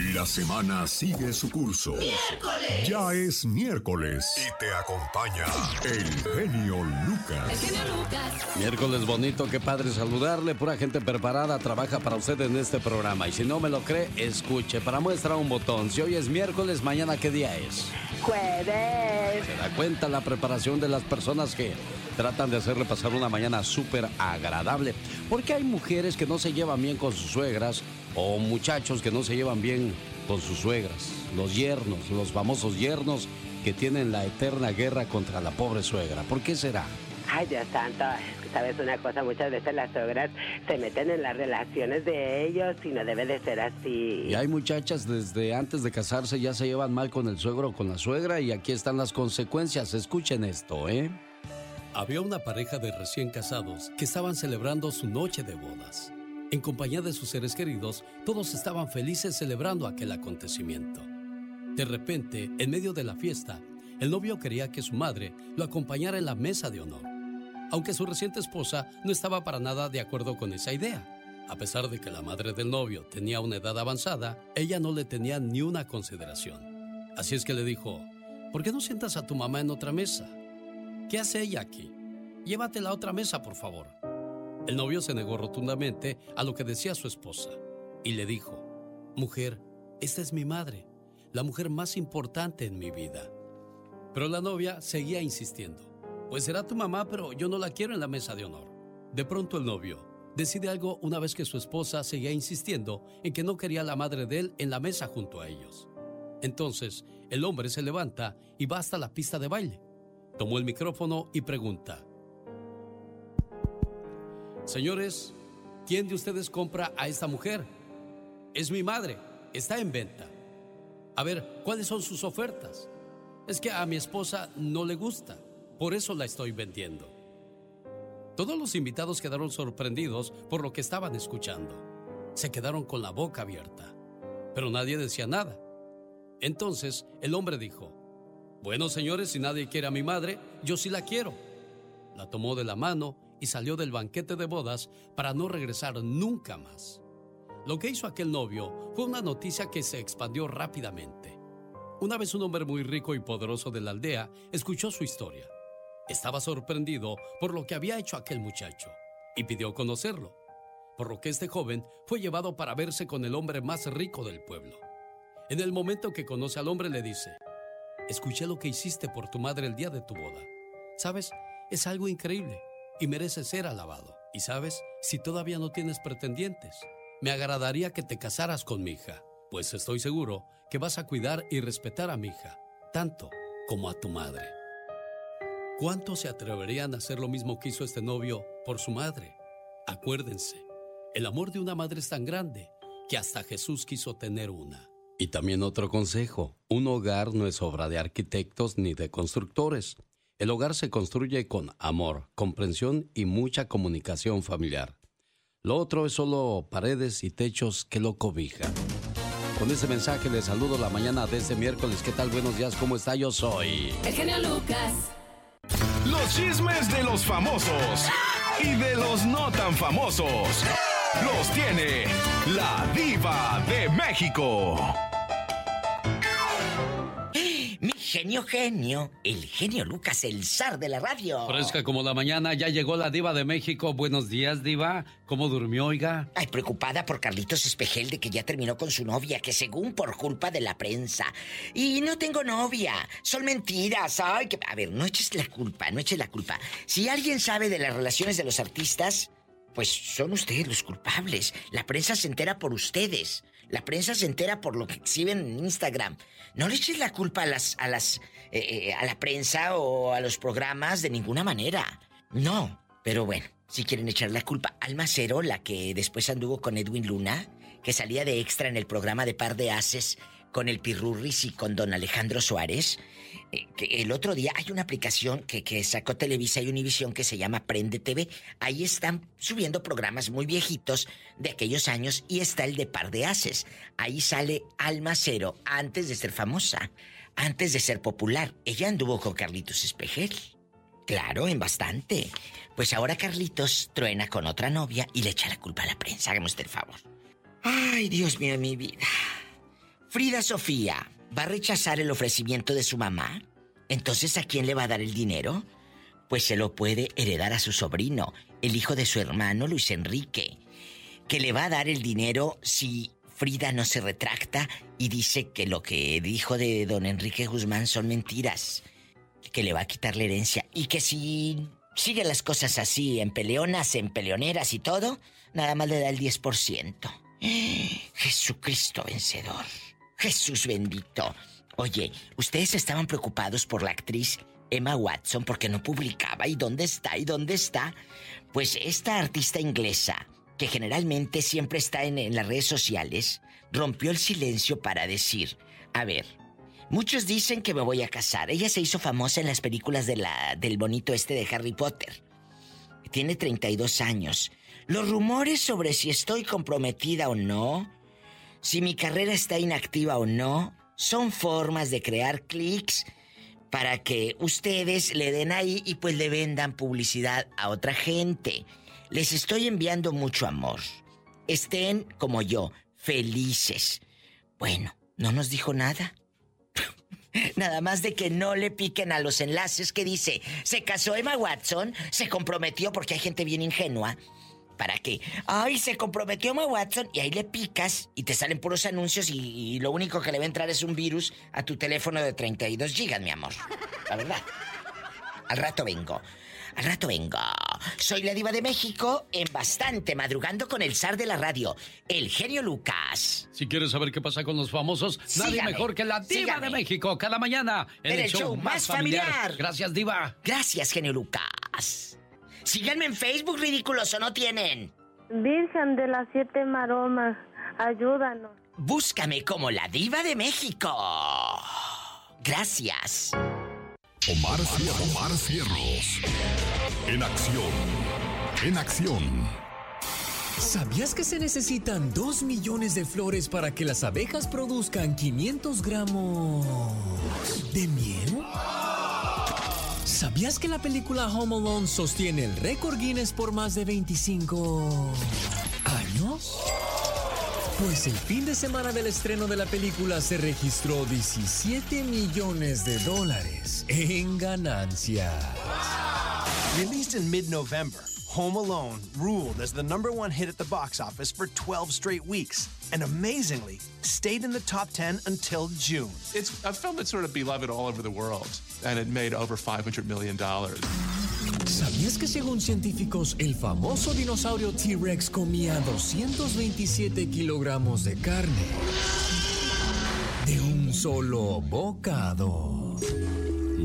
La semana sigue su curso. ¡Miércoles! Ya es miércoles. Y te acompaña el genio Lucas. El genio Lucas. Miércoles bonito, qué padre saludarle. Pura gente preparada trabaja para usted en este programa. Y si no me lo cree, escuche. Para muestra un botón. Si hoy es miércoles, mañana qué día es. Jueves. Se da cuenta la preparación de las personas que tratan de hacerle pasar una mañana súper agradable. Porque hay mujeres que no se llevan bien con sus suegras o muchachos que no se llevan bien con sus suegras. Los yernos, los famosos yernos que tienen la eterna guerra contra la pobre suegra. ¿Por qué será? Ay, Dios santo, sabes una cosa, muchas veces las suegras se meten en las relaciones de ellos y no debe de ser así. Y hay muchachas desde antes de casarse ya se llevan mal con el suegro o con la suegra y aquí están las consecuencias. Escuchen esto, ¿eh? Había una pareja de recién casados que estaban celebrando su noche de bodas. En compañía de sus seres queridos, todos estaban felices celebrando aquel acontecimiento. De repente, en medio de la fiesta, el novio quería que su madre lo acompañara en la mesa de honor, aunque su reciente esposa no estaba para nada de acuerdo con esa idea. A pesar de que la madre del novio tenía una edad avanzada, ella no le tenía ni una consideración. Así es que le dijo, ¿por qué no sientas a tu mamá en otra mesa? ¿Qué hace ella aquí? Llévatela a otra mesa, por favor. El novio se negó rotundamente a lo que decía su esposa y le dijo, Mujer, esta es mi madre, la mujer más importante en mi vida. Pero la novia seguía insistiendo, pues será tu mamá, pero yo no la quiero en la mesa de honor. De pronto el novio decide algo una vez que su esposa seguía insistiendo en que no quería a la madre de él en la mesa junto a ellos. Entonces, el hombre se levanta y va hasta la pista de baile. Tomó el micrófono y pregunta, Señores, ¿quién de ustedes compra a esta mujer? Es mi madre, está en venta. A ver, ¿cuáles son sus ofertas? Es que a mi esposa no le gusta, por eso la estoy vendiendo. Todos los invitados quedaron sorprendidos por lo que estaban escuchando. Se quedaron con la boca abierta, pero nadie decía nada. Entonces el hombre dijo, bueno señores, si nadie quiere a mi madre, yo sí la quiero. La tomó de la mano y salió del banquete de bodas para no regresar nunca más. Lo que hizo aquel novio fue una noticia que se expandió rápidamente. Una vez un hombre muy rico y poderoso de la aldea escuchó su historia. Estaba sorprendido por lo que había hecho aquel muchacho y pidió conocerlo, por lo que este joven fue llevado para verse con el hombre más rico del pueblo. En el momento que conoce al hombre le dice, escuché lo que hiciste por tu madre el día de tu boda. ¿Sabes? Es algo increíble y merece ser alabado. Y sabes, si todavía no tienes pretendientes, me agradaría que te casaras con mi hija, pues estoy seguro que vas a cuidar y respetar a mi hija, tanto como a tu madre. ¿Cuántos se atreverían a hacer lo mismo que hizo este novio por su madre? Acuérdense, el amor de una madre es tan grande que hasta Jesús quiso tener una. Y también otro consejo, un hogar no es obra de arquitectos ni de constructores el hogar se construye con amor, comprensión y mucha comunicación familiar. Lo otro es solo paredes y techos que lo cobijan. Con ese mensaje les saludo la mañana de este miércoles. ¿Qué tal? Buenos días, ¿cómo está? Yo soy... El genio Lucas. Los chismes de los famosos y de los no tan famosos. Los tiene la diva de México. Genio genio, el genio Lucas, el zar de la radio. Fresca como la mañana, ya llegó la diva de México. Buenos días, diva. ¿Cómo durmió, oiga? Ay, preocupada por Carlitos Espejel de que ya terminó con su novia, que según por culpa de la prensa. Y no tengo novia, son mentiras. Ay, que... A ver, no eches la culpa, no eches la culpa. Si alguien sabe de las relaciones de los artistas, pues son ustedes los culpables. La prensa se entera por ustedes. La prensa se entera por lo que exhiben en Instagram. No le eches la culpa a las, a las, eh, eh, a la prensa o a los programas de ninguna manera. No. Pero bueno, si quieren echar la culpa, Alma Cero, la que después anduvo con Edwin Luna, que salía de extra en el programa de Par de Haces con el Pirurris y con don Alejandro Suárez, eh, que el otro día hay una aplicación que, sacó Televisa y Univisión que se llama Prende TV. Ahí están subiendo programas muy viejitos de aquellos años y está el de Par de Haces. Ahí sale Alma Cero antes de ser famosa, antes de ser popular. Ella anduvo con Carlitos Espejel. Claro, en bastante. Pues ahora Carlitos truena con otra novia y le echa la culpa a la prensa. Hágame usted el favor. Ay, Dios mío, mi vida. Frida Sofía va a rechazar el ofrecimiento de su mamá. Entonces, ¿a quién le va a dar el dinero? Pues se lo puede heredar a su sobrino, el hijo de su hermano Luis Enrique, que le va a dar el dinero si Frida no se retracta y dice que lo que dijo de don Enrique Guzmán son mentiras, que le va a quitar la herencia y que si sigue las cosas así, en peleonas, en peleoneras y todo, nada más le da el 10%. Jesucristo vencedor. Jesús bendito. Oye, ustedes estaban preocupados por la actriz Emma Watson porque no publicaba y dónde está y dónde está. Pues esta artista inglesa, que generalmente siempre está en, las redes sociales, rompió el silencio para decir, a ver, muchos dicen que me voy a casar. Ella se hizo famosa en las películas de la, del bonito este de Harry Potter. Tiene 32 años. Los rumores sobre si estoy comprometida o no, si mi carrera está inactiva o no, son formas de crear clics para que ustedes le den ahí y pues le vendan publicidad a otra gente. Les estoy enviando mucho amor. Estén como yo, felices. Bueno, no nos dijo nada. Nada más de que no le piquen a los enlaces que dice, se casó Emma Watson, se comprometió porque hay gente bien ingenua ¿Para qué? Ay, se comprometió Emma Watson y ahí le picas y te salen puros anuncios y, lo único que le va a entrar es un virus a tu teléfono de 32 gigas, mi amor. La verdad. Al rato vengo. Al rato vengo. Soy la diva de México en bastante madrugando con el zar de la radio, el genio Lucas. Si quieres saber qué pasa con los famosos, nadie mejor que la diva de México cada mañana en, el, show, más familiar. Gracias, diva. Gracias, genio Lucas. Síganme en Facebook, ridículos, ¿o no tienen? Virgen de las Siete Maromas, ayúdanos. Búscame como la diva de México. Gracias. Omar, Omar Cierros. En acción. En acción. ¿Sabías que se necesitan dos millones de flores para que las abejas produzcan 500 gramos de miel? ¿Sabías que la película Home Alone sostiene el récord Guinness por más de 25 años? Pues el fin de semana del estreno de la película se registró 17 millones de dólares en ganancias. Released in mid-November. Home Alone ruled as the number one hit at the box office for 12 straight weeks, and amazingly, stayed in the top 10 until June. It's a film that's sort of beloved all over the world, and it made over $500 million. ¿Sabías que según científicos, el famoso dinosaurio T-Rex comía 227 kilogramos de carne de un solo bocado?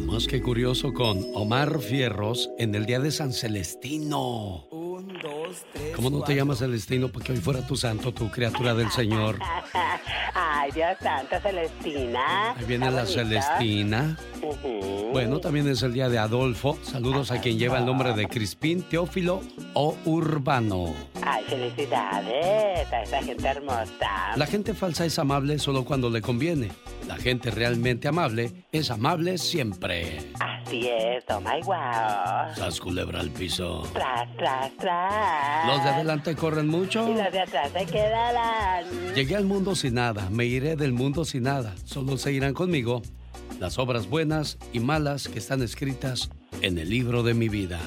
Más que curioso con Omar Fierros en el día de San Celestino. Un, dos, tres. ¿Cómo no te llamas Celestino? Porque hoy fuera tu santo, tu criatura del Señor. Ay, Dios santo, Celestina. Ahí viene la Celestina. Bueno, también es el día de Adolfo. Saludos a quien lleva el nombre de Crispín, Teófilo o Urbano. Ay, felicidades a esa gente hermosa. La gente falsa es amable solo cuando le conviene. La gente realmente amable es amable siempre. Así es, oh my wow. Sas culebra al piso. Tras, tras, tras. Los de adelante corren mucho. Y los de atrás se quedarán. Llegué al mundo sin nada, me iré del mundo sin nada. Solo se irán conmigo las obras buenas y malas que están escritas en el libro de mi vida.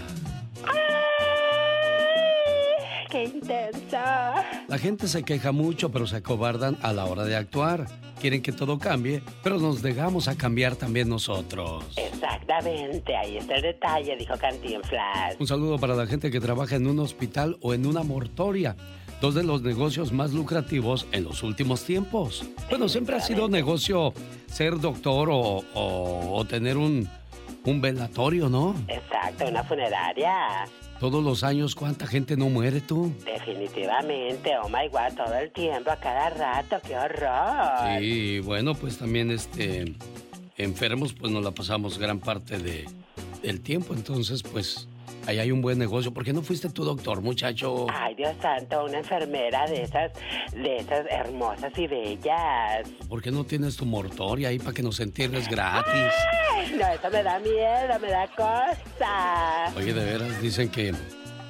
¡Qué intensa! La gente se queja mucho, pero se acobardan a la hora de actuar. Quieren que todo cambie, pero nos dejamos a cambiar también nosotros. Exactamente, ahí está el detalle, dijo Flash. Un saludo para la gente que trabaja en un hospital o en una mortoria dos de los negocios más lucrativos en los últimos tiempos. Bueno, siempre ha sido negocio ser doctor o, tener un, un velatorio, ¿no? Exacto, una funeraria. Todos los años, ¿cuánta gente no muere tú? Definitivamente, oh my god, todo el tiempo, a cada rato, qué horror. Sí, bueno, pues también este enfermos, pues nos la pasamos gran parte de, del tiempo, entonces pues ahí hay un buen negocio. ¿Por qué no fuiste tu doctor, muchacho? Ay, Dios santo, una enfermera de esas, de esas hermosas y bellas. ¿Por qué no tienes tu mortoria ahí para que nos entierres gratis? Ay, no, eso me da miedo, me da cosa. Oye, de veras, dicen que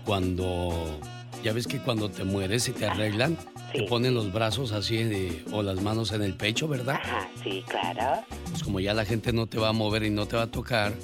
cuando Ya ves que cuando te mueres y te arreglan, te ponen los brazos así de- o las manos en el pecho, ¿verdad? Ajá, sí, claro. Pues como ya la gente no te va a mover y no te va a tocar,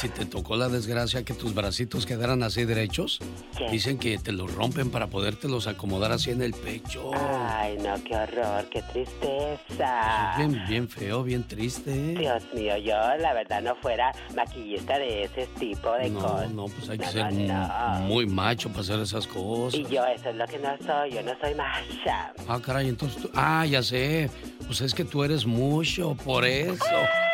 si te tocó la desgracia que tus bracitos quedaran así derechos, ¿Qué? dicen que te los rompen para podértelos acomodar así en el pecho. Ay, no, qué horror, qué tristeza. Es bien, bien feo, bien triste. Dios mío, yo la verdad no fuera maquillista de ese tipo de No, cosas. no, pues hay que No, ser no, no. muy macho para hacer esas cosas. Y yo eso es lo que no soy, yo no soy macha. Ah, caray, entonces tú... Ah, ya sé. Pues es que tú eres mucho, por eso.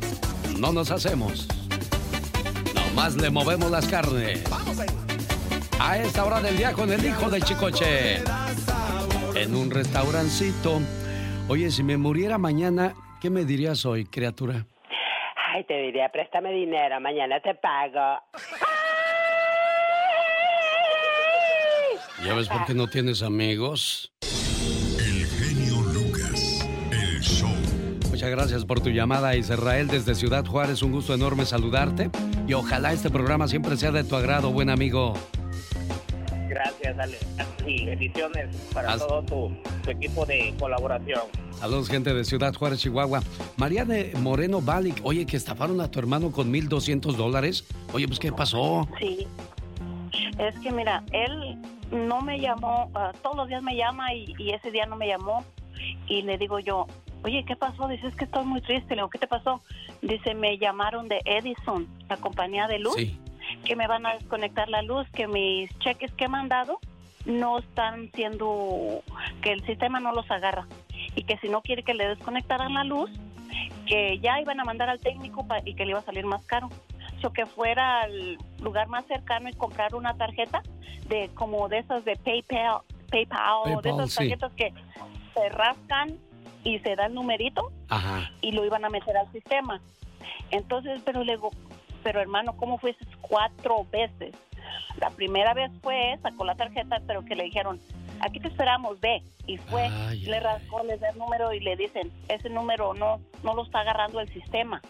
No nos hacemos. Nomás le movemos las carnes. A esta hora del día con el hijo de Chicoche. En un restaurancito. Oye, si me muriera mañana, ¿qué me dirías hoy, criatura? Ay, te diría, préstame dinero, mañana te pago. ¿Ya ves por qué no tienes amigos? Muchas gracias por tu llamada, Israel, desde Ciudad Juárez. Un gusto enorme saludarte. Y ojalá este programa siempre sea de tu agrado, buen amigo. Gracias, Ale. Y bendiciones para todo tu, tu equipo de colaboración. Saludos, gente de Ciudad Juárez, Chihuahua. María de Moreno Balic, oye, que estafaron a tu hermano con 1.200 dólares. Oye, pues, ¿qué pasó? Sí. Es que mira, él no me llamó, ah, todos los días me llama y, y ese día no me llamó. Y le digo yo, oye, ¿qué pasó? Dice, es que estoy muy triste. Le digo, ¿qué te pasó? Dice, me llamaron de Edison, la compañía de luz, Sí. que me van a desconectar la luz, que mis cheques que he mandado no están siendo, que el sistema no los agarra. Y que si no quiere que le desconectaran la luz, que ya iban a mandar al técnico y que le iba a salir más caro. Que fuera al lugar más cercano y comprar una tarjeta de como de esas de PayPal, PayPal, o de PayPal, esas sí. tarjetas que se rascan y se da el numerito Ajá. y lo iban a meter al sistema. Entonces, pero le digo, pero hermano, ¿cómo esas cuatro veces? La primera vez fue, sacó la tarjeta, pero que le dijeron, aquí te esperamos, ve. Y fue, Ay, le rascó, le da el número y le dicen, ese número no, no lo está agarrando el sistema.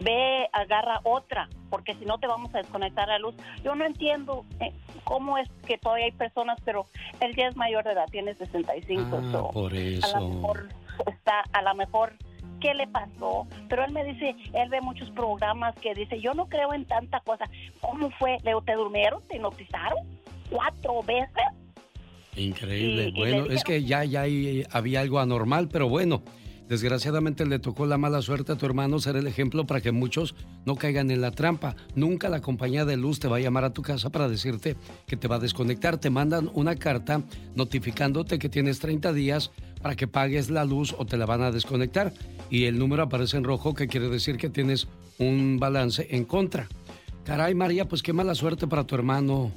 Ve, agarra otra, porque si no te vamos a desconectar la luz. Yo no entiendo eh, cómo es que todavía hay personas, pero él ya es mayor de edad, tiene 65. Ah, so, por a eso. lo mejor está, a lo mejor, ¿qué le pasó? Pero él me dice, él ve muchos programas que dice, yo no creo en tanta cosa. ¿Cómo fue? ¿Le, ¿Te durmieron? ¿Te hipnotizaron? ¿Cuatro veces? Increíble. Y- y bueno, es que ya, ya ahí había algo anormal, pero bueno, desgraciadamente le tocó la mala suerte a tu hermano ser el ejemplo para que muchos no caigan en la trampa. Nunca la compañía de luz te va a llamar a tu casa para decirte que te va a desconectar. Te mandan una carta notificándote que tienes 30 días para que pagues la luz o te la van a desconectar. Y el número aparece en rojo, que quiere decir que tienes un balance en contra. Caray, María, pues qué mala suerte para tu hermano.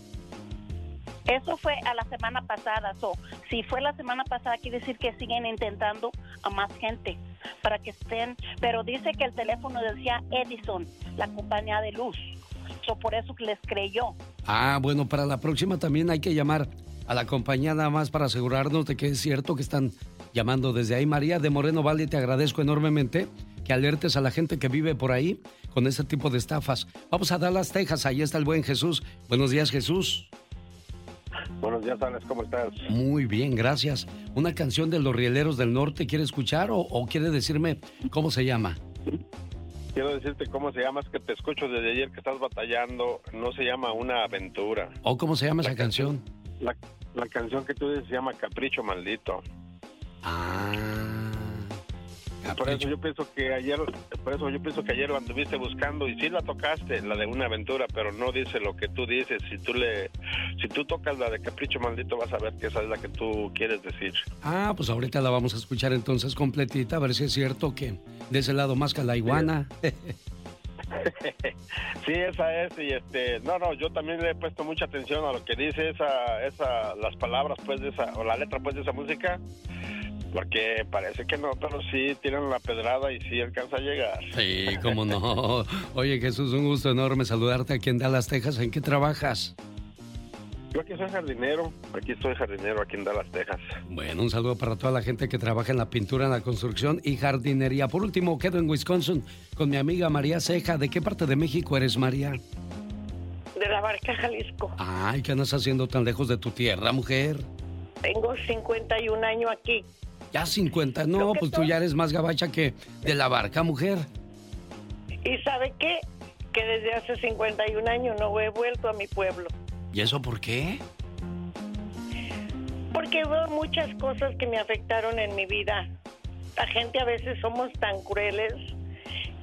Eso fue a la semana pasada. So, si fue la semana pasada, quiere decir que siguen intentando a más gente para que estén. Pero dice que el teléfono decía Edison, la compañía de luz. So, por eso les creyó. Ah, bueno, para la próxima también hay que llamar a la compañía nada más para asegurarnos de que es cierto que están llamando desde ahí. María de Moreno Valle, te agradezco enormemente que alertes a la gente que vive por ahí con ese tipo de estafas. Vamos a Dallas, Texas, ahí está el buen Jesús. Buenos días, Jesús. Buenos días, Alex, ¿cómo estás? Muy bien, gracias. ¿Una canción de los Rieleros del Norte quiere escuchar o, o quiere decirme cómo se llama? Quiero decirte cómo se llama, es que te escucho desde ayer que estás batallando, no se llama Una Aventura. ¿O cómo se llama esa canción? La, la canción que tú dices se llama Capricho Maldito. Ah. Por eso yo pienso que ayer, por eso yo pienso que ayer lo anduviste buscando y sí la tocaste, la de una aventura, pero no dice lo que tú dices. Si tú le, si tú tocas la de Capricho Maldito, vas a ver que esa es la que tú quieres decir. Ah, pues ahorita la vamos a escuchar entonces completita, a ver si es cierto que de ese lado más que la iguana. sí, esa es y este, no, no, yo también le he puesto mucha atención a lo que dice esa, esa, las palabras pues de esa o la letra pues de esa música. Porque parece que no, pero sí tiran la pedrada y sí alcanza a llegar. Sí, cómo no. Oye, Jesús, un gusto enorme saludarte aquí en Dallas, Texas. ¿En qué trabajas? Yo aquí soy jardinero, aquí soy jardinero, aquí en Dallas, Texas. Bueno, un saludo para toda la gente que trabaja en la pintura, en la construcción y jardinería. Por último, quedo en Wisconsin con mi amiga María Ceja. ¿De qué parte de México eres, María? De la Barca, Jalisco. Ay, ¿qué andas haciendo tan lejos de tu tierra, mujer? Tengo 51 años aquí. Ya 50, no, pues tú ya eres más gabacha que de la barca, mujer. ¿Y sabe qué? Que desde hace 51 años no he vuelto a mi pueblo. ¿Y eso por qué? Porque veo muchas cosas que me afectaron en mi vida. La gente a veces somos tan crueles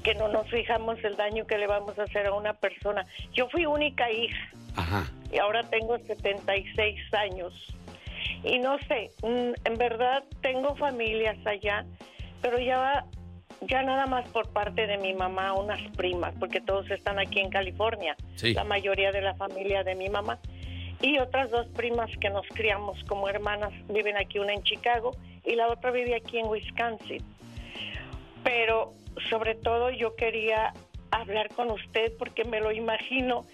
que no nos fijamos el daño que le vamos a hacer a una persona. Yo fui única hija. Ajá. Y ahora tengo 76 años. Y no sé, mm, en verdad tengo familias allá, pero ya ya nada más por parte de mi mamá, unas primas, porque todos están aquí en California, Sí. la mayoría de la familia de mi mamá. Y otras dos primas que nos criamos como hermanas viven aquí, una en Chicago y la otra vive aquí en Wisconsin. Pero sobre todo yo quería hablar con usted porque me lo imagino.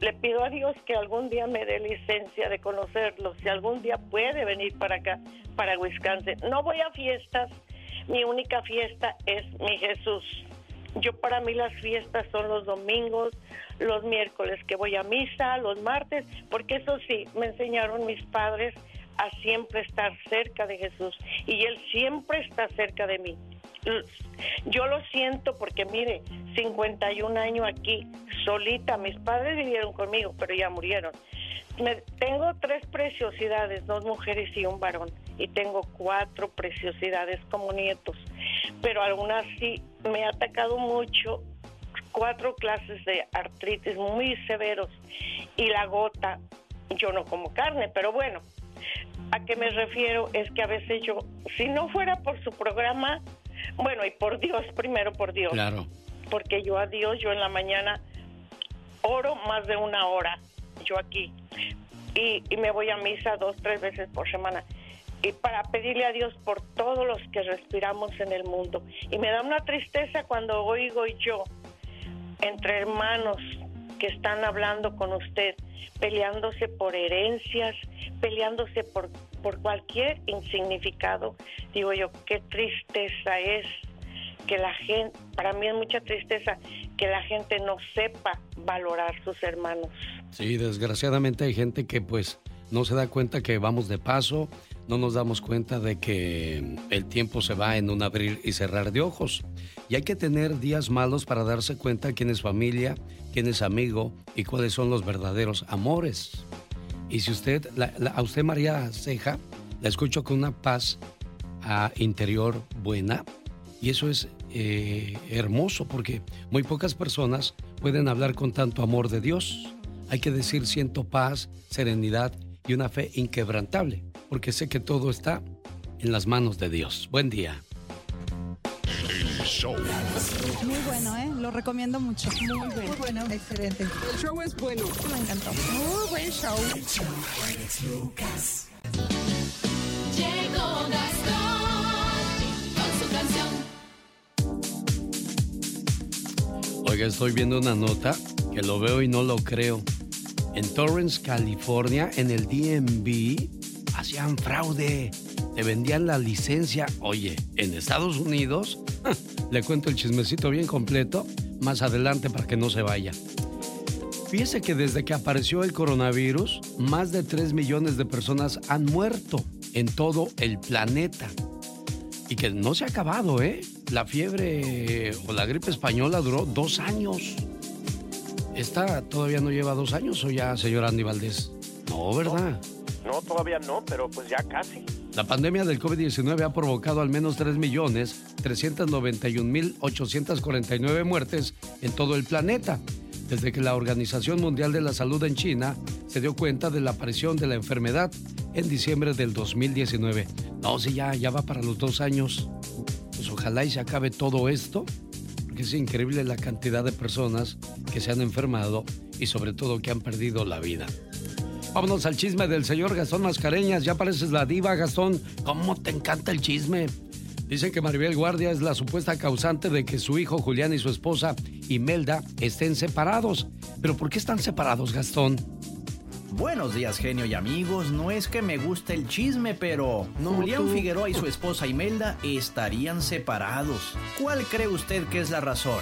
Le pido a Dios que algún día me dé licencia de conocerlo, si algún día puede venir para acá, para Wisconsin. No voy a fiestas, mi única fiesta es mi Jesús. Yo para mí las fiestas son los domingos, los miércoles que voy a misa, los martes, porque eso sí, me enseñaron mis padres a siempre estar cerca de Jesús y Él siempre está cerca de mí. Yo lo siento porque mire, 51 años aquí, solita, mis padres vivieron conmigo, pero ya murieron. Me- tengo tres preciosidades, dos mujeres y un varón, y tengo cuatro preciosidades como nietos, pero aún así me ha atacado mucho cuatro clases de artritis muy severos y la gota, yo no como carne, pero bueno, a qué me refiero es que a veces yo, si no fuera por su programa, bueno, y por Dios, primero por Dios, Claro. porque yo a Dios, yo en la mañana oro más de una hora, yo aquí, y, y me voy a misa dos, tres veces por semana. Y para pedirle a Dios por todos los que respiramos en el mundo. Y me da una tristeza cuando oigo yo entre hermanos que están hablando con usted, peleándose por herencias, peleándose por, por cualquier insignificado. Digo yo, qué tristeza es que la gente, para mí es mucha tristeza que la gente no sepa valorar sus hermanos. Sí, desgraciadamente hay gente que pues no se da cuenta que vamos de paso, no nos damos cuenta de que el tiempo se va en un abrir y cerrar de ojos. Y hay que tener días malos para darse cuenta quién es familia, quién es amigo y cuáles son los verdaderos amores. Y si usted, a usted María Ceja, la escucho con una paz ah, interior buena y eso es eh, hermoso porque muy pocas personas pueden hablar con tanto amor de Dios. Hay que decir siento paz, serenidad y una fe inquebrantable porque sé que todo está en las manos de Dios. Buen día. El show. Muy bueno, ¿eh? Lo recomiendo mucho. Muy bueno. Excelente. El show es bueno. Me encantó. Muy buen show. Estoy viendo una nota que lo veo y no lo creo. En Torrance, California, en el DMV, hacían fraude. Te vendían la licencia. Oye, en Estados Unidos, le cuento el chismecito bien completo más adelante para que no se vaya. Fíjese que desde que apareció el coronavirus, más de 3 millones de personas han muerto en todo el planeta. Y que no se ha acabado, ¿eh? La fiebre o la gripe española duró dos años. ¿Esta todavía no lleva dos años o ya, señor Andy Valdés? No, ¿verdad? No, todavía no, pero pues ya casi. La pandemia del COVID-19 ha provocado al menos 3.391.849 muertes en todo el planeta, desde que la Organización Mundial de la Salud en China se dio cuenta de la aparición de la enfermedad en diciembre del 2019. No, sí, ya, ya va para los dos años. Ojalá y se acabe todo esto, porque es increíble la cantidad de personas que se han enfermado y sobre todo que han perdido la vida. Vámonos al chisme del señor Gastón Mascareñas. Ya pareces la diva, Gastón. ¿Cómo te encanta el chisme? Dicen que Maribel Guardia es la supuesta causante de que su hijo Julián y su esposa Imelda estén separados. ¿Pero por qué están separados, Gastón? Buenos días, genio y amigos. No es que me guste el chisme, pero No, Julián tú. Figueroa y su esposa Imelda estarían separados. ¿Cuál cree usted que es la razón?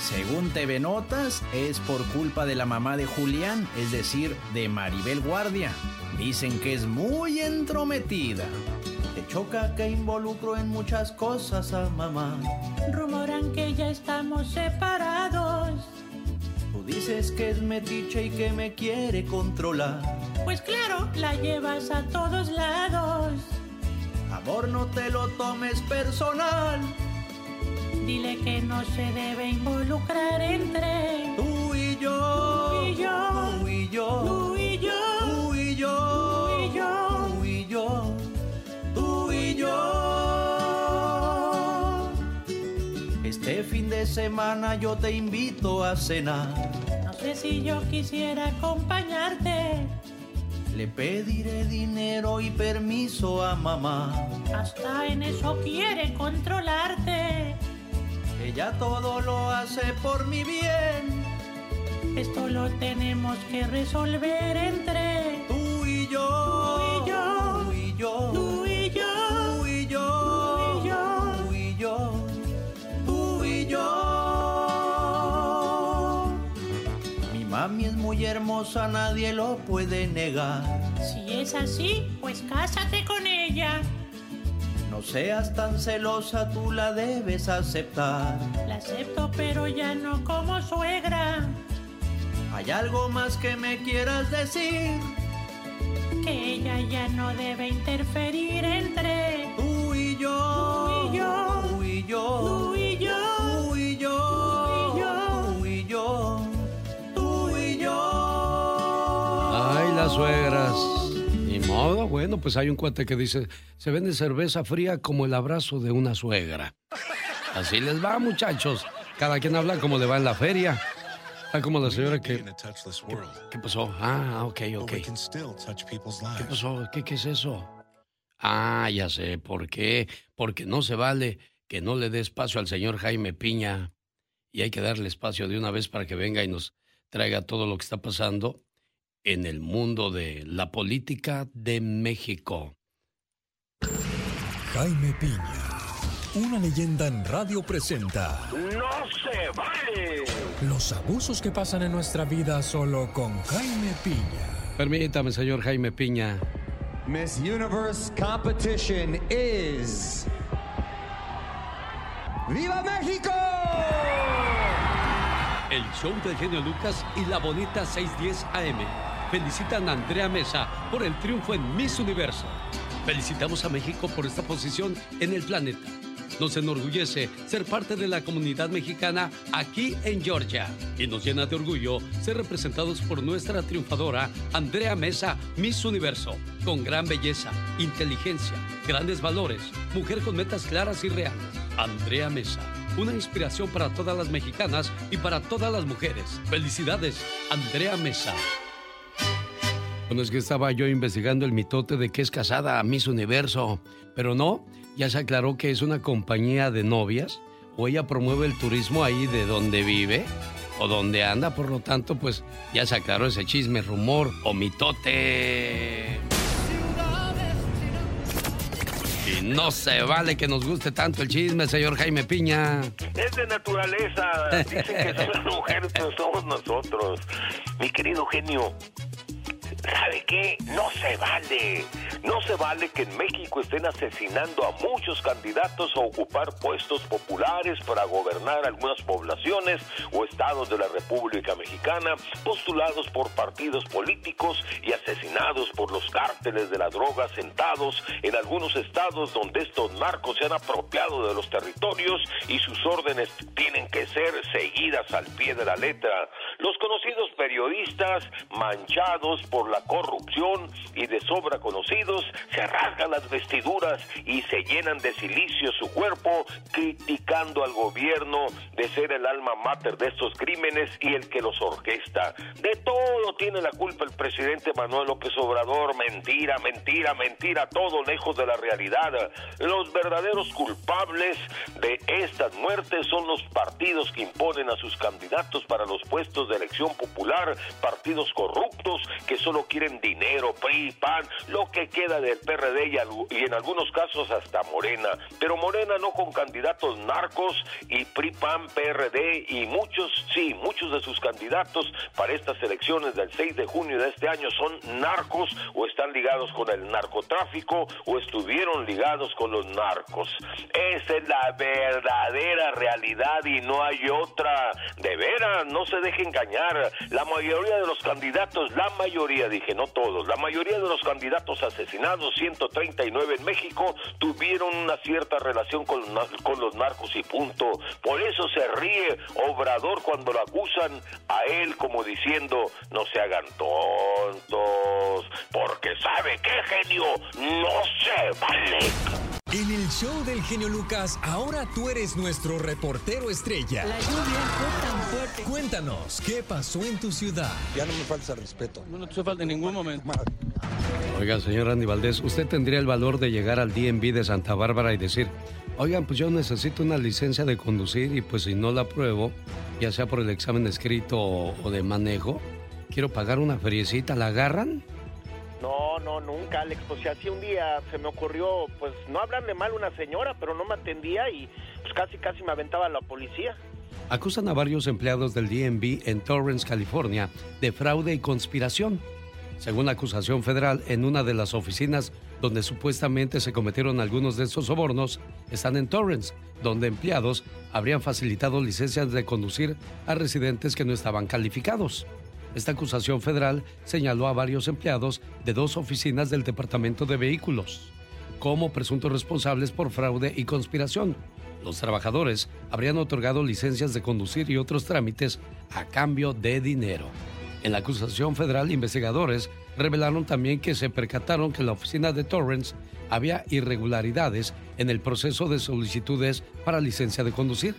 Según TV Notas, es por culpa de la mamá de Julián, es decir, de Maribel Guardia. Dicen que es muy entrometida. Te choca que involucro en muchas cosas a mamá. Rumoran que ya estamos separados. Tú dices que es metiche y que me quiere controlar. Pues claro, la llevas a todos lados. Amor, no te lo tomes personal. Dile que no se debe involucrar entre tú y yo. Tú y yo. Tú y yo. Tú y yo. Tú y yo. Este fin de semana yo te invito a cenar. No sé si yo quisiera acompañarte. Le pediré dinero y permiso a mamá. Hasta en eso quiere controlarte. Ella todo lo hace por mi bien. Esto lo tenemos que resolver entre tú y yo. Tú y yo. Tú y yo. Tú mami es muy hermosa, nadie lo puede negar. Si es así, pues cásate con ella. No seas tan celosa, tú la debes aceptar. La acepto, pero ya no como suegra. ¿Hay algo más que me quieras decir? Que ella ya no debe interferir entre tú y yo. Tú y yo. Tú y yo. Tú y yo. Las suegras. Ni modo, bueno, pues hay un cuate que dice, se vende cerveza fría como el abrazo de una suegra. Así les va, muchachos. Cada quien habla como le va en la feria. Está como la señora que... ¿Qué, qué pasó? Ah, ok, ok. ¿Qué pasó? ¿Qué, ¿Qué es eso? Ah, ya sé. ¿Por qué? Porque no se vale que no le dé espacio al señor Jaime Piña. Y hay que darle espacio de una vez para que venga y nos traiga todo lo que está pasando en el mundo de la política de México. Jaime Piña, una leyenda en radio presenta ¡No se vale! los abusos que pasan en nuestra vida solo con Jaime Piña. Permítame, señor Jaime Piña. Miss Universe competition is. ¡Viva México! El show del genio Lucas y la bonita 610 AM felicitan a Andrea Mesa por el triunfo en Miss Universo. Felicitamos a México por esta posición en el planeta. Nos enorgullece ser parte de la comunidad mexicana aquí en Georgia y nos llena de orgullo ser representados por nuestra triunfadora Andrea Mesa, Miss Universo, con gran belleza, inteligencia, grandes valores, mujer con metas claras y reales. Andrea Mesa, una inspiración para todas las mexicanas y para todas las mujeres. Felicidades, Andrea Mesa. Bueno, es que estaba yo investigando el mitote de que es casada a Miss Universo, pero no, ya se aclaró que es una compañía de novias o ella promueve el turismo ahí de donde vive o donde anda, por lo tanto, pues ya se aclaró ese chisme, rumor o mitote. Y no se vale que nos guste tanto el chisme, señor Jaime Piña. Es de naturaleza. Dicen que son las mujeres, pero somos nosotros. Mi querido genio, ¿sabe qué? No se vale. No se vale que en México estén asesinando a muchos candidatos a ocupar puestos populares para gobernar algunas poblaciones o estados de la República Mexicana, postulados por partidos políticos y asesinados por los cárteles de la droga sentados en algunos estados donde estos narcos se han apropiado de los territorios y sus órdenes tienen que ser seguidas al pie de la letra. Los conocidos periodistas, manchados por la corrupción y de sobra conocidos, se rasgan las vestiduras y se llenan de silicio su cuerpo, criticando al gobierno de ser el alma mater de estos crímenes y el que los orquesta. De todo tiene la culpa el presidente Manuel López Obrador. Mentira, mentira, mentira, todo lejos de la realidad. Los verdaderos culpables de estas muertes son los partidos que imponen a sus candidatos para los puestos de elección popular, partidos corruptos que solo quieren dinero, PRI, PAN, lo que queda del PRD y, en algunos casos hasta Morena. Pero Morena no con candidatos narcos y PRI, PAN, PRD y muchos, sí, muchos de sus candidatos para estas elecciones del 6 de junio de este año son narcos o están ligados con el narcotráfico o estuvieron ligados con los narcos. Esa es la verdadera realidad y no hay otra. De veras, no se deje engañar. La mayoría de los candidatos, la mayoría, dije, no todos, la mayoría de los candidatos asesinados, 139 en México, tuvieron una cierta relación con, con los narcos y punto. Por eso se ríe Obrador cuando lo acusan a él como diciendo, no se hagan tontos, porque sabe que genio no se vale. En el show del genio Lucas, ahora tú eres nuestro reportero estrella. La lluvia fue tan fuerte. Cuéntanos, ¿qué pasó en tu ciudad? Ya no me falta respeto. No te falta en ningún momento. Oiga, señor Andy Valdés, ¿usted tendría el valor de llegar al DMV de Santa Bárbara y decir, oigan, pues yo necesito una licencia de conducir y pues si no la apruebo, ya sea por el examen escrito o, o de manejo, quiero pagar una feriecita, ¿la agarran? No, no, nunca, Alex. Pues si así un día se me ocurrió, pues no hablarle mal a una señora, pero no me atendía y pues casi, casi me aventaba la policía. Acusan a varios empleados del DMV en Torrance, California, de fraude y conspiración. Según la acusación federal, en una de las oficinas donde supuestamente se cometieron algunos de estos sobornos, están en Torrance, donde empleados habrían facilitado licencias de conducir a residentes que no estaban calificados. Esta acusación federal señaló a varios empleados de dos oficinas del Departamento de Vehículos como presuntos responsables por fraude y conspiración. Los trabajadores habrían otorgado licencias de conducir y otros trámites a cambio de dinero. En la acusación federal, investigadores revelaron también que se percataron que la oficina de Torrance había irregularidades en el proceso de solicitudes para licencia de conducir.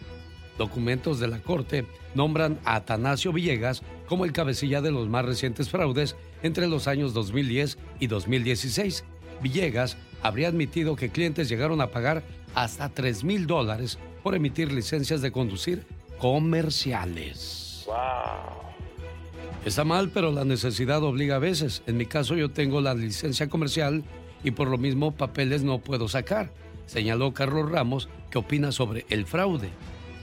Documentos de la Corte nombran a Atanasio Villegas como el cabecilla de los más recientes fraudes entre los años 2010 y 2016. Villegas habría admitido que clientes llegaron a pagar hasta 3 mil dólares por emitir licencias de conducir comerciales. ¡Wow! Está mal, pero la necesidad obliga a veces. En mi caso yo tengo la licencia comercial y por lo mismo papeles no puedo sacar, señaló Carlos Ramos, que opina sobre el fraude.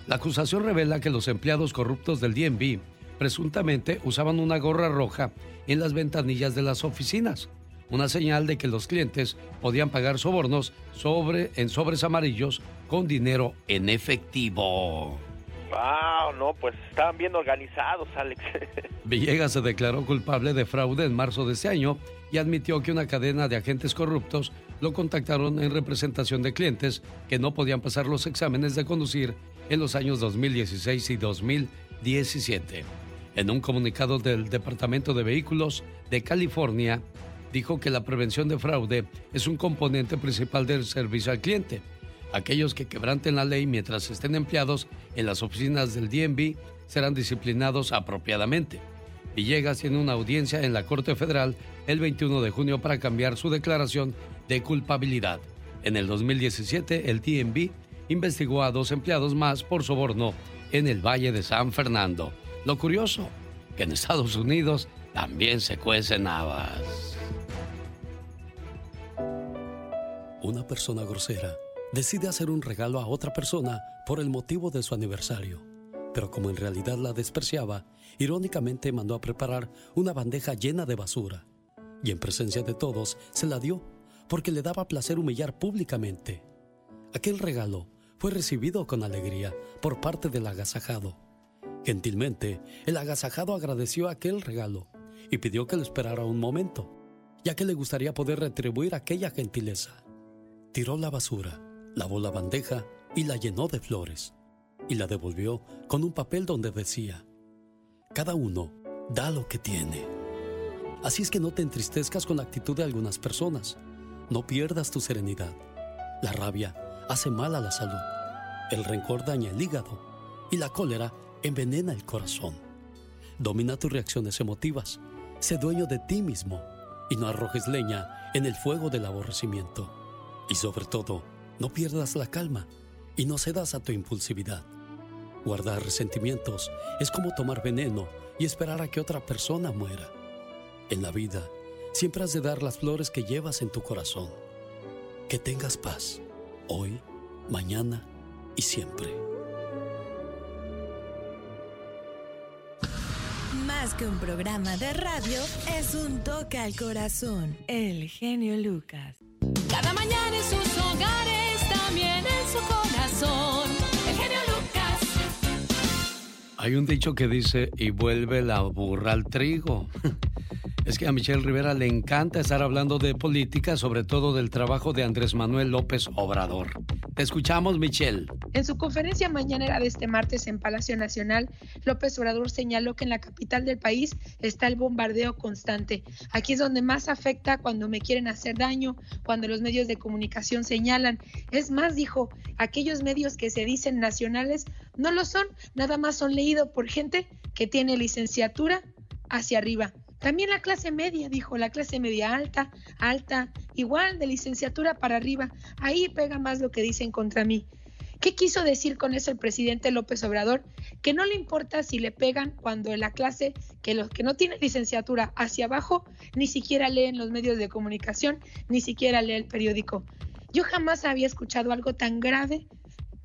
La acusación revela que los empleados corruptos del DNB presuntamente usaban una gorra roja en las ventanillas de las oficinas, una señal de que los clientes podían pagar sobornos sobre, en sobres amarillos con dinero en efectivo. ¡Wow! No, pues estaban bien organizados, Alex. Villegas se declaró culpable de fraude en marzo de este año y admitió que una cadena de agentes corruptos lo contactaron en representación de clientes que no podían pasar los exámenes de conducir en los años 2016 y 2017. En un comunicado del Departamento de Vehículos de California, dijo que la prevención de fraude es un componente principal del servicio al cliente. Aquellos que quebranten la ley mientras estén empleados en las oficinas del DMV serán disciplinados apropiadamente. Villegas tiene una audiencia en la Corte Federal el 21 de junio para cambiar su declaración de culpabilidad. En el 2017, el DMV investigó a dos empleados más por soborno en el Valle de San Fernando. Lo curioso, que en Estados Unidos también se cuecen habas. Una persona grosera decide hacer un regalo a otra persona por el motivo de su aniversario. Pero como en realidad la despreciaba, irónicamente mandó a preparar una bandeja llena de basura. Y en presencia de todos se la dio porque le daba placer humillar públicamente. Aquel regalo fue recibido con alegría por parte del agasajado. Gentilmente, el agasajado agradeció aquel regalo y pidió que lo esperara un momento, ya que le gustaría poder retribuir aquella gentileza. Tiró la basura, lavó la bandeja y la llenó de flores, y la devolvió con un papel donde decía, Cada uno da lo que tiene. Así es que no te entristezcas con la actitud de algunas personas. No pierdas tu serenidad. La rabia hace mal a la salud. El rencor daña el hígado y la cólera envenena el corazón. Domina tus reacciones emotivas. Sé dueño de ti mismo y no arrojes leña en el fuego del aborrecimiento. Y sobre todo, no pierdas la calma y no cedas a tu impulsividad. Guardar resentimientos es como tomar veneno y esperar a que otra persona muera. En la vida, siempre has de dar las flores que llevas en tu corazón. Que tengas paz, hoy, mañana y siempre. Más que un programa de radio, es un toque al corazón. El genio Lucas. Hay un dicho que dice, y vuelve la burra al trigo. Es que a Michelle Rivera le encanta estar hablando de política, sobre todo del trabajo de Andrés Manuel López Obrador. Te escuchamos, Michelle. En su conferencia mañanera de este martes en Palacio Nacional, López Obrador señaló que en la capital del país está el bombardeo constante. Aquí es donde más afecta cuando me quieren hacer daño, cuando los medios de comunicación señalan. Es más, dijo, aquellos medios que se dicen nacionales no lo son, nada más son leídos por gente que tiene licenciatura hacia arriba. También la clase media, dijo, la clase media alta, alta, igual de licenciatura para arriba. Ahí pega más lo que dicen contra mí. ¿Qué quiso decir con eso el presidente López Obrador? Que no le importa si le pegan cuando en la clase, que los que no tienen licenciatura hacia abajo, ni siquiera leen los medios de comunicación, ni siquiera lee el periódico. Yo jamás había escuchado algo tan grave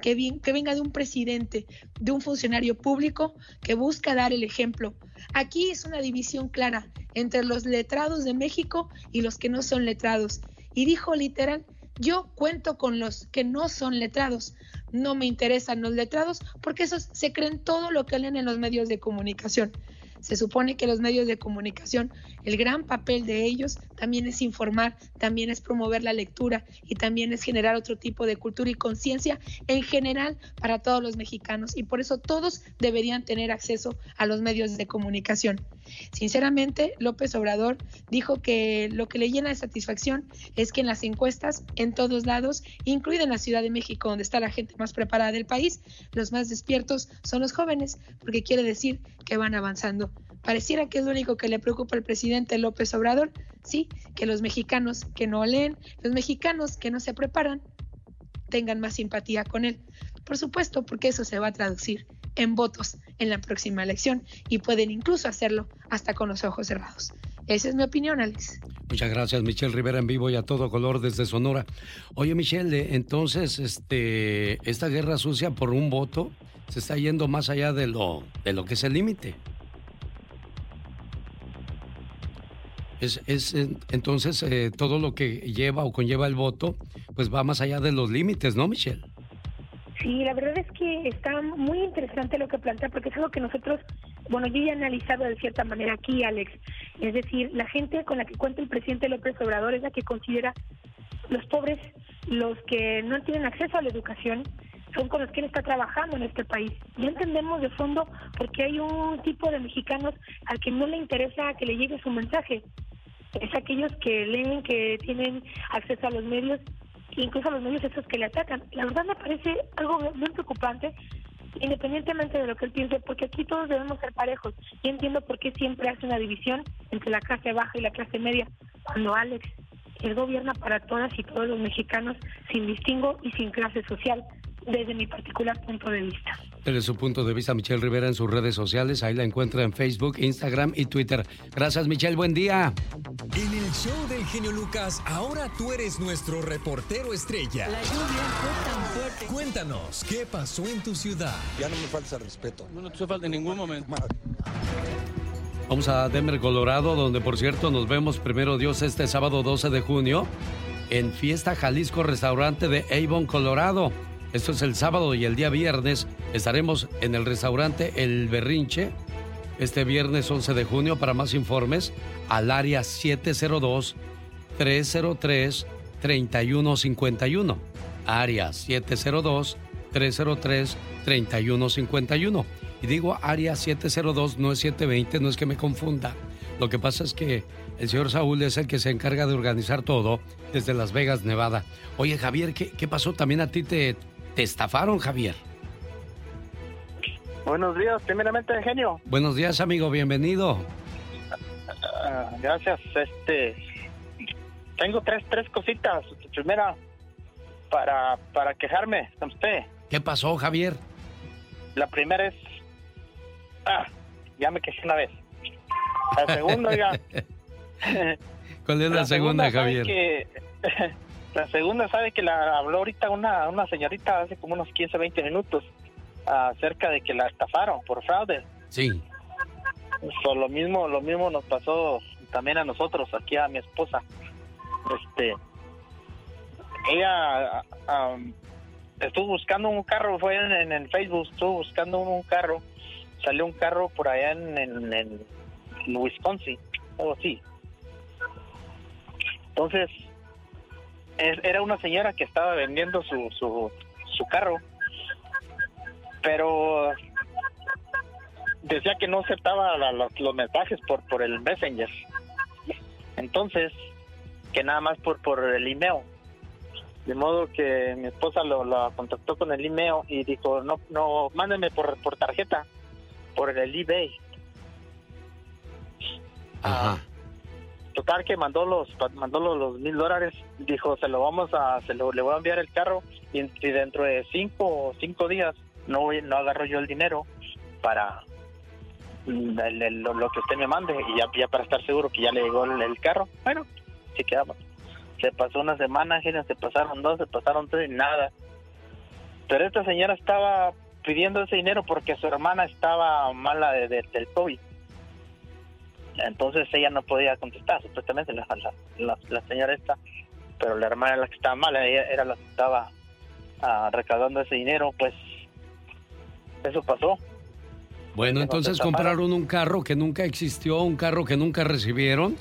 que, venga de un presidente, de un funcionario público que busca dar el ejemplo. Aquí es una división clara entre los letrados de México y los que no son letrados. Y dijo literal, yo cuento con los que no son letrados. No me interesan los letrados porque esos se creen todo lo que leen en los medios de comunicación. Se supone que los medios de comunicación, el gran papel de ellos también es informar, también es promover la lectura y también es generar otro tipo de cultura y conciencia en general para todos los mexicanos. Y por eso todos deberían tener acceso a los medios de comunicación. Sinceramente, López Obrador dijo que lo que le llena de satisfacción es que en las encuestas, en todos lados, incluida en la Ciudad de México, donde está la gente más preparada del país, los más despiertos son los jóvenes, porque quiere decir que van avanzando. Pareciera que es lo único que le preocupa al presidente López Obrador, sí, que los mexicanos que no leen, los mexicanos que no se preparan, tengan más simpatía con él. Por supuesto, porque eso se va a traducir en votos en la próxima elección y pueden incluso hacerlo hasta con los ojos cerrados. Esa es mi opinión, Alex. Muchas gracias, Michelle Rivera en vivo y a todo color desde Sonora. Oye, Michelle, entonces, este, esta guerra sucia por un voto se está yendo más allá de lo, de lo que es el límite. Es, es, entonces, eh, todo lo que lleva o conlleva el voto, pues va más allá de los límites, ¿no, Michelle? Sí, la verdad es que está muy interesante lo que plantea, porque es algo que nosotros, bueno, yo ya he analizado de cierta manera aquí, Alex. Es decir, la gente con la que cuenta el presidente López Obrador es la que considera los pobres, los que no tienen acceso a la educación, son con los que él está trabajando en este país. Ya entendemos de fondo porque hay un tipo de mexicanos al que no le interesa que le llegue su mensaje. Es aquellos que leen, que tienen acceso a los medios, incluso a los medios esos que le atacan. La verdad me parece algo muy preocupante, independientemente de lo que él piense, porque aquí todos debemos ser parejos. Y entiendo por qué siempre hace una división entre la clase baja y la clase media, cuando Alex, él gobierna para todas y todos los mexicanos sin distingo y sin clase social, desde mi particular punto de vista. Desde su punto de vista, Michelle Rivera en sus redes sociales, ahí la encuentra en Facebook, Instagram y Twitter. Gracias, Michelle, buen día. En el show del genio Lucas, ahora tú eres nuestro reportero estrella. La lluvia fue tan fuerte. Cuéntanos, ¿qué pasó en tu ciudad? Ya no me falta respeto. No te falta en ningún momento. Vamos a Denver, Colorado, donde por cierto nos vemos primero Dios este sábado 12 de junio en Fiesta Jalisco Restaurante de Avon, Colorado. Esto es el sábado y el día viernes estaremos en el restaurante El Berrinche. Este viernes 11 de junio para más informes al área 702 303 3151. Área 702 303 3151. Y digo área 702, no es 720, no es que me confunda. Lo que pasa es que el señor Saúl es el que se encarga de organizar todo desde Las Vegas, Nevada. Oye, Javier, ¿qué, qué pasó? ¿También a ti te, te estafaron, Javier? Buenos días, primeramente, genio. Buenos días, amigo, bienvenido. Ah, gracias. Este, tengo tres, tres cositas. Primera, para, para quejarme con usted. ¿Qué pasó, Javier? La primera es, ah, ya me quejé una vez. La segunda, oiga. ¿Cuál es la, segunda, sabe Javier? que- la segunda sabe que la habló ahorita una, una señorita hace como unos 15, 20 minutos acerca de que la estafaron por fraude. Sí. So, lo mismo, lo mismo nos pasó también a nosotros, aquí a mi esposa. Este, ella um, estuvo buscando un carro, fue en, en el Facebook, estuvo buscando un, un carro, salió un carro por allá en, en, en Wisconsin, algo así. Entonces, es- era una señora que estaba vendiendo su, su, su carro, pero decía que no aceptaba la- los, los mensajes por, por el Messenger. Entonces, que nada más por, por el email. De modo que mi esposa lo, la contactó con el email y dijo, no, no, mándenme por, por tarjeta, por el eBay. Ajá. Total que mandó los mandó los, mil dólares, dijo, se lo vamos a, se lo, le voy a enviar el carro y, y dentro de cinco cinco días no no agarro yo el dinero para mm, lo, que usted me mande y ya, para estar seguro que ya le llegó el, carro. Bueno, sí quedamos. Se pasó una semana, se pasaron dos, se pasaron tres nada. Pero esta señora estaba pidiendo ese dinero porque su hermana estaba mala de, de- del COVID. Entonces ella no podía contestar, supuestamente la, la, la- la señora esta, pero la hermana era la que estaba mala, ella era la que estaba ah, recaudando ese dinero, pues eso pasó. Bueno, entonces compraron un carro que nunca existió, un carro que nunca recibieron.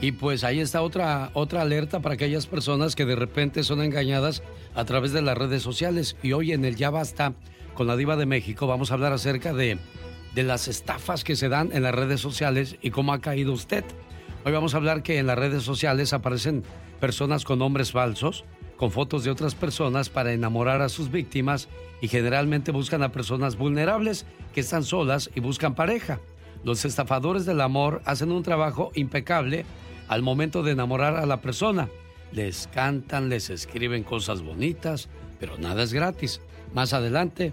Y pues ahí está otra, otra alerta para aquellas personas que de repente son engañadas a través de las redes sociales. Y hoy en el Ya Basta, con la Diva de México, vamos a hablar acerca de, de las estafas que se dan en las redes sociales y cómo ha caído usted. Hoy vamos a hablar que en las redes sociales aparecen personas con nombres falsos, con fotos de otras personas para enamorar a sus víctimas y generalmente buscan a personas vulnerables que están solas y buscan pareja. Los estafadores del amor hacen un trabajo impecable al momento de enamorar a la persona. Les cantan, les escriben cosas bonitas, pero nada es gratis. Más adelante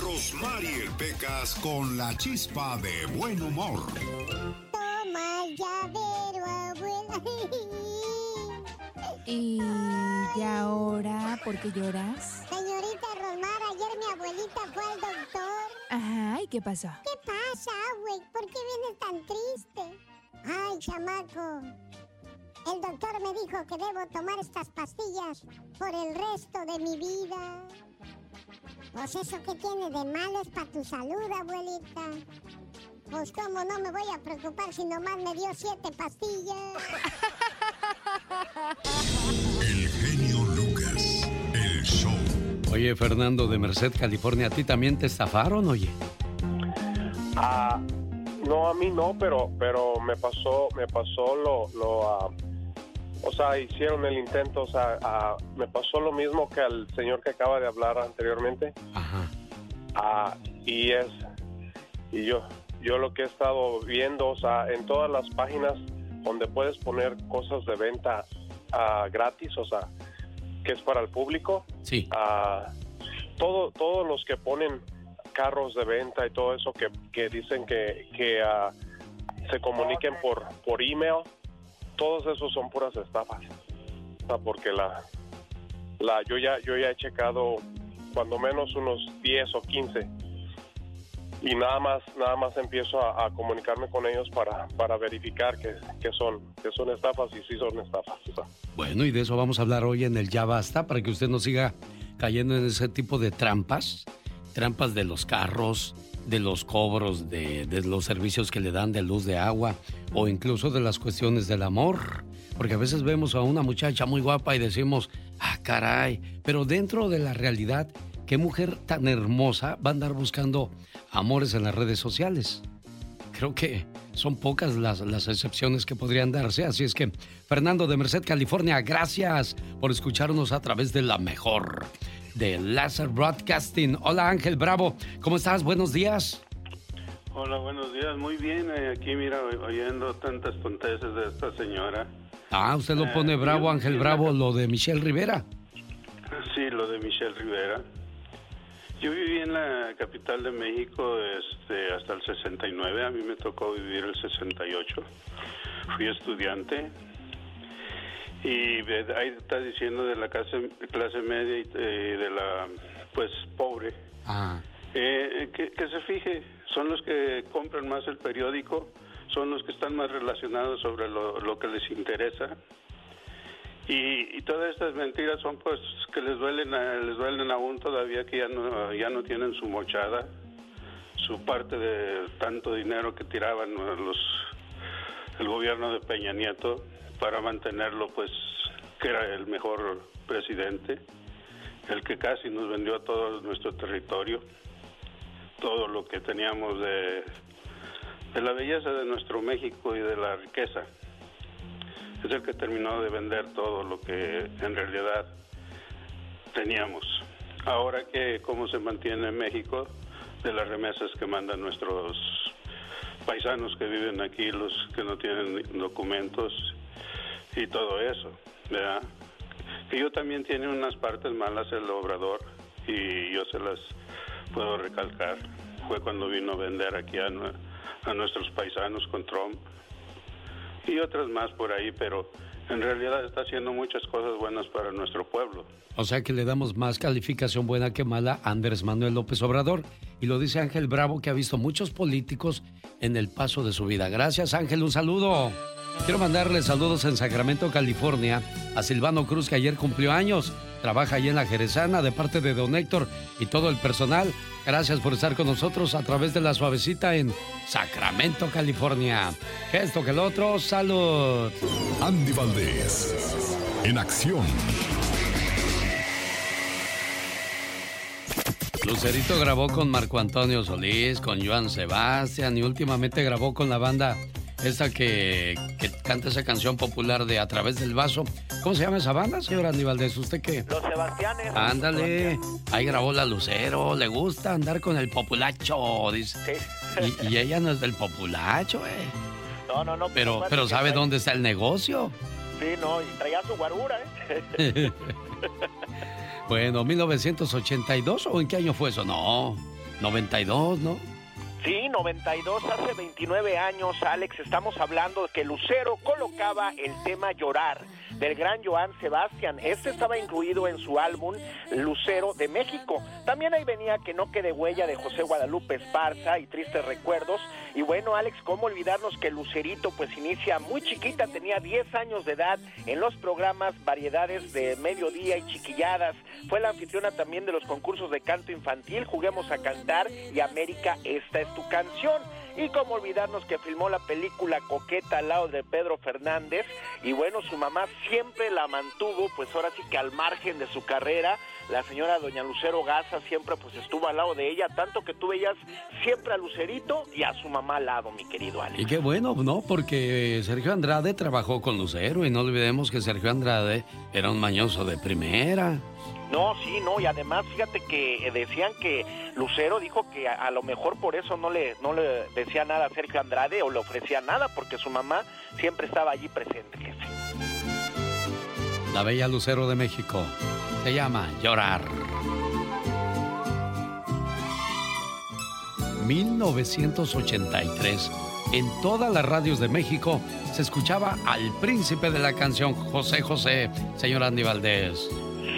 Rosmarie Pecas con la chispa de buen humor. Toma el llavero, abuela. ¿Y, y ahora por qué lloras? Señorita Rosmar, ayer mi abuelita fue al doctor. Ajá, ¿y qué pasó? ¿Qué pasa, güey? ¿Por qué vienes tan triste? Ay, chamaco. El doctor me dijo que debo tomar estas pastillas por el resto de mi vida. Pues eso que tiene de malo es para tu salud, abuelita. Pues cómo no me voy a preocupar si nomás me dio siete pastillas. El genio Lucas, el show. Oye, Fernando de Merced, California, ¿a ti también te estafaron, oye? Ah, no, a mí no, pero pero me pasó me pasó lo lo ah, o sea, hicieron el intento, o sea, ah, me pasó lo mismo que al señor que acaba de hablar anteriormente. Ah, y es y yo yo lo que he estado viendo, o sea, en todas las páginas donde puedes poner cosas de venta ah, gratis, o sea, que es para el público. Sí. Ah, todo, todos los que ponen carros de venta y todo eso que, que dicen que, que ah, se comuniquen por, por email, todos esos son puras estafas. O sea, porque la, la yo ya yo ya he checado cuando menos unos 10 o 15 y nada más nada más empiezo a, comunicarme con ellos para, para verificar que, son que son estafas y sí son estafas. Bueno, y de eso vamos a hablar hoy en el Ya Basta para que usted no siga cayendo en ese tipo de trampas, trampas de los carros, de los cobros, de, los servicios que le dan de luz, de agua o incluso de las cuestiones del amor. Porque a veces vemos a una muchacha muy guapa y decimos, ah, caray, pero dentro de la realidad, ¿qué mujer tan hermosa va a andar buscando amores en las redes sociales? Creo que son pocas las, las excepciones que podrían darse. Así es que, Fernando de Merced, California, gracias por escucharnos a través de la mejor de Láser Broadcasting. Hola Ángel Bravo, ¿cómo estás? Buenos días. Hola, buenos días. Muy bien, eh, aquí mira, oyendo tantas tonteces de esta señora. Ah, usted lo pone bravo, Ángel Bravo, lo de Michelle Rivera. Sí, lo de Michelle Rivera. Yo viví en la capital de México este, hasta el 69, a mí me tocó vivir el 68. Fui estudiante y ahí está diciendo de la clase, clase media y eh, de la, pues, pobre. Ah. Eh, que, que se fije, son los que compran más el periódico son los que están más relacionados sobre lo, que les interesa. Y, todas estas mentiras son pues que les duelen les duelen aún todavía que ya no ya no tienen su mochada su parte de tanto dinero que tiraban los el gobierno de Peña Nieto para mantenerlo pues que era el mejor presidente el que casi nos vendió a todo nuestro territorio todo lo que teníamos de la belleza de nuestro México y de la riqueza. Es el que terminó de vender todo lo que en realidad teníamos. Ahora que cómo se mantiene México de las remesas que mandan nuestros paisanos que viven aquí, los que no tienen documentos y todo eso, ¿verdad? Que yo también tiene unas partes malas el obrador y yo se las puedo recalcar. Fue cuando vino a vender aquí a a nuestros paisanos con Trump y otras más por ahí, pero en realidad está haciendo muchas cosas buenas para nuestro pueblo. O sea que le damos más calificación buena que mala a Andrés Manuel López Obrador. Y lo dice Ángel Bravo, que ha visto muchos políticos en el paso de su vida. Gracias Ángel, un saludo. Quiero mandarle saludos en Sacramento, California, a Silvano Cruz, que ayer cumplió años. Trabaja allí en la Jerezana de parte de Don Héctor y todo el personal. Gracias por estar con nosotros a través de la suavecita en Sacramento, California. Que esto que el otro, salud. Andy Valdés, en acción. Lucerito grabó con Marco Antonio Solís, con Joan Sebastián y últimamente grabó con la banda esa que, canta esa canción popular de A través del vaso. ¿Cómo se llama esa banda, señor Andy ¿Usted qué? Los Sebastianes. Ándale. Ahí grabó la Lucero. Le gusta andar con el populacho, dice. Sí. Y, ella no es del populacho, eh. No, no, no. Pero, pero ¿sabe dónde está el negocio? Sí, no, y traía su guarura, ¿eh? bueno, 1982 o en qué año fue eso? No, 92, ¿no? Sí, 92, hace 29 años, Alex, estamos hablando de que Lucero colocaba el tema Llorar del gran Joan Sebastián. Este estaba incluido en su álbum Lucero de México. También ahí venía Que no quede huella de José Guadalupe Esparza y Tristes Recuerdos. Y bueno, Alex, ¿cómo olvidarnos que Lucerito pues inicia muy chiquita, tenía 10 años de edad en los programas Variedades de Mediodía y Chiquilladas. Fue la anfitriona también de los concursos de canto infantil Juguemos a Cantar y América, esta es tu canción. Y como olvidarnos que filmó la película Coqueta al lado de Pedro Fernández. Y bueno, su mamá siempre la mantuvo, pues ahora sí que al margen de su carrera. La señora doña Lucero Gaza siempre pues estuvo al lado de ella, tanto que tú veías siempre a Lucerito y a su mamá al lado, mi querido Alex. Y qué bueno, ¿no? Porque Sergio Andrade trabajó con Lucero y no olvidemos que Sergio Andrade era un mañoso de primera. No, sí, no, y además fíjate que decían que Lucero dijo que a, lo mejor por eso no le, no le decía nada a Sergio Andrade o le ofrecía nada, porque su mamá siempre estaba allí presente. La bella Lucero de México se llama Llorar. 1983. En todas las radios de México se escuchaba al príncipe de la canción José José, señor Andy Valdés.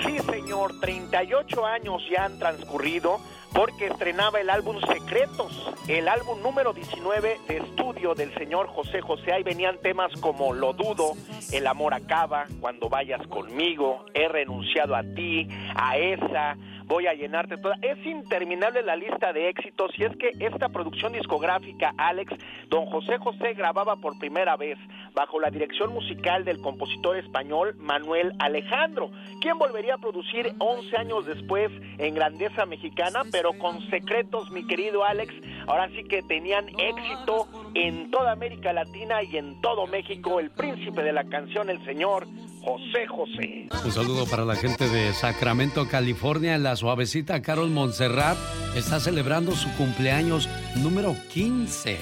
Sí, señor, 38 años ya han transcurrido porque estrenaba el álbum Secretos, el álbum número 19 de estudio del señor José José. Ahí venían temas como Lo dudo, El amor acaba, Cuando vayas conmigo, He renunciado a ti, a esa, voy a llenarte toda. Es interminable la lista de éxitos y es que esta producción discográfica, Alex, don José José grababa por primera vez bajo la dirección musical del compositor español Manuel Alejandro, quien volvería a producir 11 años después en Grandeza Mexicana, pero con secretos, mi querido Alex. Ahora sí que tenían éxito en toda América Latina y en todo México, el príncipe de la canción, el señor José José. Un saludo para la gente de Sacramento, California. La suavecita Carol Montserrat está celebrando su cumpleaños número 15.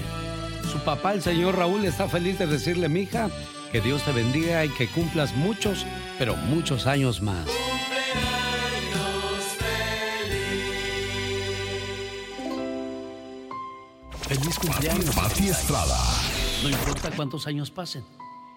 Su papá, el señor Raúl, está feliz de decirle, mija, que Dios te bendiga y que cumplas muchos, pero muchos años más. Feliz cumpleaños. Pati Estrada. No importa cuántos años pasen,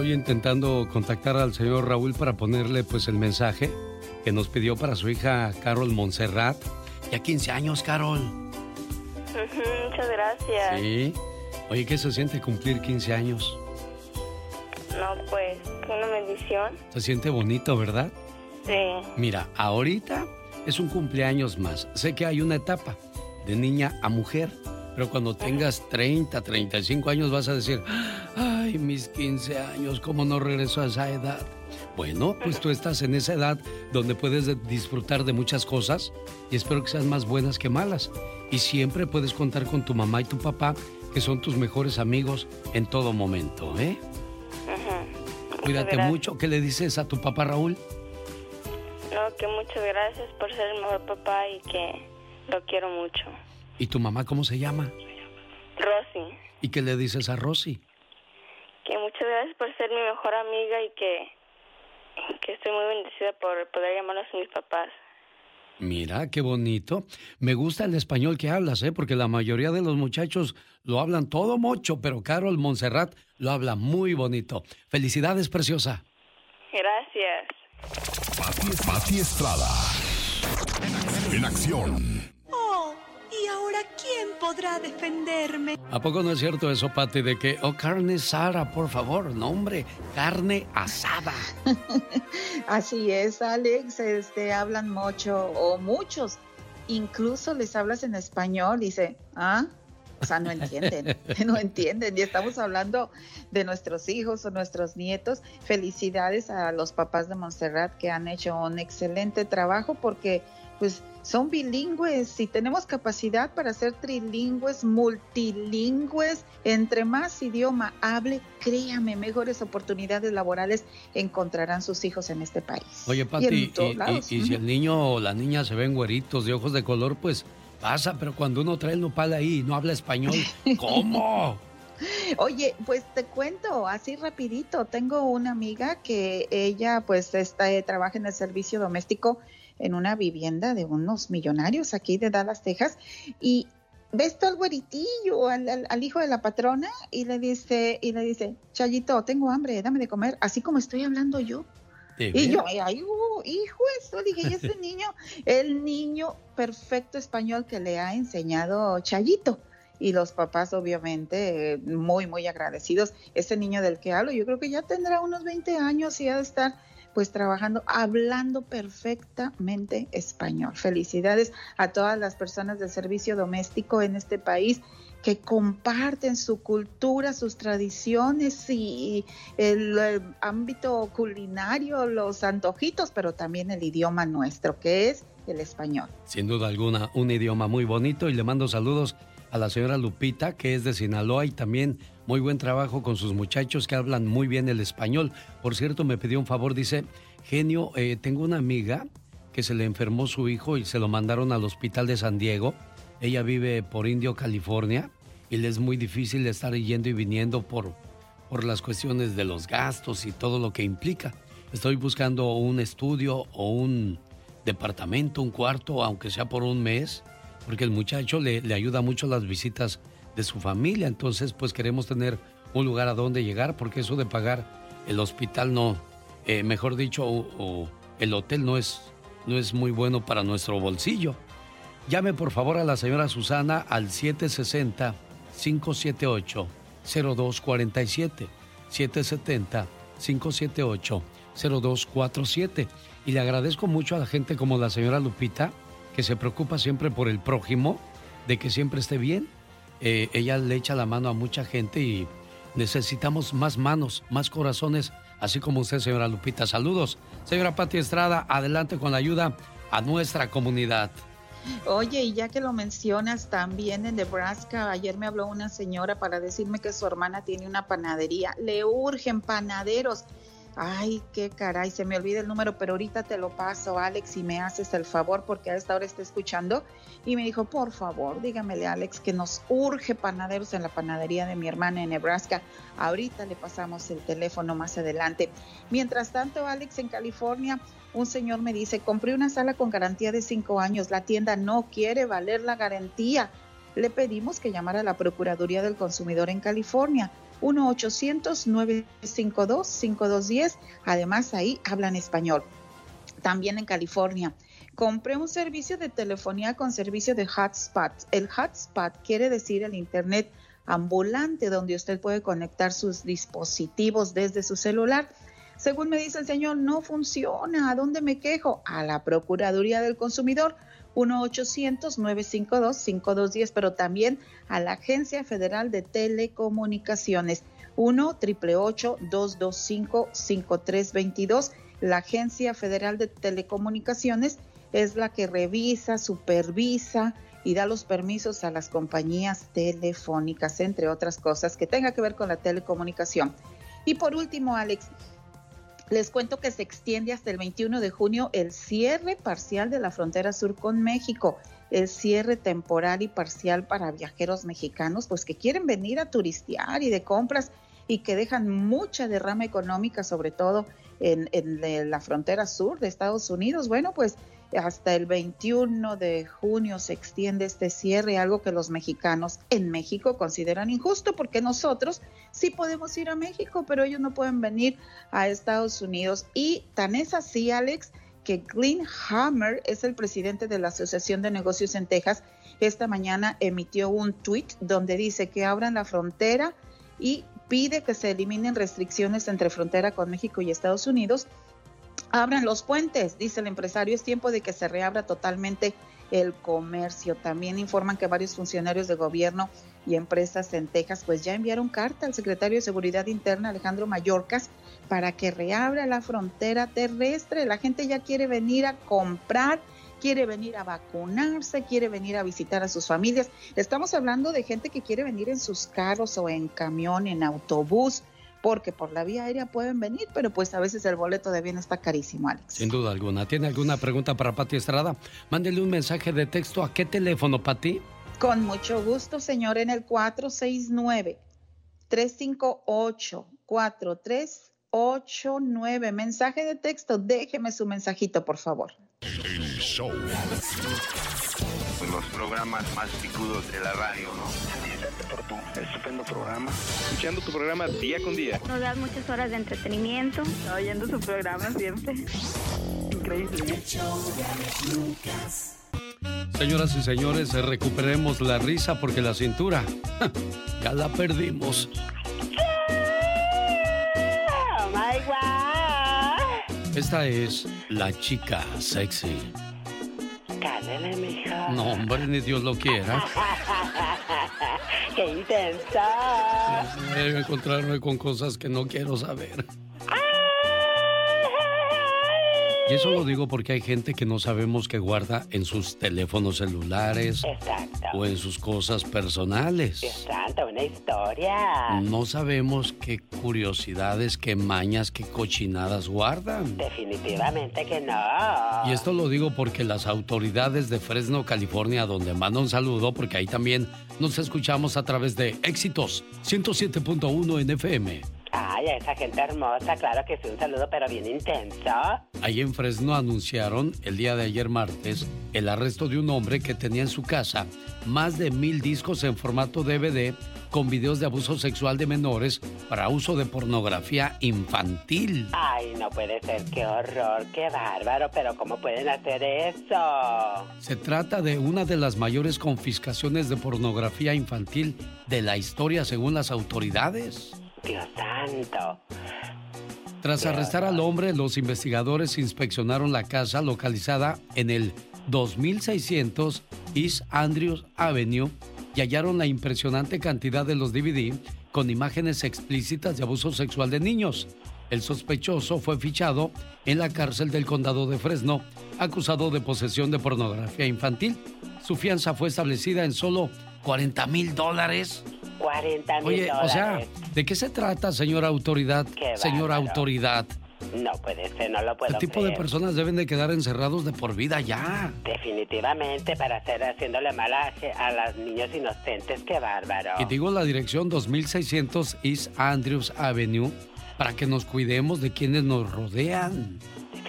Estoy intentando contactar al señor Raúl para ponerle pues el mensaje que nos pidió para su hija Carol Montserrat. Ya 15 años, Carol. Muchas gracias. Sí. Oye, ¿qué se siente cumplir 15 años? No, pues, una bendición. Se siente bonito, ¿verdad? Sí. Mira, ahorita es un cumpleaños más. Sé que hay una etapa de niña a mujer, pero cuando tengas 30, 35 años vas a decir, ay, mis 15 años, ¿cómo no regreso a esa edad? Bueno, pues tú estás en esa edad donde puedes de- disfrutar de muchas cosas y espero que sean más buenas que malas. Y siempre puedes contar con tu mamá y tu papá, que son tus mejores amigos en todo momento, ¿eh? Ujú. Cuídate gracias. mucho. ¿Qué le dices a tu papá Raúl? No, que muchas gracias por ser el mejor papá y que lo quiero mucho. ¿Y tu mamá cómo se llama? Rosy, ¿Y qué le dices a Rosy? que muchas gracias por ser mi mejor amiga y que, que estoy muy bendecida por poder llamarlos mis papás. Mira, qué bonito. Me gusta el español que hablas, ¿eh? Porque la mayoría de los muchachos lo hablan todo mocho, pero Carol Montserrat lo habla muy bonito. Felicidades, preciosa. Gracias. Pati, Pati Estrada. En acción. ¿Y ahora quién podrá defenderme? ¿A poco no es cierto eso, Pati, de que, oh, carne asada, por favor? No, hombre, carne asada. Así es, Alex, este, hablan mucho o muchos, incluso les hablas en español, dice, ah, o sea, no entienden, no entienden. Y estamos hablando de nuestros hijos o nuestros nietos. Felicidades a los papás de Montserrat que han hecho un excelente trabajo porque pues son bilingües y tenemos capacidad para ser trilingües, multilingües. Entre más idioma hable, créame, mejores oportunidades laborales encontrarán sus hijos en este país. Oye, Pati, y, si el niño o la niña se ven güeritos de ojos de color, pues pasa, pero cuando uno trae el nopal ahí y no habla español, ¿cómo? Oye, pues te cuento así rapidito. Tengo una amiga que ella pues está, trabaja en el servicio doméstico en una vivienda de unos millonarios aquí de Dallas, Texas, y ves todo el güeritillo al, al- al hijo de la patrona y le dice, y le dice, Chayito, tengo hambre, dame de comer, así como estoy hablando yo. ¿De Y yo, ay, uh, hijo, eso, dije, y ese niño, el niño perfecto español que le ha enseñado Chayito. Y los papás, obviamente, muy, muy agradecidos. Ese niño del que hablo, yo creo que ya tendrá unos 20 años y ha de estar, pues, trabajando, hablando perfectamente español. Felicidades a todas las personas del servicio doméstico en este país que comparten su cultura, sus tradiciones y el, ámbito culinario, los antojitos, pero también el idioma nuestro, que es el español. Sin duda alguna, un idioma muy bonito y le mando saludos a la señora Lupita, que es de Sinaloa, y también muy buen trabajo con sus muchachos que hablan muy bien el español. Por cierto, me pidió un favor, dice, genio, eh, tengo una amiga que se le enfermó su hijo y se lo mandaron al hospital de San Diego. Ella vive por Indio, California, y le es muy difícil estar yendo y viniendo por, por las cuestiones de los gastos y todo lo que implica. Estoy buscando un estudio o un departamento, un cuarto, aunque sea por un mes, porque el muchacho le, le ayuda mucho las visitas de su familia. Entonces, pues queremos tener un lugar a donde llegar, porque eso de pagar el hospital no, eh, mejor dicho, o, el hotel no es, no es muy bueno para nuestro bolsillo. Llame por favor a la señora Susana al 760-578-0247. 770-578-0247. Y le agradezco mucho a la gente como la señora Lupita, que se preocupa siempre por el prójimo, de que siempre esté bien. Eh, ella le echa la mano a mucha gente y necesitamos más manos, más corazones, así como usted, señora Lupita. Saludos. Señora Pati Estrada, adelante con la ayuda a nuestra comunidad. Oye, y ya que lo mencionas, también en Nebraska, ayer me habló una señora para decirme que su hermana tiene una panadería. Le urgen panaderos. Ay, qué caray, se me olvida el número, pero ahorita te lo paso, Alex, si me haces el favor, porque a esta hora está escuchando. Y me dijo, por favor, dígamele, Alex, que nos urge panaderos en la panadería de mi hermana en Nebraska. Ahorita le pasamos el teléfono más adelante. Mientras tanto, Alex, en California, un señor me dice, compré una sala con garantía de cinco años, la tienda no quiere valer la garantía. Le pedimos que llamara a la Procuraduría del Consumidor en California. 1-800-952-5210. Además, ahí hablan español. También en California. Compré un servicio de telefonía con servicio de hotspot. El hotspot quiere decir el Internet ambulante donde usted puede conectar sus dispositivos desde su celular. Según me dice el señor, no funciona. ¿A dónde me quejo? A la Procuraduría del Consumidor. 1-800-952-5210, pero también a la Agencia Federal de Telecomunicaciones. 1-888-225-5322. La Agencia Federal de Telecomunicaciones es la que revisa, supervisa y da los permisos a las compañías telefónicas, entre otras cosas que tenga que ver con la telecomunicación. Y por último, Alex, les cuento que se extiende hasta el 21 de junio el cierre parcial de la frontera sur con México, el cierre temporal y parcial para viajeros mexicanos, pues que quieren venir a turistear y de compras y que dejan mucha derrama económica, sobre todo en, en la frontera sur de Estados Unidos. Bueno, pues hasta el 21 de junio se extiende este cierre, algo que los mexicanos en México consideran injusto porque nosotros sí podemos ir a México, pero ellos no pueden venir a Estados Unidos. Y tan es así, Alex, que Glenn Hammer es el presidente de la Asociación de Negocios en Texas. Esta mañana emitió un tweet donde dice que abran la frontera y pide que se eliminen restricciones entre frontera con México y Estados Unidos Abran los puentes, dice el empresario, es tiempo de que se reabra totalmente el comercio. También informan que varios funcionarios de gobierno y empresas en Texas pues ya enviaron carta al secretario de Seguridad Interna Alejandro Mayorkas para que reabra la frontera terrestre. La gente ya quiere venir a comprar, quiere venir a vacunarse, quiere venir a visitar a sus familias. Estamos hablando de gente que quiere venir en sus carros o en camión, en autobús porque por la vía aérea pueden venir, pero pues a veces el boleto de avión está carísimo, Alex. Sin duda alguna. ¿Tiene alguna pregunta para Pati Estrada? Mándele un mensaje de texto. ¿A qué teléfono, Pati? Con mucho gusto, señor, en el 469-358-4389. Mensaje de texto, déjeme su mensajito, por favor. El show. Los programas más picudos de la radio, ¿no? Por tu estupendo programa. Escuchando tu programa día con día. Nos das muchas horas de entretenimiento. oyendo su programa siempre. Increíble. Señoras y señores, recuperemos la risa porque la cintura ya la perdimos. Oh my God. Esta es la chica sexy. Cálele, mija. No, hombre, ni Dios lo quiera. ¡Qué intensa! Debe encontrarme con cosas que no quiero saber. Y eso lo digo porque hay gente que no sabemos que guarda en sus teléfonos celulares o en sus cosas personales. Dios santo, una historia. No sabemos qué curiosidades, qué mañas, qué cochinadas guardan. Definitivamente que no. Y esto lo digo porque las autoridades de Fresno, California, donde mando un saludo, porque ahí también nos escuchamos a través de Éxitos 107.1 en FM. Ay, a esa gente hermosa, claro que sí, un saludo, pero bien intenso. Ahí en Fresno anunciaron el día de ayer martes el arresto de un hombre que tenía en su casa más de mil discos en formato DVD con videos de abuso sexual de menores para uso de pornografía infantil. Ay, no puede ser, qué horror, qué bárbaro, pero ¿cómo pueden hacer eso? Se trata de una de las mayores confiscaciones de pornografía infantil de la historia según las autoridades. Dios santo. Tras arrestar al hombre, los investigadores inspeccionaron la casa localizada en el 2600 East Andrews Avenue y hallaron la impresionante cantidad de los DVD con imágenes explícitas de abuso sexual de niños. El sospechoso fue fichado en la cárcel del condado de Fresno, acusado de posesión de pornografía infantil. Su fianza fue establecida en solo 40 mil dólares. 40 mil Oye, o sea. ¿de qué se trata, señora autoridad? Qué Señora bárbaro. autoridad. No puede ser, no lo puedo Este tipo de personas deben de quedar encerrados de por vida ya. Definitivamente, para hacer haciéndole mal a, a los niños inocentes, qué bárbaro. Y digo la dirección 2600 East Andrews Avenue para que nos cuidemos de quienes nos rodean.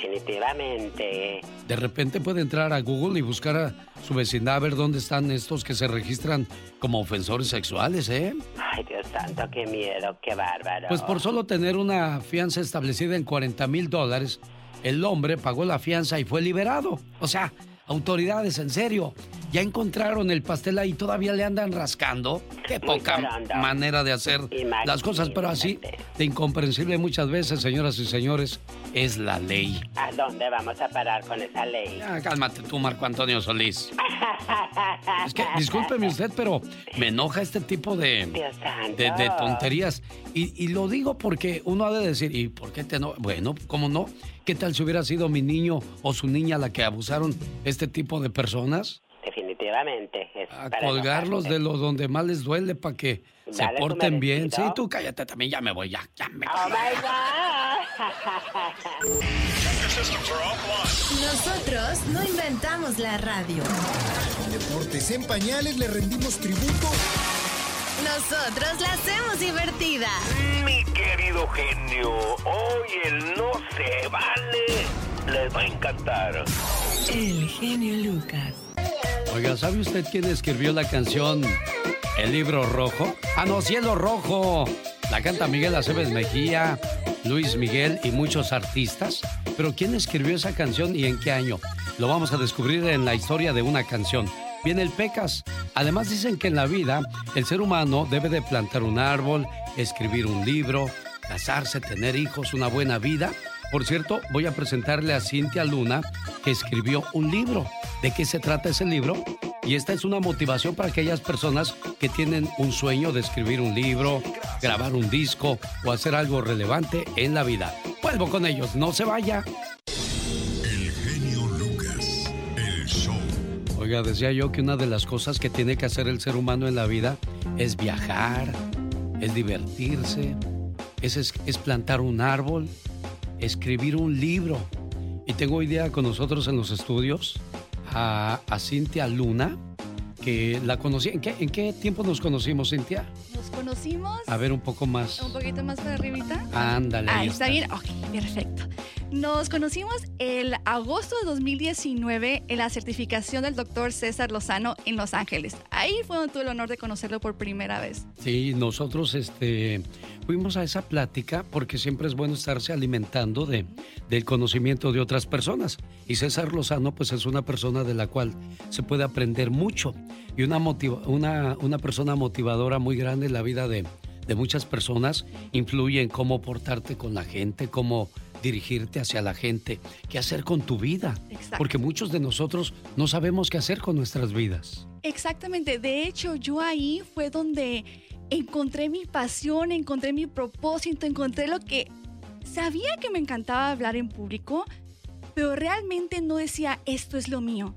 Definitivamente. De repente puede entrar a Google y buscar a su vecindad a ver dónde están estos que se registran como ofensores sexuales, ¿eh? Ay, Dios santo, qué miedo, qué bárbaro. Pues por solo tener una fianza establecida en 40 mil dólares, el hombre pagó la fianza y fue liberado. O sea, autoridades, en serio, ya encontraron el pastel ahí, todavía le andan rascando. Qué Muy poca manera de hacer las cosas, pero así, de incomprensible muchas veces, señoras y señores, es la ley. ¿A dónde vamos a parar con esa ley? Ya, cálmate tú, Marco Antonio Solís. Es que, discúlpeme usted, pero me enoja este tipo de, de, de tonterías. Y, y lo digo porque uno ha de decir, ¿y por qué te no? Bueno, ¿cómo no? ¿Qué tal si hubiera sido mi niño o su niña la que abusaron este tipo de personas? Definitivamente. Es A para colgarlos de lo donde más les duele para que se Dale porten bien. Sí, tú cállate también, ya me voy, ya, ya me Oh my God. Nosotros no inventamos la radio. Deportes en pañales le rendimos tributo. Nosotros la hacemos divertida. Mi querido genio, hoy el no se vale les va a encantar. El genio Lucas. Oiga, ¿sabe usted quién escribió la canción El libro rojo? Ah, no, Cielo Rojo. La canta Miguel Aceves Mejía, Luis Miguel y muchos artistas. Pero ¿quién escribió esa canción y en qué año? Lo vamos a descubrir en la historia de una canción. Viene el Pecas. Además dicen que en la vida el ser humano debe de plantar un árbol, escribir un libro, casarse, tener hijos, una buena vida. Por cierto, voy a presentarle a Cintia Luna, que escribió un libro. ¿De qué se trata ese libro? Y esta es una motivación para aquellas personas que tienen un sueño de escribir un libro, grabar un disco o hacer algo relevante en la vida. Vuelvo con ellos, no se vaya. El genio Lucas. El show. Oiga, decía yo que una de las cosas que tiene que hacer el ser humano en la vida es viajar, es divertirse, es, es, es plantar un árbol, escribir un libro. Y tengo hoy día con nosotros en los estudios a, a Cintia Luna, que la conocí. ¿En qué, ¿En qué tiempo nos conocimos, Cintia? Nos conocimos A ver, un poco más. un poquito más para arribita. Ándale. Ah, ahí está bien. Ok, perfecto. Nos conocimos el agosto de 2019 en la certificación del doctor César Lozano en Los Ángeles. Ahí fue donde tuve el honor de conocerlo por primera vez. Sí, nosotros este, fuimos a esa plática porque siempre es bueno estarse alimentando de, del conocimiento de otras personas. Y César Lozano, pues es una persona de la cual se puede aprender mucho y una, persona motivadora muy grande en la vida de muchas personas. Influye en cómo portarte con la gente, cómo dirigirte hacia la gente, qué hacer con tu vida. Exacto. Porque muchos de nosotros no sabemos qué hacer con nuestras vidas. Exactamente. De hecho, yo ahí fue donde encontré mi pasión, encontré mi propósito, encontré lo que sabía que me encantaba hablar en público, pero realmente no decía esto es lo mío.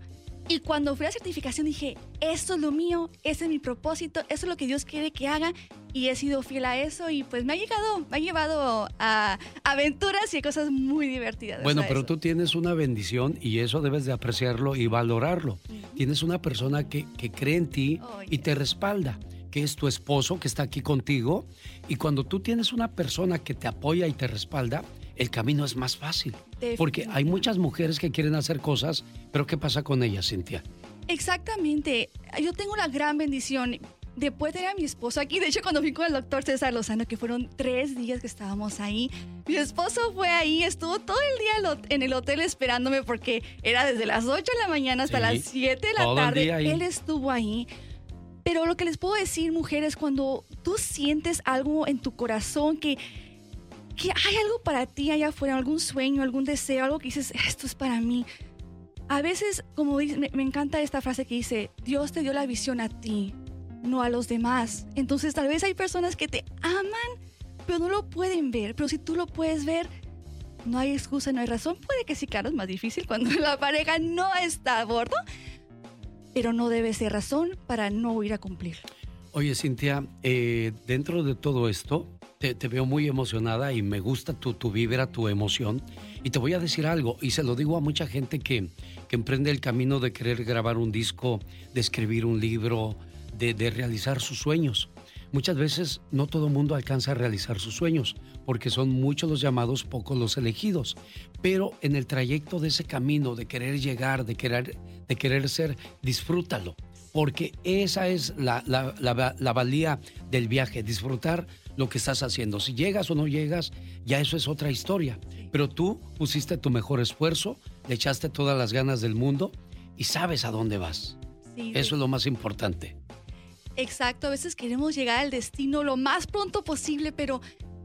Y cuando fui a la certificación dije, esto es lo mío, ese es mi propósito, eso es lo que Dios quiere que haga y he sido fiel a eso y pues me ha llegado, me ha llevado a aventuras y a cosas muy divertidas. Bueno, pero eso. tú tienes una bendición y eso debes de apreciarlo y valorarlo. Tienes una persona que, que cree en ti y te respalda, que es tu esposo que está aquí contigo. Y cuando tú tienes una persona que te apoya y te respalda, el camino es más fácil. Porque hay muchas mujeres que quieren hacer cosas, pero ¿qué pasa con ellas, Cintia? Exactamente. Yo tengo la gran bendición de poder tener a mi esposo aquí. De hecho, cuando fui con el doctor César Lozano, que fueron tres días que estábamos ahí, mi esposo fue ahí, estuvo todo el día en el hotel esperándome porque era desde las 8 de la mañana hasta Sí, las 7 de la tarde. Él estuvo ahí. Pero lo que les puedo decir, mujeres, cuando tú sientes algo en tu corazón que, que hay algo para ti allá afuera, algún sueño, algún deseo, algo que dices, esto es para mí. A veces, como me encanta esta frase que dice, Dios te dio la visión a ti, no a los demás. Entonces tal vez hay personas que te aman, pero no lo pueden ver. Pero si tú lo puedes ver, no hay excusa, no hay razón. Puede que sí, claro, es más difícil cuando la pareja no está a bordo, pero no debe ser razón para no ir a cumplir. Oye, Cintia, eh, dentro de todo esto, te, te veo muy emocionada y me gusta tu, tu vibra, tu emoción. Y te voy a decir algo, y se lo digo a mucha gente que, que emprende el camino de querer grabar un disco, de escribir un libro, de, de realizar sus sueños. Muchas veces no todo mundo alcanza a realizar sus sueños, porque son muchos los llamados, pocos los elegidos. Pero en el trayecto de ese camino, de querer llegar, de querer, de querer ser, disfrútalo porque esa es la, la- la- la valía del viaje, disfrutar lo que estás haciendo. Si llegas o no llegas, ya eso es otra historia. Pero tú pusiste tu mejor esfuerzo, le echaste todas las ganas del mundo y sabes a dónde vas. Sí, Eso es lo más importante. Exacto, a veces queremos llegar al destino lo más pronto posible, pero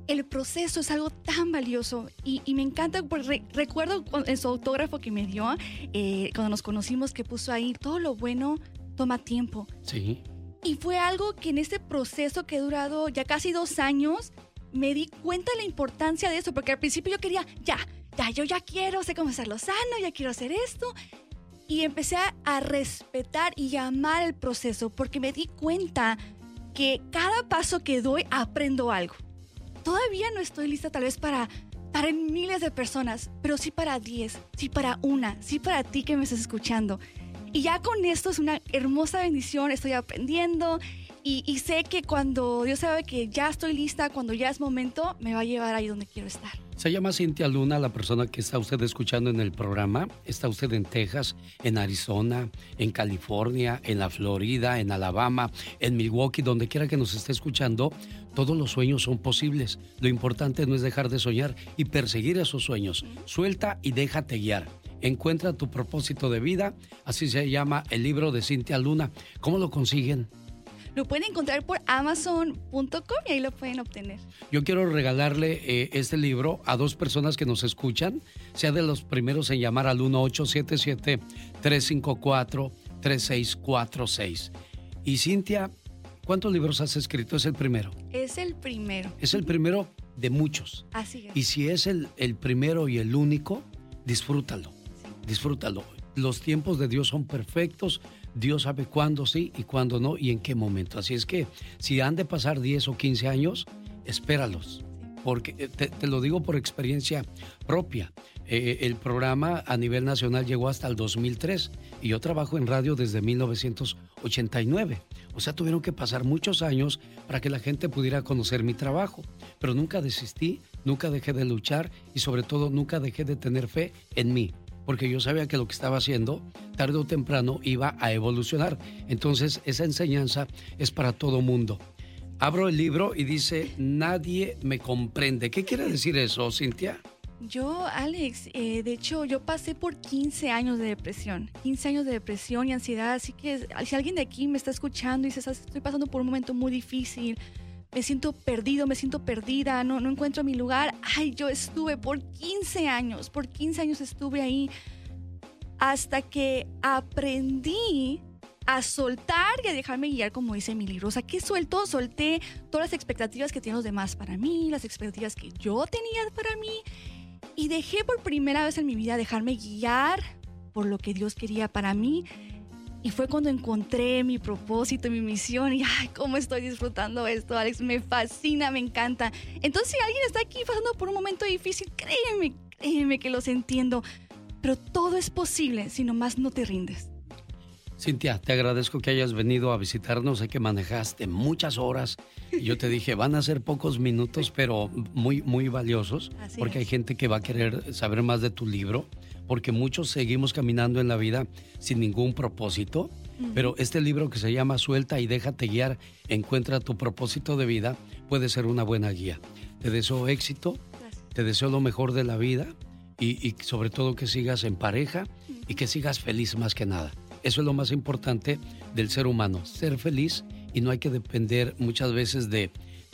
el proceso es algo tan valioso y, y me encanta, re- recuerdo cu- en su autógrafo que me dio, eh, cuando nos conocimos, que puso ahí, todo lo bueno toma tiempo. Sí. Y fue algo que en este proceso que ha durado ya casi dos años, me di cuenta de la importancia de eso, porque al principio yo quería, ya, ya, yo ya quiero, sé cómo estarlo sano, ya quiero hacer esto. Y empecé a, respetar y amar el proceso, porque me di cuenta que cada paso que doy aprendo algo. Todavía no estoy lista tal vez para en miles de personas, pero sí para 10, sí para una, sí para ti que me estás escuchando. Y ya con esto es una hermosa bendición, estoy aprendiendo y, y sé que cuando Dios sabe que ya estoy lista, cuando ya es momento, me va a llevar ahí donde quiero estar. Se llama Cintia Luna, la persona que está usted escuchando en el programa. Está usted en Texas, en Arizona, en California, en la Florida, en Alabama, en Milwaukee, donde quiera que nos esté escuchando. Todos los sueños son posibles. Lo importante no es dejar de soñar y perseguir esos sueños. Suelta y déjate guiar. Encuentra tu propósito de vida. Así se llama el libro de Cintia Luna. ¿Cómo lo consiguen? Lo pueden encontrar por amazon.com y ahí lo pueden obtener. Yo quiero regalarle eh, este libro a dos personas que nos escuchan, sea de los primeros en llamar al 1877-354-3646. Y Cintia, ¿cuántos libros has escrito? Es el primero. Es el primero. Es el primero de muchos. Así es. Y si es el, el primero y el único, disfrútalo. Disfrútalo. Los tiempos de Dios son perfectos. Dios sabe cuándo sí y cuándo no y en qué momento. Así es que si han de pasar 10 o 15 años, espéralos. Porque eh, te, lo digo por experiencia propia. Eh, el programa a nivel nacional llegó hasta el 2003 y yo trabajo en radio desde 1989. O sea, tuvieron que pasar muchos años para que la gente pudiera conocer mi trabajo. Pero nunca desistí, nunca dejé de luchar y sobre todo nunca dejé de tener fe en mí. Porque yo sabía que lo que estaba haciendo, tarde o temprano, iba a evolucionar. Entonces, esa enseñanza es para todo mundo. Abro el libro y dice, nadie me comprende. ¿Qué quiere decir eso, Cintia? Yo, Alex, eh, de hecho, yo pasé por 15 años de depresión, 15 años de depresión y ansiedad, así que si alguien de aquí me está escuchando y dice, "¿Sabes? estoy pasando por un momento muy difícil, me siento perdido, me siento perdida, no, no encuentro mi lugar, ay, yo estuve por 15 años, por 15 años estuve ahí, hasta que aprendí a soltar y a dejarme guiar, como dice mi libro. O sea, que suelto, solté todas las expectativas que tienen los demás para mí, las expectativas que yo tenía para mí. Y dejé por primera vez en mi vida dejarme guiar por lo que Dios quería para mí. Y fue cuando encontré mi propósito, mi misión. Y ay, cómo estoy disfrutando esto, Alex. Me fascina, me encanta. Entonces, si alguien está aquí pasando por un momento difícil, créeme, créeme que los entiendo. Pero todo es posible si nomás no te rindes. Cintia, te agradezco que hayas venido a visitarnos. Sé que manejaste muchas horas y yo te dije, van a ser pocos minutos, pero muy, muy valiosos, porque hay gente que va a querer saber más de tu libro, porque muchos seguimos caminando en la vida sin ningún propósito. Pero este libro que se llama Suelta y déjate guiar, encuentra tu propósito de vida, puede ser una buena guía. Te deseo éxito, te deseo lo mejor de la vida y, y sobre todo que sigas en pareja y que sigas feliz más que nada. Eso es lo más importante del ser humano, ser feliz y no hay que depender muchas veces de,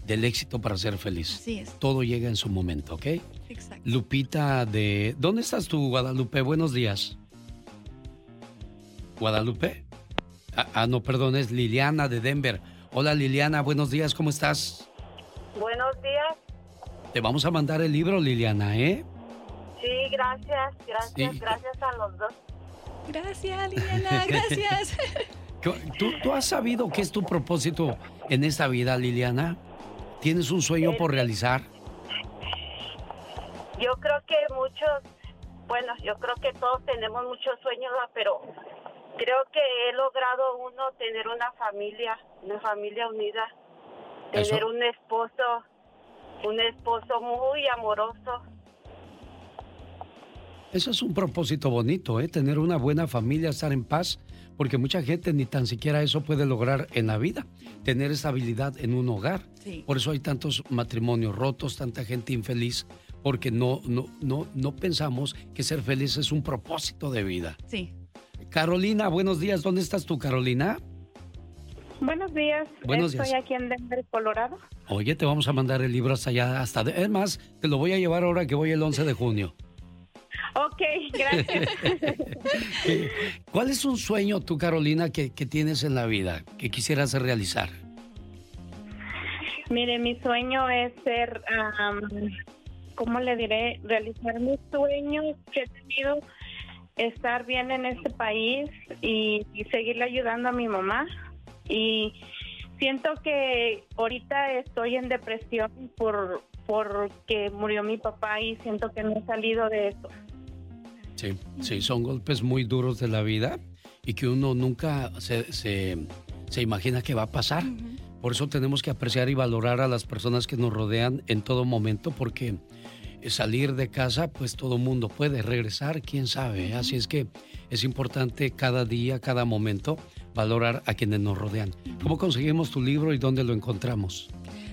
del éxito para ser feliz. Así es. Todo llega en su momento, ¿ok? Exacto. Lupita de... ¿Dónde estás tú, Guadalupe? Buenos días. ¿Guadalupe? Ah, ah, no, perdón, es Liliana de Denver. Hola Liliana, buenos días, ¿cómo estás? Buenos días. Te vamos a mandar el libro, Liliana, ¿eh? Sí, gracias, gracias, Sí. gracias a los dos. Gracias, Liliana, gracias. ¿Tú, ¿Tú has sabido qué es tu propósito en esta vida, Liliana? ¿Tienes un sueño por realizar? Yo creo que muchos, bueno, yo creo que todos tenemos muchos sueños, pero creo que he logrado uno tener una familia, una familia unida, tener Eso. un esposo, un esposo muy amoroso. Eso es un propósito bonito, ¿eh? Tener una buena familia, estar en paz, porque mucha gente ni tan siquiera eso puede lograr en la vida, tener estabilidad en un hogar. Sí. Por eso hay tantos matrimonios rotos, tanta gente infeliz, porque no, no, no, no pensamos que ser feliz es un propósito de vida. Sí. Carolina, buenos días. ¿Dónde estás tú, Carolina? Buenos días. Buenos Estoy días. aquí en Denver, Colorado. Oye, te vamos a mandar el libro hasta allá, hasta... de- es más, te lo voy a llevar ahora que voy el 11 de junio. Ok, gracias. ¿Cuál es un sueño tú, Carolina, que, que tienes en la vida, que quisieras realizar? Mire, mi sueño es ser, am, ¿cómo le diré? Realizar mis sueños que he tenido, estar bien en este país y, y seguirle ayudando a mi mamá. Y siento que ahorita estoy en depresión por porque murió mi papá y siento que no he salido de eso. Sí, sí, son golpes muy duros de la vida y que uno nunca se, se, se imagina que va a pasar. Por eso tenemos que apreciar y valorar a las personas que nos rodean en todo momento porque salir de casa, pues todo mundo puede regresar, quién sabe. Así es que es importante cada día, cada momento, valorar a quienes nos rodean. ¿Cómo conseguimos tu libro y dónde lo encontramos?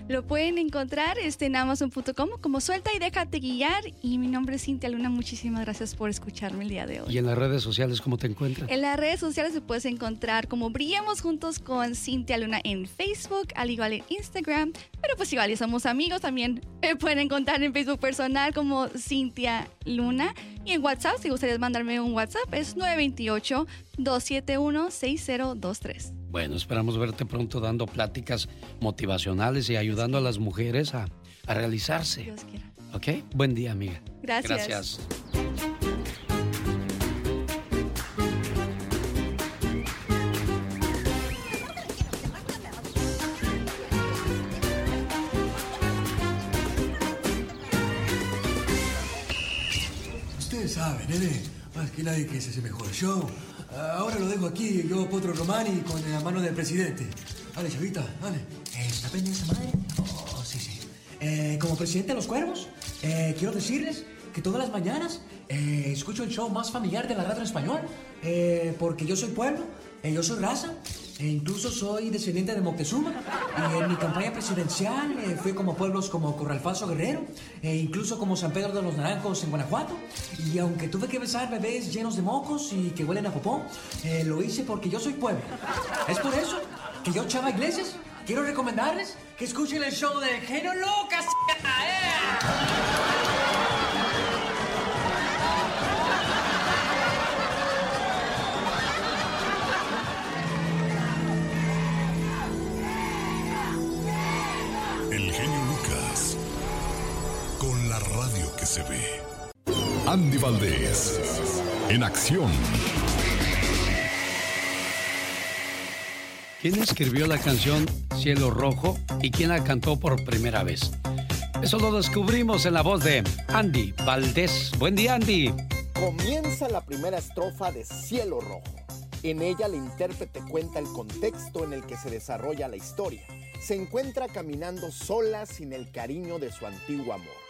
Lo pueden encontrar este, en amazon.com como Suelta y Déjate Guiar. Y mi nombre es Cintia Luna. Muchísimas gracias por escucharme el día de hoy. Y en las redes sociales, ¿cómo te encuentras? En las redes sociales se puedes encontrar como Brillamos Juntos con Cintia Luna en Facebook, al igual en Instagram. Pero pues igual y somos amigos también. Me pueden encontrar en Facebook personal como Cintia Luna. Y en WhatsApp, si gustarías mandarme un WhatsApp, es 928-271-6023. Bueno, esperamos verte pronto dando pláticas motivacionales y ayudando a las mujeres a, a realizarse. Dios quiera. ¿Ok? Buen día, amiga. Gracias. Gracias. Ustedes saben, nene, más que nadie que ese es el mejor show. Ah, Ahora lo dejo aquí, yo Potro Romani con la mano del presidente. Dale, chavita, dale. ¿Está pendiente esa madre? Oh, sí, sí. Eh, como presidente de los cuervos, eh, quiero decirles que todas las mañanas eh, escucho el show más familiar de la radio español, eh, porque yo soy pueblo, eh, yo soy raza, e incluso soy descendiente de Moctezuma. Y en mi campaña presidencial eh, fui como pueblos como Corralfazo Guerrero, e incluso como San Pedro de los Naranjos en Guanajuato. Y aunque tuve que besar bebés llenos de mocos y que huelen a popó, eh, lo hice porque yo soy pueblo. Es por eso que yo, Chava Iglesias, quiero recomendarles que escuchen el show de Genio Lucas. El Andy Valdés, en acción. ¿Quién escribió la canción Cielo Rojo y quién la cantó por primera vez? Eso lo descubrimos en la voz de Andy Valdés. Buen día, Andy. Comienza la primera estrofa de Cielo Rojo. En ella el intérprete cuenta el contexto en el que se desarrolla la historia. Se encuentra caminando sola sin el cariño de su antiguo amor.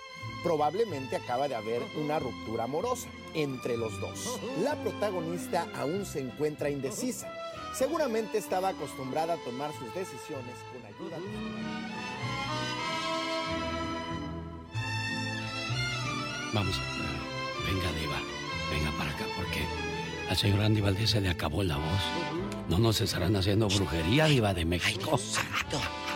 Probablemente acaba de haber una ruptura amorosa entre los dos. La protagonista aún se encuentra indecisa. Seguramente estaba acostumbrada a tomar sus decisiones con ayuda de... Vamos, venga, Diva, venga para acá, porque al señor Andy Valdés se le acabó la voz. No nos estarán haciendo brujería, Diva de México. Ay,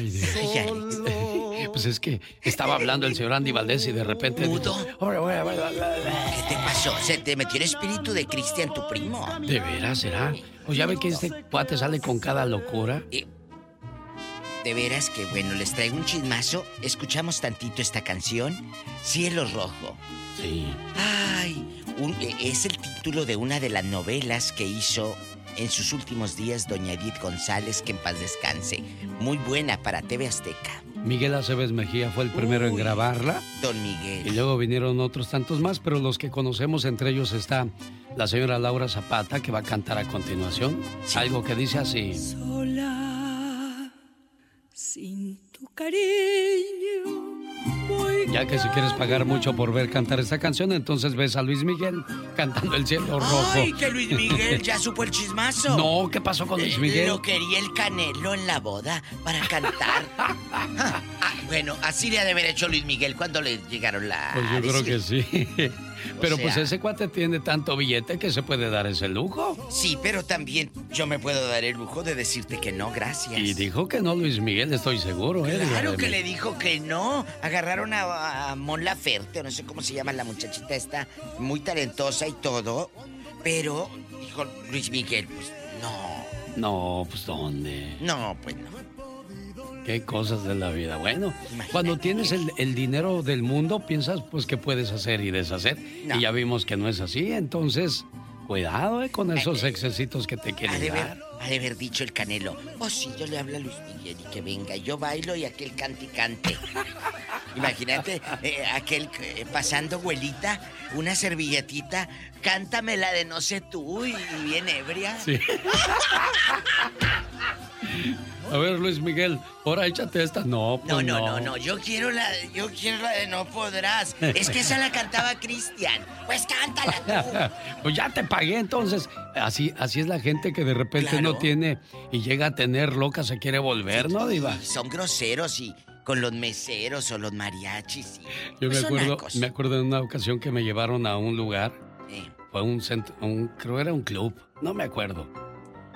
Dios. Pues es que estaba hablando el señor Andy Valdés y de repente. ¿Mudo? ¿Qué te pasó? ¿Se te metió el espíritu de Cristian, tu primo? ¿De veras será? Pues ya ve que este cuate sale con cada locura. De veras que bueno, les traigo un chismazo. Escuchamos tantito esta canción, Cielo Rojo. Sí. Ay, un- es el título de una de las novelas que hizo en sus últimos días doña Edith González, que en paz descanse. Muy buena para TV Azteca. Miguel Aceves Mejía fue el primero en grabarla. Don Miguel. Y luego vinieron otros tantos más, pero los que conocemos entre ellos está la señora Laura Zapata, que va a cantar a continuación. Algo que dice así. Sola, sin tu cariño, Ya que si quieres pagar mucho por ver cantar esta canción, entonces ves a Luis Miguel cantando El Cielo Rojo. Ay, que Luis Miguel ya supo el chismazo. No, ¿qué pasó con Luis Miguel? Lo quería el Canelo en la boda para cantar. Ah, bueno, así le ha de haber hecho Luis Miguel cuando le llegaron la. Pues yo creo que sí. Pero pues sea- ese cuate tiene tanto billete que se puede dar ese lujo. Sí, pero también yo me puedo dar el lujo de decirte que no, gracias. Y dijo que no Luis Miguel, estoy seguro. ¿eh? Claro que le dijo que no. Agarraron a, a Mon Laferte, o no sé cómo se llama la muchachita esta, muy talentosa y todo. Pero dijo Luis Miguel, pues no. No, pues ¿dónde? No, pues no. Qué cosas de la vida. Bueno, cuando tienes el, el dinero del mundo, piensas pues que puedes hacer y deshacer. No. Y ya vimos que no es así. Entonces, cuidado eh, con esos excesitos que te Ha quieren de, dar. ha de haber dicho el Canelo. Oh, sí, yo le hablo a Luis Miguel y que venga. Yo bailo y aquel cante y cante. Imagínate, eh, aquel eh, pasando abuelita, una servilletita, cántame la de no sé tú y, y bien ebria. Sí. A ver, Luis Miguel, ahora échate esta. No, No, pues no, no, no, yo quiero la, yo quiero la de no podrás. Es que esa la cantaba Cristian. Pues cántala tú. pues ya te pagué entonces. Así, así es la gente que de repente no tiene y llega a tener loca, se quiere volver, ¿no, Diva? Son groseros y con los meseros o los mariachis. y- Yo pues me son acuerdo, me acuerdo de una ocasión que me llevaron a un lugar. Eh. Fue un centro, un, creo era un club, no me acuerdo.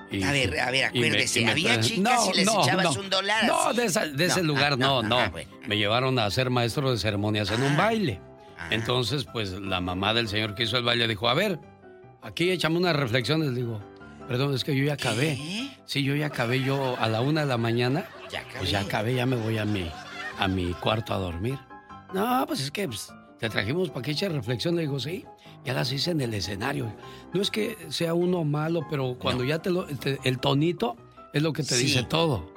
Y- A ver, a ver, me- acuérdese, me ¿había chicas y les echabas un dólar No, de, esa- de ese No, lugar ah, no, no, no. ah, bueno. Me llevaron a ser maestro de ceremonias en un Ah. baile. Entonces, pues la mamá del señor que hizo el baile dijo, a ver, aquí échame unas reflexiones. Le digo, perdón, es que yo ya acabé. Sí, yo ya acabé yo a la una de la mañana. Ya acabé. Pues ya acabé, ya me voy a mi, a mi cuarto a dormir. No, pues es que pues, te trajimos para que eches reflexión. Le digo, sí, ya las hice en el escenario. No es que sea uno malo, pero cuando ya te lo. te- el tonito es lo que te Sí. dice todo.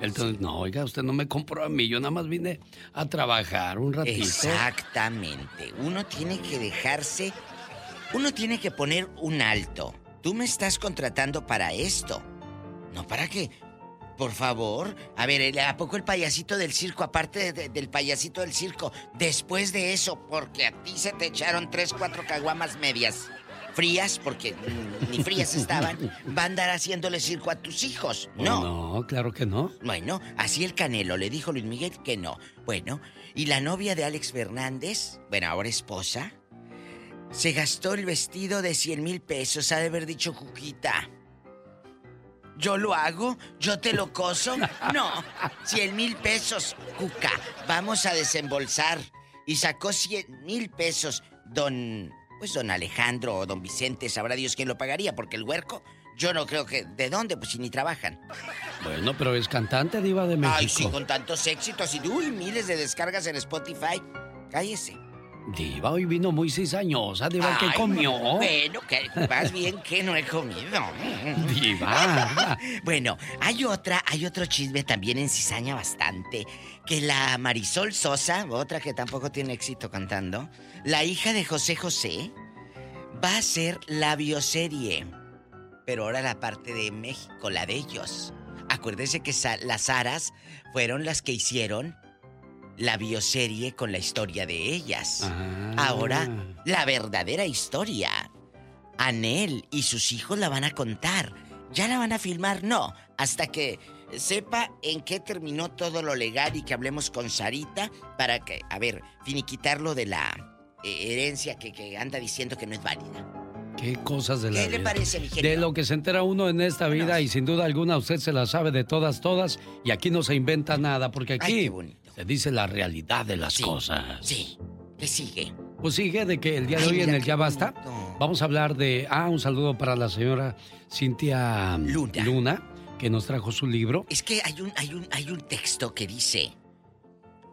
El tono- no, oiga, usted no me compró a mí, yo nada más vine a trabajar un ratito. Exactamente. Uno tiene que dejarse. Uno tiene que poner un alto. Tú me estás contratando para esto. No para qué. Por favor. A ver, el- ¿a poco el payasito del circo, aparte de- de- del payasito del circo, después de eso, porque a ti se te echaron tres, cuatro caguamas medias frías, porque ni frías estaban, va a andar haciéndole circo a tus hijos? No. No, claro que no. Bueno, así el Canelo le dijo Luis Miguel que no. Bueno, y la novia de Alex Fernández, bueno, ahora esposa, se gastó el vestido de 100 mil pesos, ha de haber dicho Juquita. ¿Yo lo hago? ¿Yo te lo coso? No, 100 mil pesos, Cuca, vamos a desembolsar. Y sacó 100 mil pesos, don, pues don Alejandro o don Vicente, sabrá Dios quién lo pagaría, porque el huerco Yo no creo que... ¿De dónde? Pues si ni trabajan. Bueno, pero es cantante diva de México. Ay, sí, con tantos éxitos y uy, miles de descargas en Spotify. Cállese. Diva, hoy vino muy cizañosa. Diva, ¿qué Ay, comió? Bueno, que más bien que no he comido. Diva. bueno, hay otra, hay otro chisme también en cizaña bastante. Que la Marisol Sosa, otra que tampoco tiene éxito cantando, la hija de José José, va a ser la bioserie. Pero ahora la parte de México, la de ellos. Acuérdese que sa- las Aras fueron las que hicieron la bioserie con la historia de ellas. Ahora, la verdadera historia. Anel y sus hijos la van a contar. ¿Ya la van a filmar? No. Hasta que sepa en qué terminó todo lo legal y que hablemos con Sarita para que, a ver, finiquitarlo de la eh, herencia que, que anda diciendo que no es válida. Qué cosas de la ¿Qué le parece, mi genio? De lo que se entera uno en esta vida y sin duda alguna usted se la sabe de todas, todas y aquí no se inventa nada porque aquí se dice la realidad de las cosas. Sí. ¿Qué sigue? Pues sigue de que el día de hoy en el Ya Basta vamos a hablar de... Ah, un saludo para la señora Cintia Luna, que nos trajo su libro. Es que hay un, hay un, hay un texto que dice.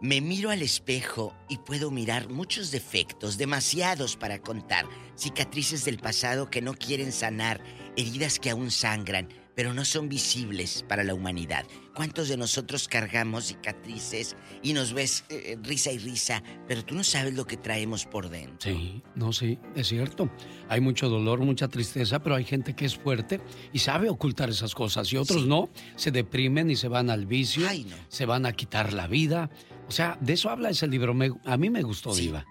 Me miro al espejo y puedo mirar muchos defectos, demasiados para contar, cicatrices del pasado que no quieren sanar, heridas que aún sangran, pero no son visibles para la humanidad. ¿Cuántos de nosotros cargamos cicatrices y nos ves eh, risa y risa, pero tú no sabes lo que traemos por dentro? Sí, no, sí, es cierto. Hay mucho dolor, mucha tristeza, pero hay gente que es fuerte y sabe ocultar esas cosas y otros no, se deprimen y se van al vicio, se van a quitar la vida. O sea, de eso habla ese libro. Me- a mí me gustó, Diva.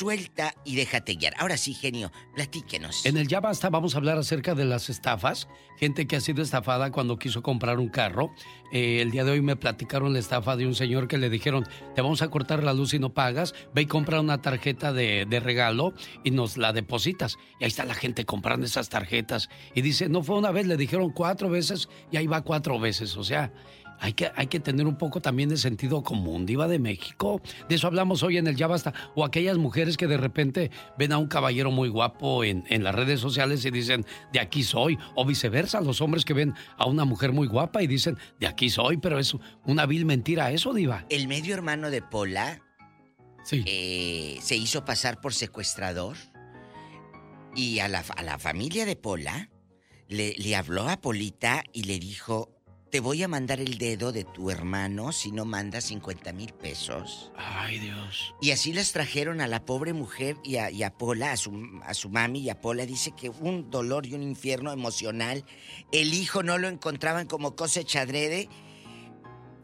Suelta y déjate guiar. Ahora sí, genio, platíquenos. En el Ya Basta vamos a hablar acerca de las estafas. Gente que ha sido estafada cuando quiso comprar un carro. Eh, el día de hoy me platicaron la estafa de un señor que le dijeron, te vamos a cortar la luz y no pagas, ve y compra una tarjeta de, de regalo y nos la depositas. Y ahí está la gente comprando esas tarjetas. Y dice, no fue una vez, le dijeron cuatro veces y ahí va cuatro veces. O sea... Hay que, hay que tener un poco también de sentido común, diva de México. De eso hablamos hoy en el Ya Basta. O aquellas mujeres que de repente ven a un caballero muy guapo en, en las redes sociales y dicen, de aquí soy. O viceversa, los hombres que ven a una mujer muy guapa y dicen, de aquí soy. Pero es una vil mentira eso, diva. El medio hermano de Pola Sí. eh, se hizo pasar por secuestrador y a la, a la familia de Pola le, le habló a Polita y le dijo, te voy a mandar el dedo de tu hermano si no mandas 50 mil pesos. Ay, Dios. Y así les trajeron a la pobre mujer y a, y a Pola, a su, a su mami y a Pola. Dice que un dolor y un infierno emocional. El hijo no lo encontraban como cosecha adrede.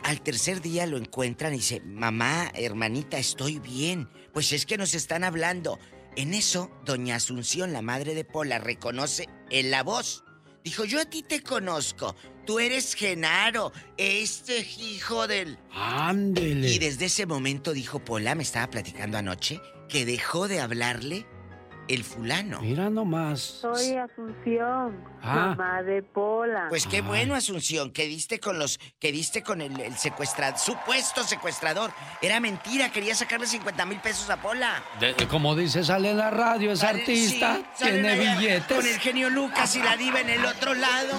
Al tercer día lo encuentran y dice, mamá, hermanita, estoy bien. Pues es que nos están hablando. En eso, doña Asunción, la madre de Pola, reconoce en la voz. Dijo, yo a ti te conozco. Tú eres Genaro, este hijo del... Ándele. Y desde ese momento dijo Pola, me estaba platicando anoche, que dejó de hablarle el fulano. Mira nomás. Soy Asunción, Ah. mamá de Pola. Pues qué bueno, Asunción, que diste con los, que diste con el, el secuestrador, supuesto secuestrador. Era mentira, quería sacarle 50 mil pesos a Pola. De- como dice, sale en la radio, es Sale- artista, sí, tiene billetes. Con el genio Lucas y la diva en el otro lado.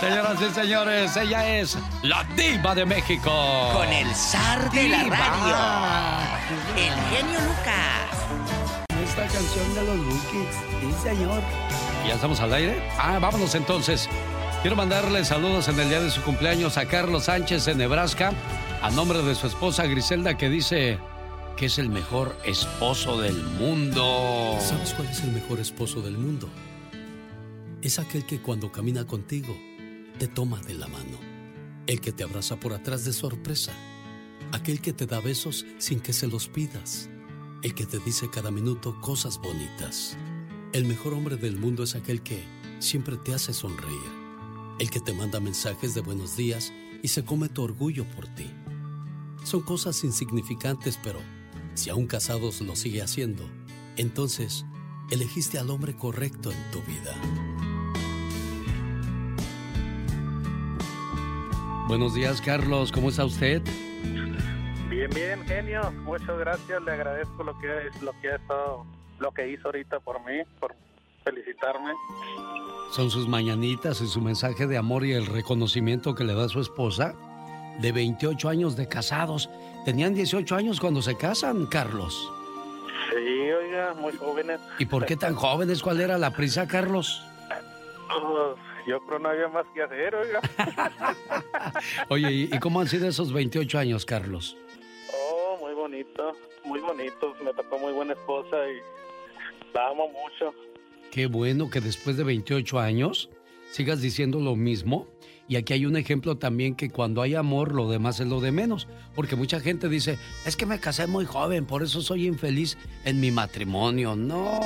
Señoras y señores, ella es la diva de México. Con el zar de la radio. El genio Lucas. Esta canción de los Bookies, sí señor. ¿Ya estamos al aire? Ah, vámonos entonces. Quiero mandarle saludos en el día de su cumpleaños a Carlos Sánchez en Nebraska, a nombre de su esposa Griselda que dice que es el mejor esposo del mundo. ¿Sabes cuál es el mejor esposo del mundo? Es aquel que cuando camina contigo te toma de la mano. El que te abraza por atrás de sorpresa. Aquel que te da besos sin que se los pidas. El que te dice cada minuto cosas bonitas. El mejor hombre del mundo es aquel que siempre te hace sonreír. El que te manda mensajes de buenos días y se come tu orgullo por ti. Son cosas insignificantes, pero si aún casados lo sigue haciendo, entonces elegiste al hombre correcto en tu vida. Buenos días, Carlos, ¿cómo está usted? Bien, bien, genio. Muchas gracias. Le agradezco lo que es lo que ha estado, lo que hizo ahorita por mí, por felicitarme. Son sus mañanitas y su mensaje de amor y el reconocimiento que le da a su esposa de 28 años de casados. Tenían 18 años cuando se casan, Carlos. Sí, oiga, muy jóvenes. ¿Y por qué tan jóvenes? ¿Cuál era la prisa, Carlos? Oh, yo creo no había más que hacer, oiga. Oye, ¿y y cómo han sido esos 28 años, Carlos? Muy bonito, muy bonito. Me tocó muy buena esposa y la amo mucho. Qué bueno que después de 28 años sigas diciendo lo mismo. Y aquí hay un ejemplo también que cuando hay amor, lo demás es lo de menos. Porque mucha gente dice, es que me casé muy joven, por eso soy infeliz en mi matrimonio. No,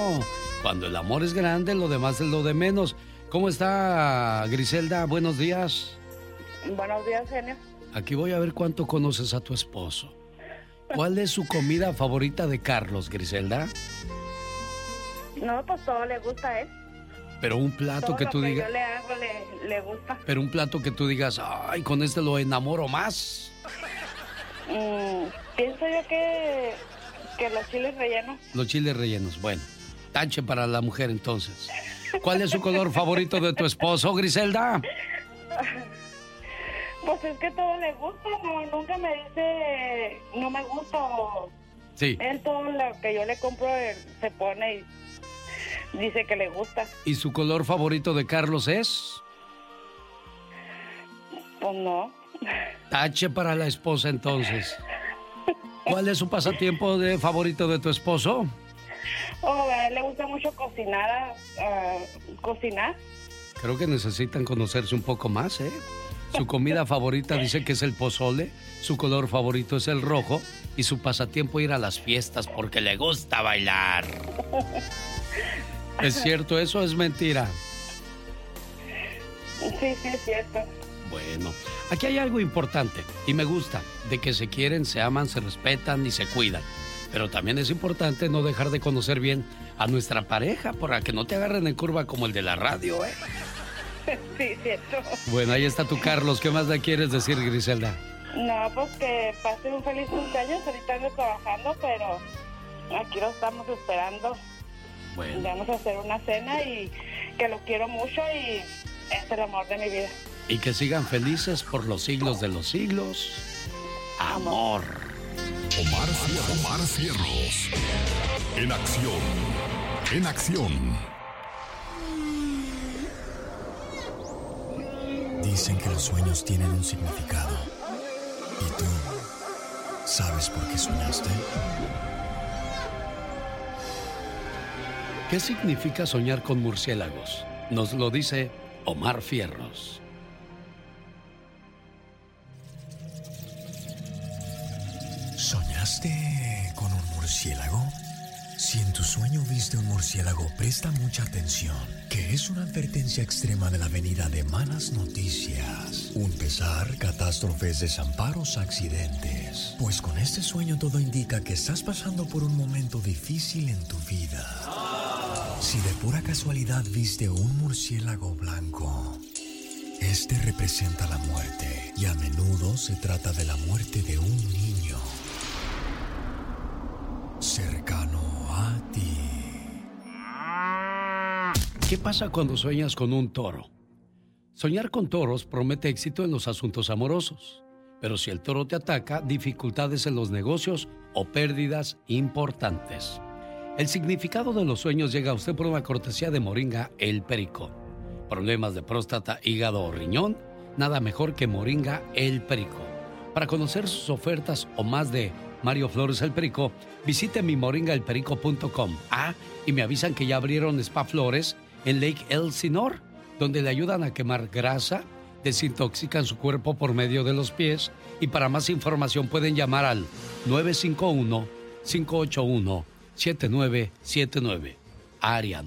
cuando el amor es grande, lo demás es lo de menos. ¿Cómo está Griselda? Buenos días. Buenos días, genio. Aquí voy a ver cuánto conoces a tu esposo. ¿Cuál es su comida favorita de Carlos, Griselda? No, pues todo le gusta a él. Pero un plato todo que tú digas... yo le hago le, le gusta. Pero un plato que tú digas, ay, con este lo enamoro más. Mm, pienso yo que, que los chiles rellenos. Los chiles rellenos. Bueno, tache para la mujer entonces. ¿Cuál es su color favorito de tu esposo, Griselda? Pues es que todo le gusta, no, nunca me dice no me gusta o Sí. él todo lo que yo le compro él se pone y dice que le gusta. ¿Y su color favorito de Carlos es? Pues no. Tache para la esposa entonces. ¿Cuál es su pasatiempo de favorito de tu esposo? Oh, a él le gusta mucho cocinar, ah, cocinar. Creo que necesitan conocerse un poco más, ¿eh? Su comida favorita dice que es el pozole, su color favorito es el rojo y su pasatiempo ir a las fiestas porque le gusta bailar. ¿Es cierto eso o es mentira? Sí, sí, es cierto. Bueno, aquí hay algo importante y me gusta, de que se quieren, se aman, se respetan y se cuidan. Pero también es importante no dejar de conocer bien a nuestra pareja para que no te agarren en curva como el de la radio, ¿eh? Sí, cierto. Bueno, ahí está tu Carlos. ¿Qué más le quieres decir, Griselda? No, pues que pase un feliz cumpleaños. Ahorita ando trabajando, pero aquí lo estamos esperando. Bueno. Vamos a hacer una cena y que lo quiero mucho y es el amor de mi vida. Y que sigan felices por los siglos de los siglos. Amor. Omar. Omar Fierros. En acción. En acción. Dicen que los sueños tienen un significado. ¿Y tú sabes por qué soñaste? ¿Qué significa soñar con murciélagos? Nos lo dice Omar Fierros. ¿Soñaste con un murciélago? Si en tu sueño viste un murciélago, presta mucha atención, que es una advertencia extrema de la venida de malas noticias. Un pesar, catástrofes, desamparos, accidentes. Pues con este sueño todo indica que estás pasando por un momento difícil en tu vida. Si de pura casualidad viste un murciélago blanco, este representa la muerte y a menudo se trata de la muerte de un niño cercano a ti. ¿Qué pasa cuando sueñas con un toro? Soñar con toros promete éxito en los asuntos amorosos, pero si el toro te ataca, dificultades en los negocios o pérdidas importantes. El significado de los sueños llega a usted por una cortesía de Moringa El Perico. Problemas de próstata, hígado o riñón, nada mejor que Moringa El Perico. Para conocer sus ofertas o más de Mario Flores El Perico, visite mi moringaelperico.com. Ah, y me avisan que ya abrieron Spa Flores en Lake Elsinore, donde le ayudan a quemar grasa, desintoxican su cuerpo por medio de los pies y para más información pueden llamar al 951-581-7979. Área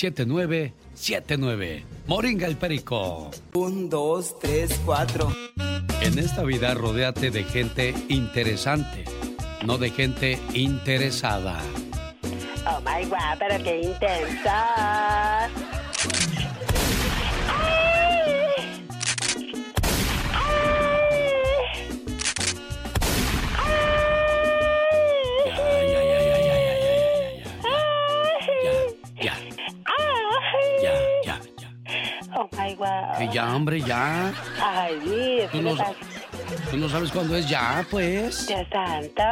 951-581-7979. Moringa el Perico. Un, dos, tres, cuatro. En esta vida rodéate de gente interesante, no de gente interesada. Oh my god, pero qué intensa. Que ya, hombre, ya. Ay, Dios, Tú ¿qué no, tú no sabes cuándo es ya, pues. Dios santo.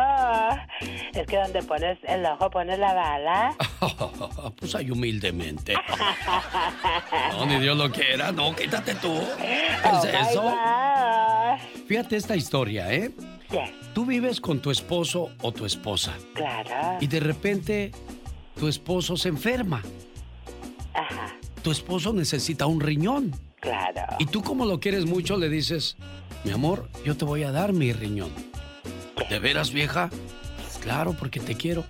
Es que donde pones el ojo pones la bala. pues ahí humildemente. No, ni Dios lo quiera. No, quítate tú. ¿Qué Oh, es eso? God. Fíjate esta historia, ¿eh? Sí, Tú vives con tu esposo o tu esposa claro. y de repente tu esposo se enferma. Ajá, Tu esposo necesita un riñón. claro. Y tú como lo quieres mucho le dices, mi amor, yo te voy a dar mi riñón. ¿De veras, vieja? Claro, porque te quiero.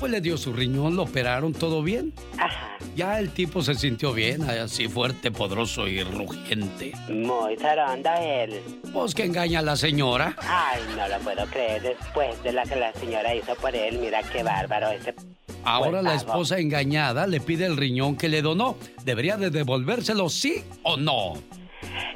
Pues le dio su riñón, lo operaron, todo bien. Ajá. Ya el tipo se sintió bien, así fuerte, poderoso y rugiente. Muy zarondo él. Pues que engaña a la señora. Ay, no lo puedo creer. Después de la que la señora hizo por él, mira qué bárbaro ese. Ahora la esposa engañada le pide el riñón que le donó. ¿Debería de devolvérselo sí o no?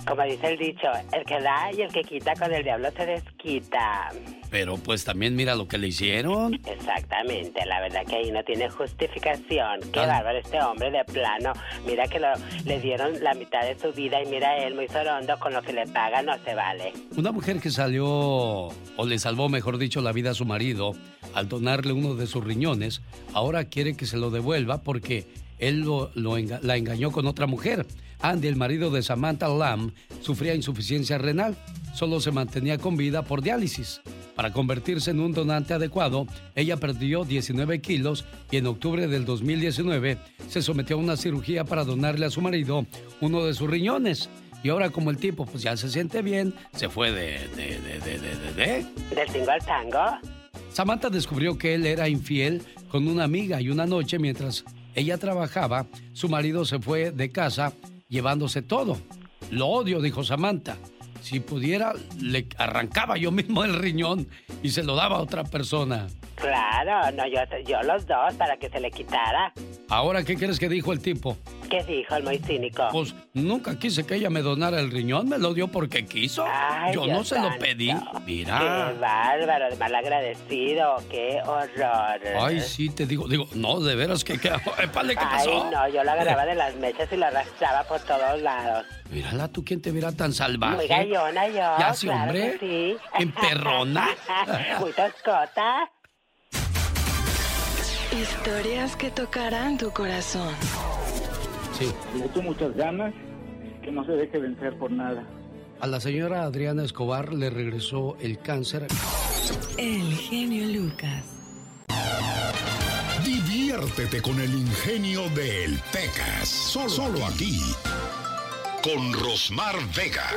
Como dice el dicho, el que da y el que quita con el diablo se desquita. Pero pues también mira lo que le hicieron. Exactamente, la verdad que ahí no tiene justificación. Qué Ah. bárbaro este hombre de plano. Mira que lo, le dieron la mitad de su vida y mira él muy sorondo con lo que le paga no se vale. Una mujer que salió, o le salvó, mejor dicho, la vida a su marido al donarle uno de sus riñones, ahora quiere que se lo devuelva porque él lo- lo enga- la engañó con otra mujer. Andy, el marido de Samantha Lamb, sufría insuficiencia renal. Solo se mantenía con vida por diálisis. Para convertirse en un donante adecuado, ella perdió 19 kilos y en octubre del 2019 se sometió a una cirugía para donarle a su marido uno de sus riñones. Y ahora como el tipo pues ya se siente bien, se fue de... de, de, de, de, de- de. ¿Del tingo al tango? Samantha descubrió que él era infiel con una amiga y una noche mientras ella trabajaba, su marido se fue de casa llevándose todo. Lo odio, dijo Samantha. Si pudiera, le arrancaba yo mismo el riñón y se lo daba a otra persona. Claro, no, yo, yo los dos para que se le quitara. Ahora, ¿qué crees que dijo el tipo? ¿Qué dijo el muy cínico? Pues nunca quise que ella me donara el riñón, me lo dio porque quiso. Ay, yo no se lo pedí. Qué Mira. bárbaro, de mal agradecido, qué horror. Ay, sí, te digo, digo, no, de veras que, que épale, ¿qué Ay, pasó? no, yo lo agarraba de las mechas y lo arrastraba por todos lados. Mírala tú, ¿quién te viera tan salvaje? Muy gallona yo. Ya, sí, claro hombre. que sí. Emperrona. Muy toscota. Historias que tocarán tu corazón. Sí. Le echo muchas ganas, que no se deje vencer por nada. A la señora Adriana Escobar le regresó el cáncer. El genio Lucas. Diviértete con el ingenio del Pecas. Solo, solo aquí. Con Rosmar Vega.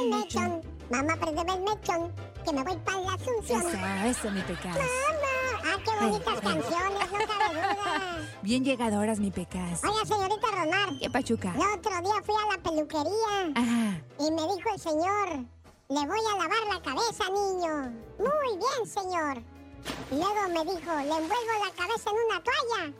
el mechón, mechón. Mamá, préndeme el mechón, que me voy para la Asunción. Eso, eso, mi pecas. Mamá, ah, qué bonitas canciones, no cabe duda. Bien llegadoras, mi pecas. Oiga, señorita Romar. ¿Qué pachuca? El otro día fui a la peluquería Ajá. y me dijo el señor, le voy a lavar la cabeza, niño. Muy bien, señor. Luego me dijo, le envuelvo la cabeza en una toalla.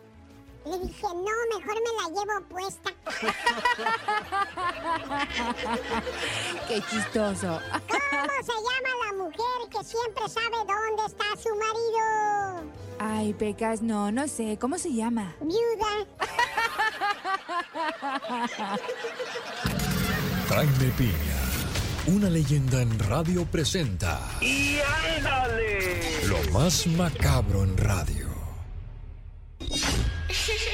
Le dije, no, mejor me la llevo puesta. Qué chistoso. ¿Cómo se llama la mujer que siempre sabe dónde está su marido? Ay, pecas, no, no sé. ¿Cómo se llama? Viuda. Jaime Piña, una leyenda en radio presenta ¡Y ándale! lo más macabro en radio.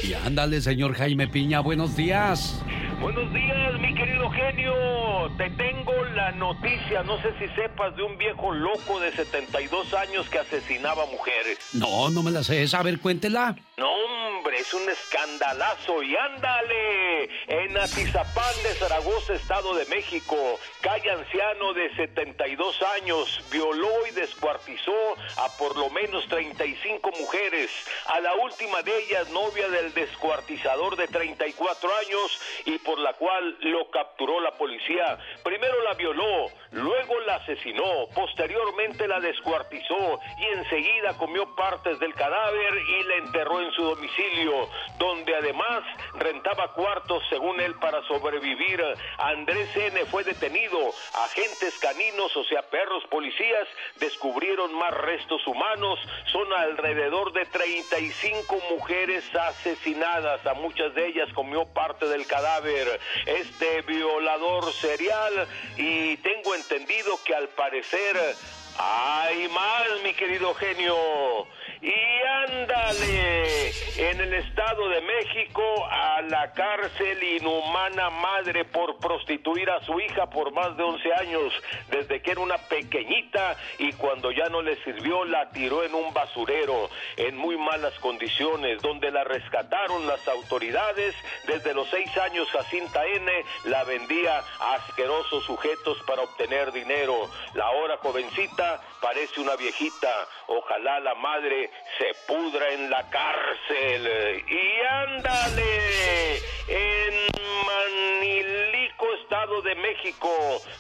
Y ándale, señor Jaime Piña, buenos días. Buenos días, mi querido genio. Te tengo la noticia. No sé si sepas de un viejo loco de 72 años que asesinaba mujeres. No, no me la sé. A ver, cuéntela. No, hombre, es un escandalazo. Y ándale, en Atizapán de Zaragoza, Estado de México, calle anciano de 72 años violó y descuartizó a por lo menos 35 mujeres. A la última de ellas, novia del descuartizador de 34 años y por la cual lo capturó la policía. Primero la violó, luego la asesinó, posteriormente la descuartizó y enseguida comió partes del cadáver y la enterró en su domicilio. donde además rentaba cuartos según él para sobrevivir. Andrés N. fue detenido. Agentes caninos, o sea, perros policías, descubrieron más restos humanos. Son alrededor de 35 mujeres asesinadas. A muchas de ellas comió parte del cadáver. Este violador serial y tengo entendido que al parecer hay más, mi querido genio. Y ándale, en el Estado de México a la cárcel inhumana madre por prostituir a su hija por más de 11 años, desde que era una pequeñita y cuando ya no le sirvió la tiró en un basurero en muy malas condiciones, donde la rescataron las autoridades. Desde los 6 años Jacinta N la vendía a asquerosos sujetos para obtener dinero. La ahora jovencita parece una viejita. Ojalá la madre se pudra en la cárcel. Y ándale, en De México,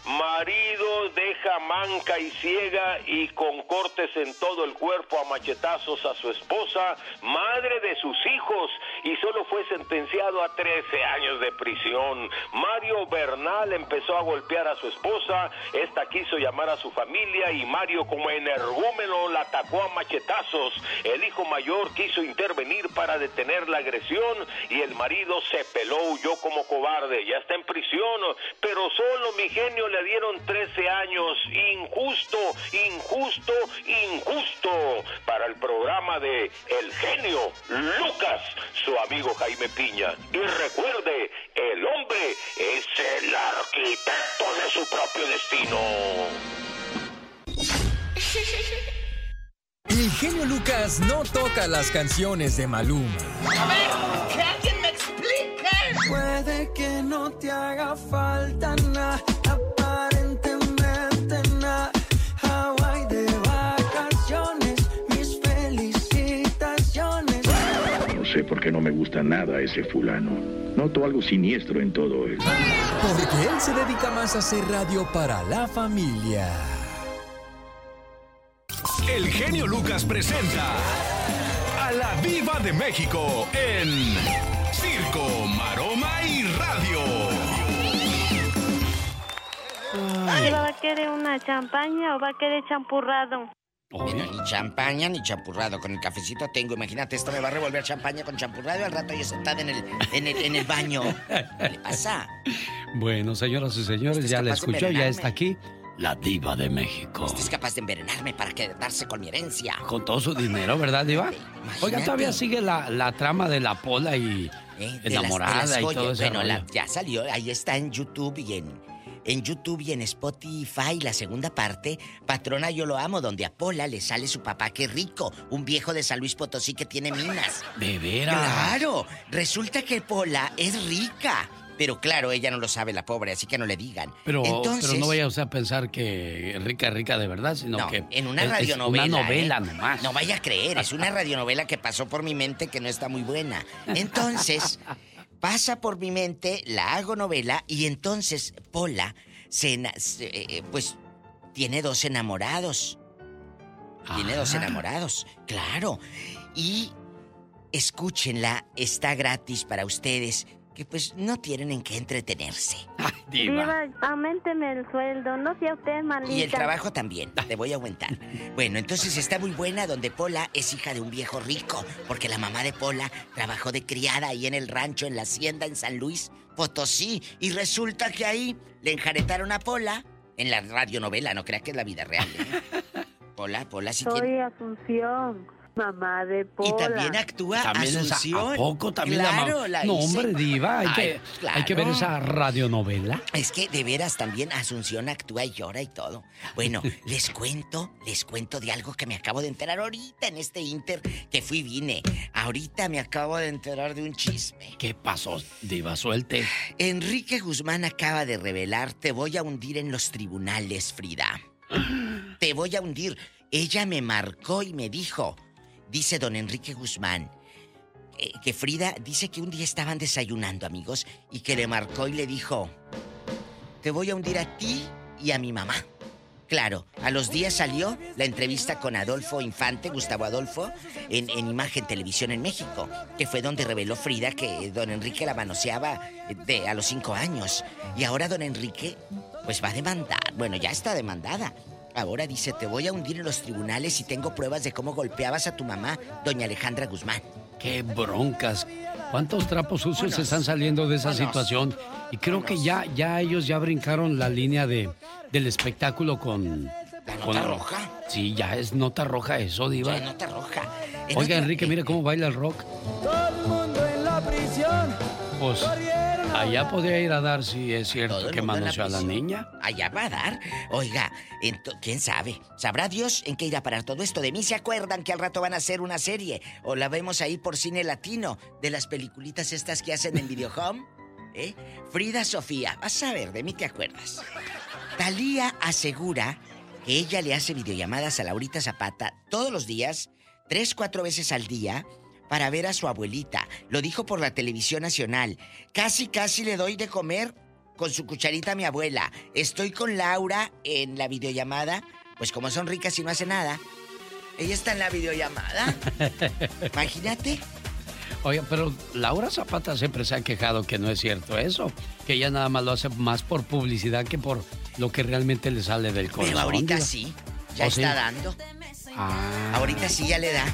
marido deja manca y ciega y con cortes en todo el cuerpo a machetazos a su esposa, madre de sus hijos, y solo fue sentenciado a 13 años de prisión. Mario Bernal empezó a golpear a su esposa, esta quiso llamar a su familia y Mario como energúmeno la atacó a machetazos. El hijo mayor quiso intervenir para detener la agresión y el marido se peló, huyó como cobarde, ya está en prisión, pero solo mi genio le dieron 13 años. Injusto, injusto, injusto. Para el programa de El genio Lucas, su amigo Jaime Piña. Y recuerde, el hombre es el arquitecto de su propio destino. El genio Lucas no toca las canciones de Maluma. A ver, no te haga falta nada, aparentemente nada. Hawaii de vacaciones, mis felicitaciones. No sé por qué no me gusta nada ese fulano. Noto algo siniestro en todo él. Porque él se dedica más a hacer radio para la familia. El genio Lucas presenta a la Viva de México en Circo, Maroma ¿Va a querer una champaña o va a querer champurrado? Bueno, ni champaña ni champurrado. Con el cafecito tengo. Imagínate, esto me va a revolver champaña con champurrado y al rato yo sentada en el, en el, en el baño. ¿Qué le pasa? Bueno, señoras y señores, ya la escuchó, ya está aquí la diva de México. Usted es capaz de envenenarme para quedarse con mi herencia. Con todo su dinero, ¿verdad, diva? Oiga, todavía sigue la, la trama de la pola y Eh, de las- de enamorada las y todo eso. Bueno, la- ya salió, ahí está en YouTube y en, en YouTube y en Spotify la segunda parte, Patrona Yo Lo Amo, donde a Pola le sale su papá, qué rico, un viejo de San Luis Potosí que tiene minas. ¿De veras? Claro, resulta que Pola es rica. Pero claro, ella no lo sabe, la pobre, así que no le digan. Pero, Entonces, pero no vaya usted a pensar que rica, rica de verdad, sino no, que en una es- es radionovela. una novela ¿eh? nomás. No vaya a creer, es una radionovela que pasó por mi mente que no está muy buena. Entonces, pasa por mi mente, la hago novela y entonces Pola se, eh, eh, pues tiene dos enamorados. Tiene dos Ah. enamorados, claro. Y escúchenla, está gratis para ustedes que pues no tienen en qué entretenerse. Diva, aumenteme el sueldo, no sea usted malita. Y el trabajo también, te voy a aumentar. Bueno, entonces está muy buena donde Pola es hija de un viejo rico, porque la mamá de Pola trabajó de criada ahí en el rancho, en la hacienda en San Luis, Potosí, y resulta que ahí le enjaretaron a Pola en la radionovela, no crea que es la vida real. ¿eh? Pola, Pola sí Soy tiene... Asunción, mamá de Pola. Y también actúa También Asunción. ¿A poco también la Claro, mamá? la No, hombre, diva, hay, Ay, que, hay que ver esa radionovela. Es que de veras también Asunción actúa y llora y todo. Bueno, les cuento, les cuento de algo que me acabo de enterar ahorita en este Inter que fui y vine. Ahorita me acabo de enterar de un chisme. ¿Qué pasó, diva? Suelte. Enrique Guzmán acaba de revelar, te voy a hundir en los tribunales, Frida. Te voy a hundir. Ella me marcó y me dijo, dice don Enrique Guzmán, eh, que Frida dice que un día estaban desayunando, amigos, y que le marcó y le dijo, te voy a hundir a ti y a mi mamá. Claro, a los días salió la entrevista con Adolfo Infante, Gustavo Adolfo, en, en Imagen Televisión en México, que fue donde reveló Frida que don Enrique la manoseaba de, a los cinco años. Y ahora don Enrique, pues va a demandar. Bueno, ya está demandada. Ahora dice, te voy a hundir en los tribunales y tengo pruebas de cómo golpeabas a tu mamá, doña Alejandra Guzmán. Qué broncas. ¿Cuántos trapos sucios están saliendo de esa situación? Y creo que ya, ya ellos ya brincaron la línea de, del espectáculo con... ¿La con- nota roja? Sí, ya es nota roja eso, Diva. Ya nota roja. Oiga, otra- Enrique, mire cómo baila el rock. Todo el mundo en la prisión. Pues allá podría ir a dar si es cierto que manoseó a la niña. Allá va a dar. Oiga, ¿quién sabe? ¿Sabrá Dios en qué irá a parar todo esto? De mí se acuerdan que al rato van a hacer una serie. O la vemos ahí por cine latino. De las peliculitas estas que hacen en Videohome. ¿Eh? Frida Sofía. Vas a ver, de mí te acuerdas. Talía asegura que ella le hace videollamadas a Laurita Zapata todos los días, tres, cuatro veces al día, para ver a su abuelita. Lo dijo por la televisión nacional. Casi, casi le doy de comer con su cucharita a mi abuela. Estoy con Laura en la videollamada. Pues como son ricas y no hace nada. Ella está en la videollamada. Imagínate. Oiga, pero Laura Zapata siempre se ha quejado que no es cierto eso. Que ella nada más lo hace más por publicidad que por lo que realmente le sale del corazón. Pero ahorita sí. Ya ¿Oh, está sí? dando. Ah, Ahorita sí ya le da.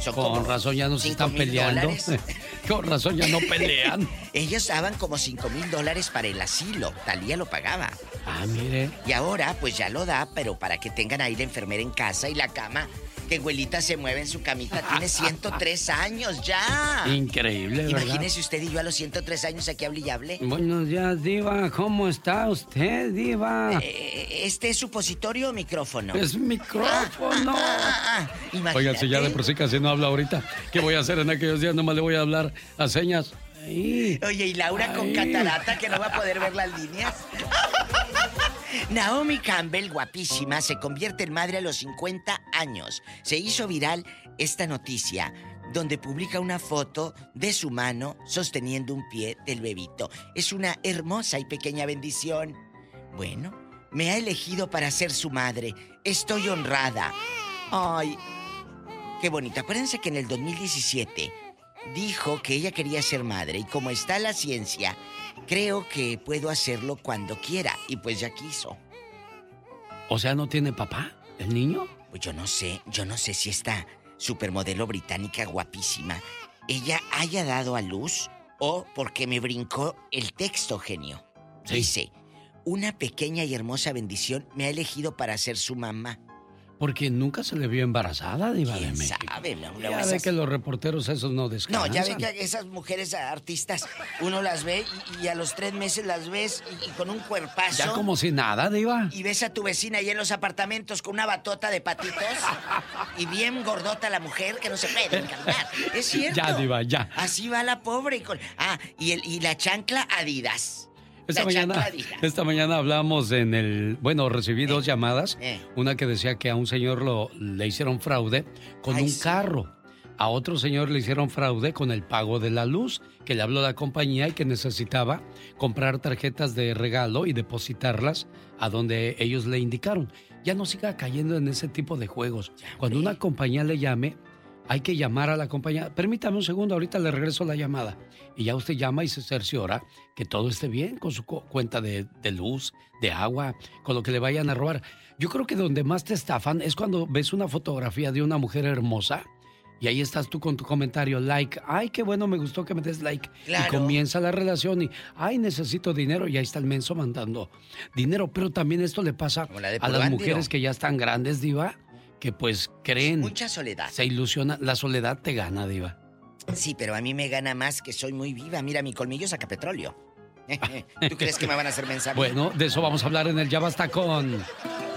Son con razón ya no se están peleando. con razón ya no pelean. Ellos daban como 5 mil dólares para el asilo. Talía lo pagaba. Ah, mire. Y ahora, pues ya lo da, pero para que tengan ahí la enfermera en casa y la cama. Que abuelita se mueve en su camita. Tiene 103 años ya. Increíble, ¿verdad? Imagínese usted y yo a los 103 años aquí hable. Buenos días, Diva. ¿Cómo está usted, Diva? Eh, ¿Este es supositorio o micrófono? Ah, Es micrófono. Imagínate. Oiga, si ya de por sí casi no habla ahorita, ¿qué voy a hacer en aquellos días? Nomás le voy a hablar a señas. Oye, y Laura con catarata que no va a poder ver las líneas. Naomi Campbell, guapísima, se convierte en madre a los 50 años. Se hizo viral esta noticia donde publica una foto de su mano sosteniendo un pie del bebito. Es una hermosa y pequeña bendición. Bueno, me ha elegido para ser su madre. Estoy honrada. Ay, qué bonito. Acuérdense que en el 2017 dijo que ella quería ser madre y como está la ciencia, creo que puedo hacerlo cuando quiera y pues ya quiso. O sea, ¿no tiene papá el niño? Pues yo no sé, yo no sé si esta supermodelo británica guapísima ella haya dado a luz o porque me brincó el texto, genio. Dice, una pequeña y hermosa bendición me ha elegido para ser su mamá. Porque nunca se le vio embarazada, Diva de México. sabe? No, Ya luego ve esas- que los reporteros esos no No, descansan. ya ve que esas mujeres artistas, uno las ve y, y a los tres meses las ves y, y con un cuerpazo. Ya como si nada, Diva. Y ves a tu vecina ahí en los apartamentos con una batota de patitos y bien gordota la mujer que no se puede encaminar. Es cierto. Ya, Diva, ya. Así va la pobre. y con- Ah, y, el, y la chancla Adidas. Esta mañana, esta mañana hablamos en el... Bueno, recibí dos llamadas. eh. Una que decía que a un señor lo, le hicieron fraude con Ay, un sí. carro. A otro señor le hicieron fraude con el pago de la luz, que le habló la compañía y que necesitaba comprar tarjetas de regalo y depositarlas a donde ellos le indicaron. Ya no siga cayendo en ese tipo de juegos. Cuando una compañía le llame, hay que llamar a la compañía. Permítame un segundo, ahorita le regreso la llamada. Y ya usted llama y se cerciora que todo esté bien con su cu- cuenta de, de luz, de agua, con lo que le vayan a robar. Yo creo que donde más te estafan es cuando ves una fotografía de una mujer hermosa y ahí estás tú con tu comentario, like, ay, qué bueno, me gustó que me des like. Y comienza la relación y, ay, necesito dinero y ahí está el menso mandando dinero. Pero también esto le pasa a las mujeres que ya están grandes, diva, que pues creen. Mucha soledad. Se ilusiona, la soledad te gana, diva. Sí, pero a mí me gana más que soy muy viva. Mira, mi colmillo saca petróleo. ¿Tú crees que me van a hacer mensaje? Bueno, de eso vamos a hablar en el Ya Basta con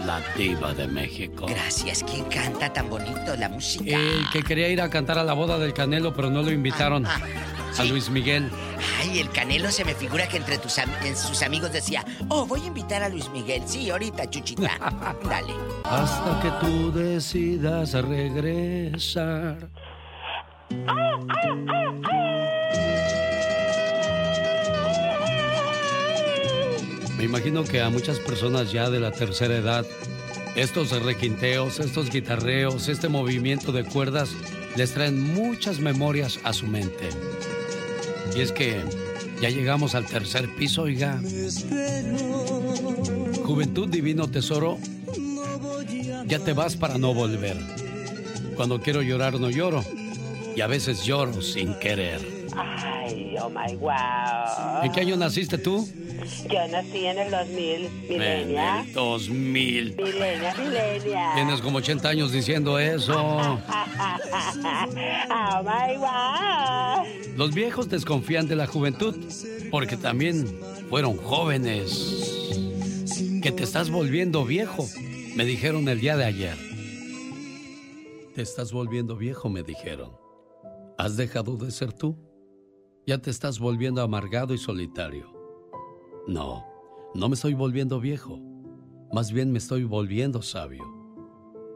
la diva de México. Gracias. ¿Quién canta tan bonito la música? El que quería ir a cantar a la boda del Canelo, pero no lo invitaron. Ah, A Luis Miguel. Ay, el Canelo se me figura que entre tus am- en sus amigos decía, oh, voy a invitar a Luis Miguel. Sí, ahorita, chuchita. Dale. Hasta que tú decidas regresar. Me imagino que a muchas personas ya de la tercera edad Estos requinteos, estos guitarreos, este movimiento de cuerdas les traen muchas memorias a su mente. Y es que ya llegamos al tercer piso, oiga. Juventud Divino Tesoro, ya te vas para no volver. Cuando quiero llorar no lloro y a veces lloro sin querer. Ay, oh my wow. ¿En qué año naciste tú? Yo nací en el 2000, milenia. En el 2000. Milenia, milenia. Tienes como 80 años diciendo eso. oh my. Los viejos desconfían de la juventud porque también fueron jóvenes. Que te estás volviendo viejo, me dijeron el día de ayer. Te estás volviendo viejo, me dijeron. ¿Has dejado de ser tú? Ya te estás volviendo amargado y solitario. No, no me estoy volviendo viejo. Más bien me estoy volviendo sabio.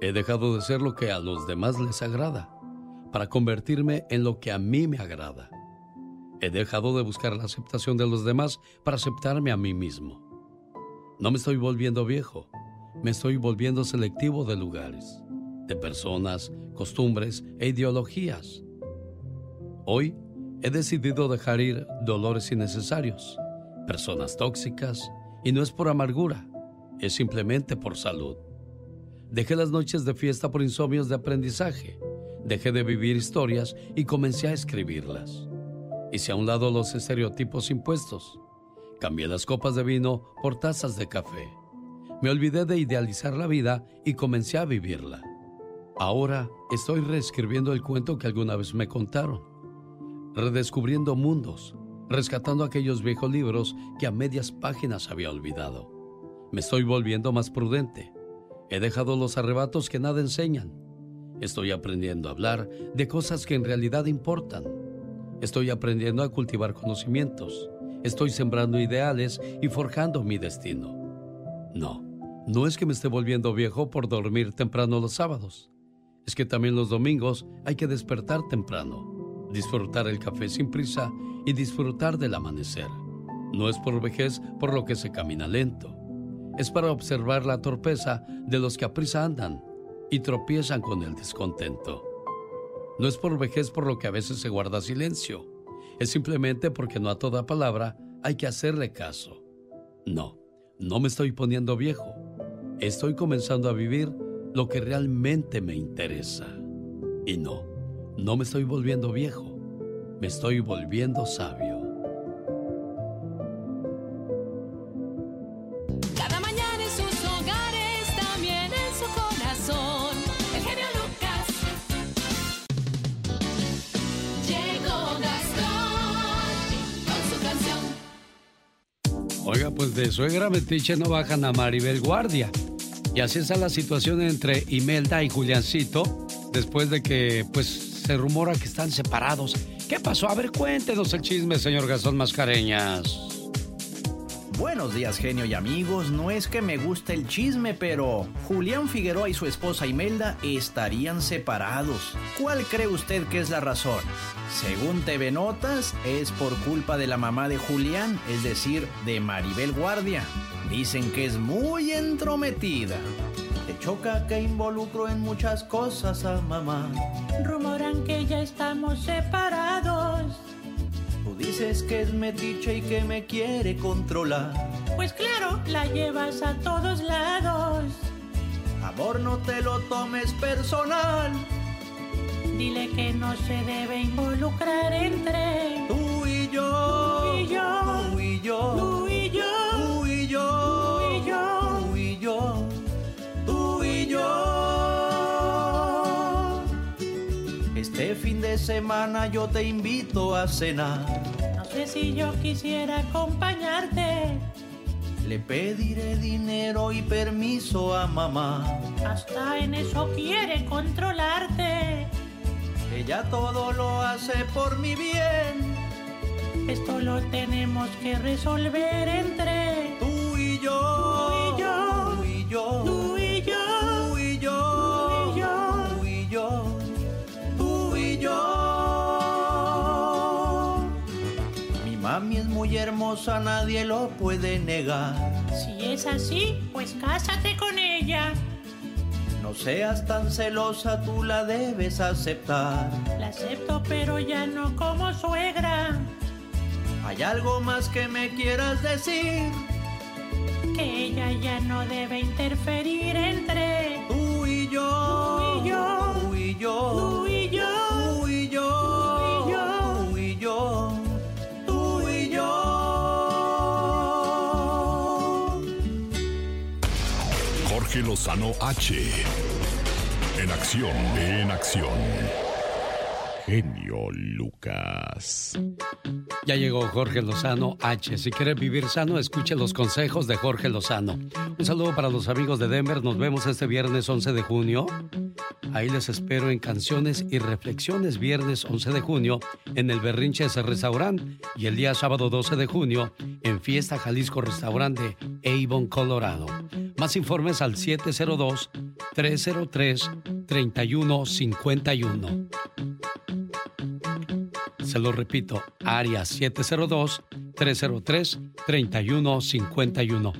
He dejado de ser lo que a los demás les agrada para convertirme en lo que a mí me agrada. He dejado de buscar la aceptación de los demás para aceptarme a mí mismo. No me estoy volviendo viejo, me estoy volviendo selectivo de lugares, de personas, costumbres e ideologías. Hoy he decidido dejar ir dolores innecesarios, personas tóxicas, y no es por amargura, es simplemente por salud. Dejé las noches de fiesta por insomnios de aprendizaje, dejé de vivir historias y comencé a escribirlas. Hice a un lado los estereotipos impuestos. Cambié las copas de vino por tazas de café. Me olvidé de idealizar la vida y comencé a vivirla. Ahora estoy reescribiendo el cuento que alguna vez me contaron, redescubriendo mundos, rescatando aquellos viejos libros que a medias páginas había olvidado. Me estoy volviendo más prudente. He dejado los arrebatos que nada enseñan. Estoy aprendiendo a hablar de cosas que en realidad importan. Estoy aprendiendo a cultivar conocimientos. Estoy sembrando ideales y forjando mi destino. No, no es que me esté volviendo viejo por dormir temprano los sábados. Es que también los domingos hay que despertar temprano, disfrutar el café sin prisa y disfrutar del amanecer. No es por vejez por lo que se camina lento. Es para observar la torpeza de los que a prisa andan y tropiezan con el descontento. No es por vejez por lo que a veces se guarda silencio. Es simplemente porque no a toda palabra hay que hacerle caso. No, no me estoy poniendo viejo. Estoy comenzando a vivir lo que realmente me interesa. Y no, no me estoy volviendo viejo. Me estoy volviendo sabio. Cada mañana en sus hogares, también en su corazón. El genio Lucas. Llegó Gastón con su canción. Oiga, pues de suegra metiche no bajan a Maribel Guardia. Y así está la situación entre Imelda y Juliancito, después de que, pues, se rumora que están separados. ¿Qué pasó? A ver, cuéntenos el chisme, señor Gastón Mascareñas. Buenos días, genio y amigos. No es que me guste el chisme, pero Julián Figueroa y su esposa Imelda estarían separados. ¿Cuál cree usted que es la razón? Según TV Notas, es por culpa de la mamá de Julián, es decir, de Maribel Guardia. Dicen que es muy entrometida. Choca que involucro en muchas cosas a mamá. Rumoran que ya estamos separados. Tú dices que es metiche y que me quiere controlar. Pues claro, la llevas a todos lados. Amor, no te lo tomes personal. Dile que no se debe involucrar entre tú y yo. Tú y yo. Tú y yo. Tú y yo. De semana yo te invito a cenar. No sé si yo quisiera acompañarte. Le pediré dinero y permiso a mamá. Hasta en eso quiere controlarte. Ella todo lo hace por mi bien. Esto lo tenemos que resolver entre tú y yo. Muy hermosa, nadie lo puede negar. Si es así, pues cásate con ella. No seas tan celosa, tú la debes aceptar. La acepto, pero ya no como suegra. ¿Hay algo más que me quieras decir? Que ella ya no debe interferir entre tú y yo. Tú y yo. Tú y yo. Tú Lozano H. En acción, en acción. Genio Lucas. Ya llegó Jorge Lozano H. Si quiere vivir sano, escuche los consejos de Jorge Lozano. Un saludo para los amigos de Denver. Nos vemos este viernes 11 de junio. Ahí les espero en Canciones y Reflexiones, viernes 11 de junio, en el Berrinches Restaurant. Y el día sábado 12 de junio, en Fiesta Jalisco Restaurante, Avon, Colorado. Más informes al 702-303-3151. Thank you. Se lo repito, área 702-303-3151.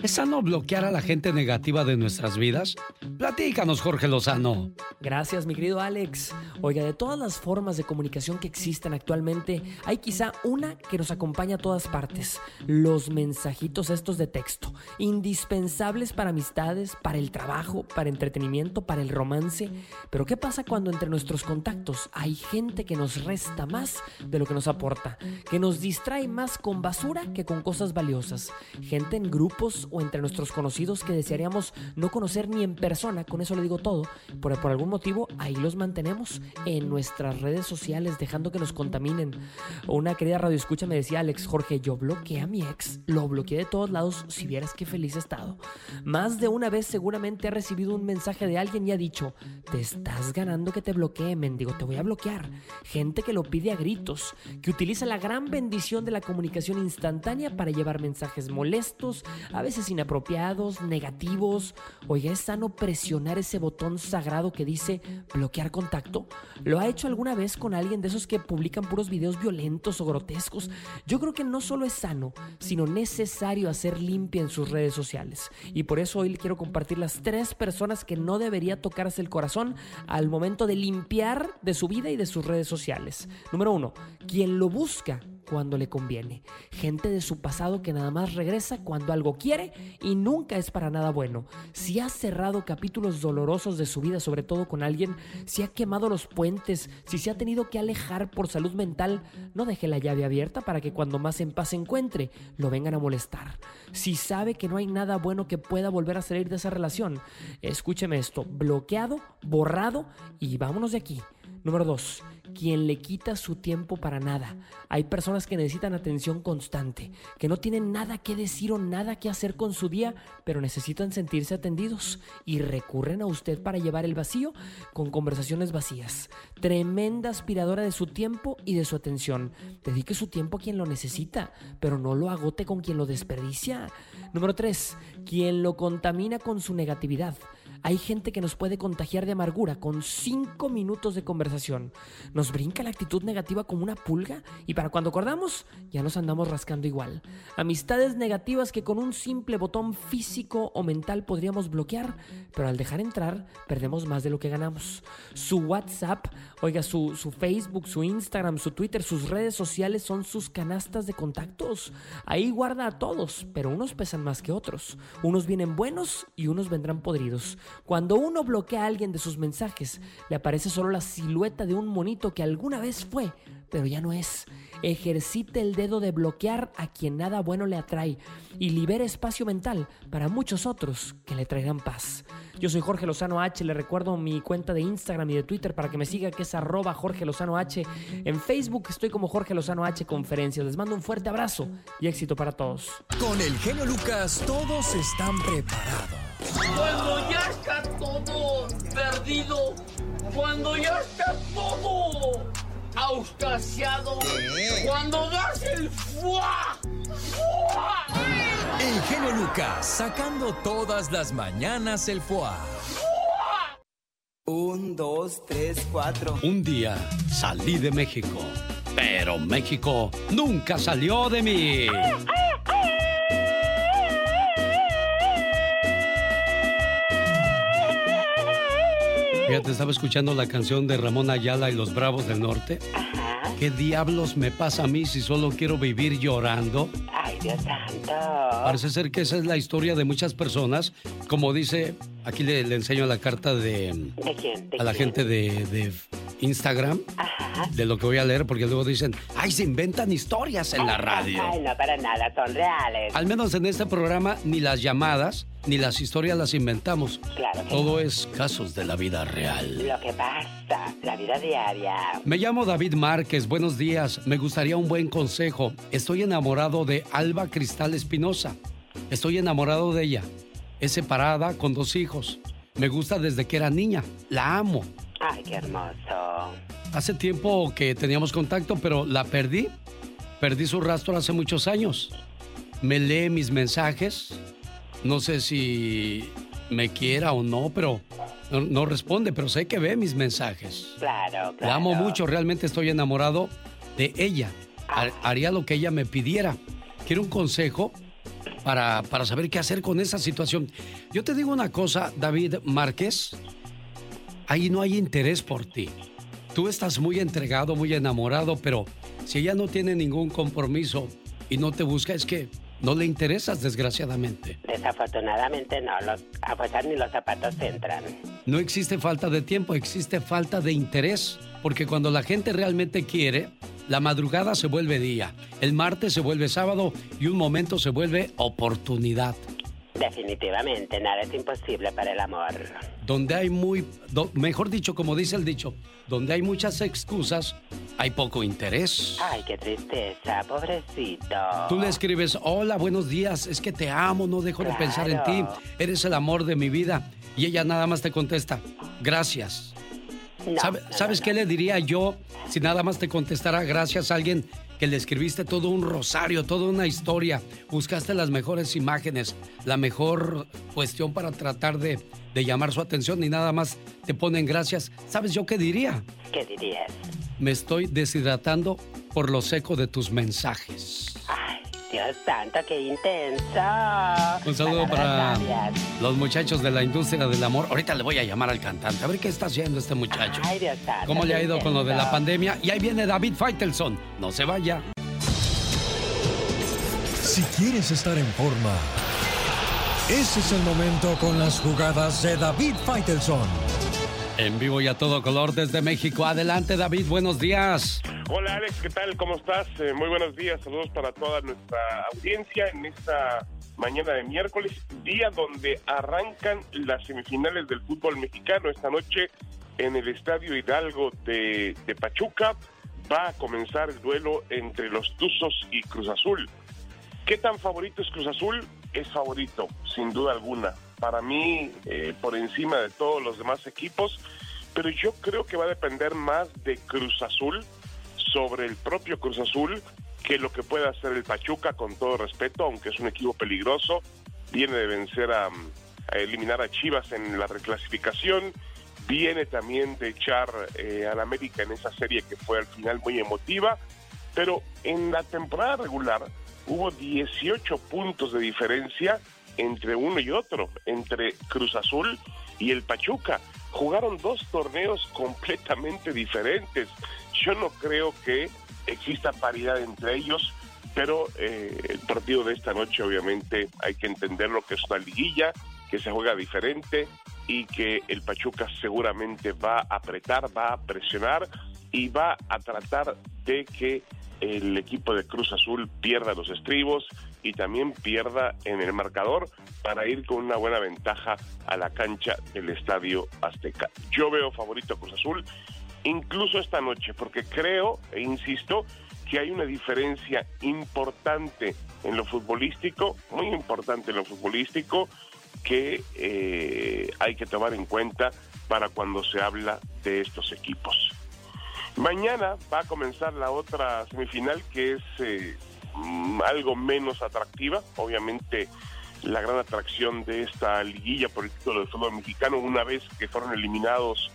¿Es sano bloquear a la gente negativa de nuestras vidas? Platícanos, Jorge Lozano. Gracias, mi querido Alex. Oiga, de todas las formas de comunicación que existen actualmente, hay quizá una que nos acompaña a todas partes. Los mensajitos estos de texto. Indispensables para amistades, para el trabajo, para entretenimiento, para el romance. Pero ¿qué pasa cuando entre nuestros contactos hay gente que nos resta más de lo que nos aporta? Que nos distrae más con basura que con cosas valiosas. Gente en grupos o entre nuestros conocidos que desearíamos no conocer ni en persona, con eso le digo todo. Por, por algún motivo, ahí los mantenemos en nuestras redes sociales, dejando que nos contaminen. Una querida radio escucha me decía Alex Jorge, yo bloqueé a mi ex, lo bloqueé de todos lados, si vieras qué feliz he estado. Más de una vez seguramente ha recibido un mensaje de alguien y ha dicho, te estás ganando que te bloquee, mendigo, te voy a bloquear. Gente que lo pide a que utiliza la gran bendición de la comunicación instantánea para llevar mensajes molestos, a veces inapropiados, negativos. Oiga, es sano presionar ese botón sagrado que dice bloquear contacto. ¿Lo ha hecho alguna vez con alguien de esos que publican puros videos violentos o grotescos? Yo creo que no solo es sano, sino necesario hacer limpia en sus redes sociales. Y por eso hoy le quiero compartir las tres personas que no debería tocarse el corazón al momento de limpiar de su vida y de sus redes sociales. Número uno, quien lo busca cuando le conviene. Gente de su pasado que nada más regresa cuando algo quiere y nunca es para nada bueno. Si ha cerrado capítulos dolorosos de su vida, sobre todo con alguien, si ha quemado los puentes, si se ha tenido que alejar por salud mental, no deje la llave abierta para que cuando más en paz se encuentre, lo vengan a molestar. Si sabe que no hay nada bueno que pueda volver a salir de esa relación, escúcheme esto, bloqueado, borrado y vámonos de aquí. Número 2. Quien le quita su tiempo para nada. Hay personas que necesitan atención constante, que no tienen nada que decir o nada que hacer con su día, pero necesitan sentirse atendidos y recurren a usted para llevar el vacío con conversaciones vacías. Tremenda aspiradora de su tiempo y de su atención. Dedique su tiempo a quien lo necesita, pero no lo agote con quien lo desperdicia. Número 3. Quien lo contamina con su negatividad. Hay gente que nos puede contagiar de amargura con cinco minutos de conversación. Nos brinca la actitud negativa como una pulga y para cuando acordamos ya nos andamos rascando igual. Amistades negativas que con un simple botón físico o mental podríamos bloquear, pero al dejar entrar perdemos más de lo que ganamos. Su WhatsApp, oiga, su, su Facebook, su Instagram, su Twitter, sus redes sociales son sus canastas de contactos. Ahí guarda a todos, pero unos pesan más que otros. Unos vienen buenos y unos vendrán podridos. Cuando uno bloquea a alguien de sus mensajes, le aparece solo la silueta de un monito que alguna vez fue, pero ya no es. Ejercite el dedo de bloquear a quien nada bueno le atrae y libere espacio mental para muchos otros que le traerán paz. Yo soy Jorge Lozano H, le recuerdo mi cuenta de Instagram y de Twitter para que me siga, que es arroba Jorge Lozano H. En Facebook estoy como Jorge Lozano H Conferencias. Les mando un fuerte abrazo y éxito para todos. Con el genio Lucas todos están preparados. Cuando ya está todo perdido, cuando ya está todo auscasiado, cuando das el fuá, fuá. El genio Lucas sacando todas las mañanas el foie. Un, dos, tres, cuatro. Un día salí de México, pero México nunca salió de mí. Fíjate, estaba escuchando la canción de Ramón Ayala y los Bravos del Norte. ¿Qué diablos me pasa a mí si solo quiero vivir llorando? Ay, Dios santo. Parece ser que esa es la historia de muchas personas. Como dice, aquí le, le enseño la carta de, ¿De quién? ¿De a la quién? gente de, de Instagram, de lo que voy a leer, porque luego dicen, ay, se inventan historias en la radio. Ay, no, para nada, son reales. Al menos en este programa, ni las llamadas, ni las historias las inventamos. Claro que Todo es casos de la vida real. Lo que pasa, la vida diaria. Me llamo David Márquez, buenos días. Me gustaría un buen consejo. Estoy enamorado de Alba Cristal Espinosa. Estoy enamorado de ella. Es separada con dos hijos. Me gusta desde que era niña. La amo. Ay, qué hermoso. Hace tiempo que teníamos contacto, pero la perdí. Perdí su rastro hace muchos años. Me lee mis mensajes. No sé si me quiera o no, pero no, no responde, pero sé que ve mis mensajes. Claro, claro. La amo mucho, realmente estoy enamorado de ella. Ha- Haría lo que ella me pidiera. Quiero un consejo para, para saber qué hacer con esa situación. Yo te digo una cosa, David Márquez, ahí no hay interés por ti. Tú estás muy entregado, muy enamorado, pero si ella no tiene ningún compromiso y no te busca, es que no le interesas, desgraciadamente. Desafortunadamente no, los, a pesar ni los zapatos entran. No existe falta de tiempo, existe falta de interés. Porque cuando la gente realmente quiere, la madrugada se vuelve día, el martes se vuelve sábado y un momento se vuelve oportunidad. Definitivamente, nada es imposible para el amor. Donde hay muy, do- mejor dicho, como dice el dicho, donde hay muchas excusas, hay poco interés. Ay, qué tristeza, pobrecito. Tú le escribes, hola, buenos días, es que te amo, no dejo de pensar en ti, eres el amor de mi vida. Y ella nada más te contesta, gracias. No, ¿Sabe- no, ¿Sabes qué le diría yo si nada más te contestara gracias a alguien que le escribiste todo un rosario, toda una historia, buscaste las mejores imágenes, la mejor cuestión para tratar de, de llamar su atención y nada más te ponen gracias? ¿Sabes yo qué diría? ¿Qué dirías? Me estoy deshidratando por lo seco de tus mensajes. Ay, Dios santo, qué intenso. Un saludo para sabias. los muchachos de la industria del amor. Ahorita le voy a llamar al cantante, a ver qué está haciendo este muchacho. Ay, Dios santo. ¿Cómo le ha ido con lo de la pandemia? Y ahí viene David Feitelson. No se vaya. Si quieres estar en forma, ese es el momento con las jugadas de David Faitelson. En vivo y a todo color desde México. Adelante, David, buenos días. Hola Alex, ¿qué tal? ¿Cómo estás? Eh, muy buenos días, saludos para toda nuestra audiencia en esta mañana de miércoles, día donde arrancan las semifinales del fútbol mexicano. Esta noche en el Estadio Hidalgo de, de Pachuca va a comenzar el duelo entre los Tuzos y Cruz Azul. ¿Qué tan favorito es Cruz Azul? Es favorito, sin duda alguna. Para mí, eh, por encima de todos los demás equipos, pero yo creo que va a depender más de Cruz Azul sobre el propio Cruz Azul que lo que pueda hacer el Pachuca, con todo respeto, aunque es un equipo peligroso. Viene de vencer a, eliminar a Chivas en la reclasificación. Viene también de echar eh, al América en esa serie que fue al final muy emotiva. Pero en la temporada regular hubo 18 puntos de diferencia entre uno y otro, entre Cruz Azul y el Pachuca. Jugaron dos torneos completamente diferentes. Yo no creo que exista paridad entre ellos, pero eh, el partido de esta noche obviamente hay que entender lo que es una liguilla, que se juega diferente y que el Pachuca seguramente va a apretar, va a presionar y va a tratar de que el equipo de Cruz Azul pierda los estribos y también pierda en el marcador para ir con una buena ventaja a la cancha del Estadio Azteca. Yo veo favorito a Cruz Azul, incluso esta noche, porque creo, e insisto, que hay una diferencia importante en lo futbolístico, muy importante en lo futbolístico, que eh, hay que tomar en cuenta para cuando se habla de estos equipos. Mañana va a comenzar la otra semifinal que es eh, mm, algo menos atractiva. Obviamente la gran atracción de esta liguilla por el título del fútbol mexicano, una vez que fueron eliminados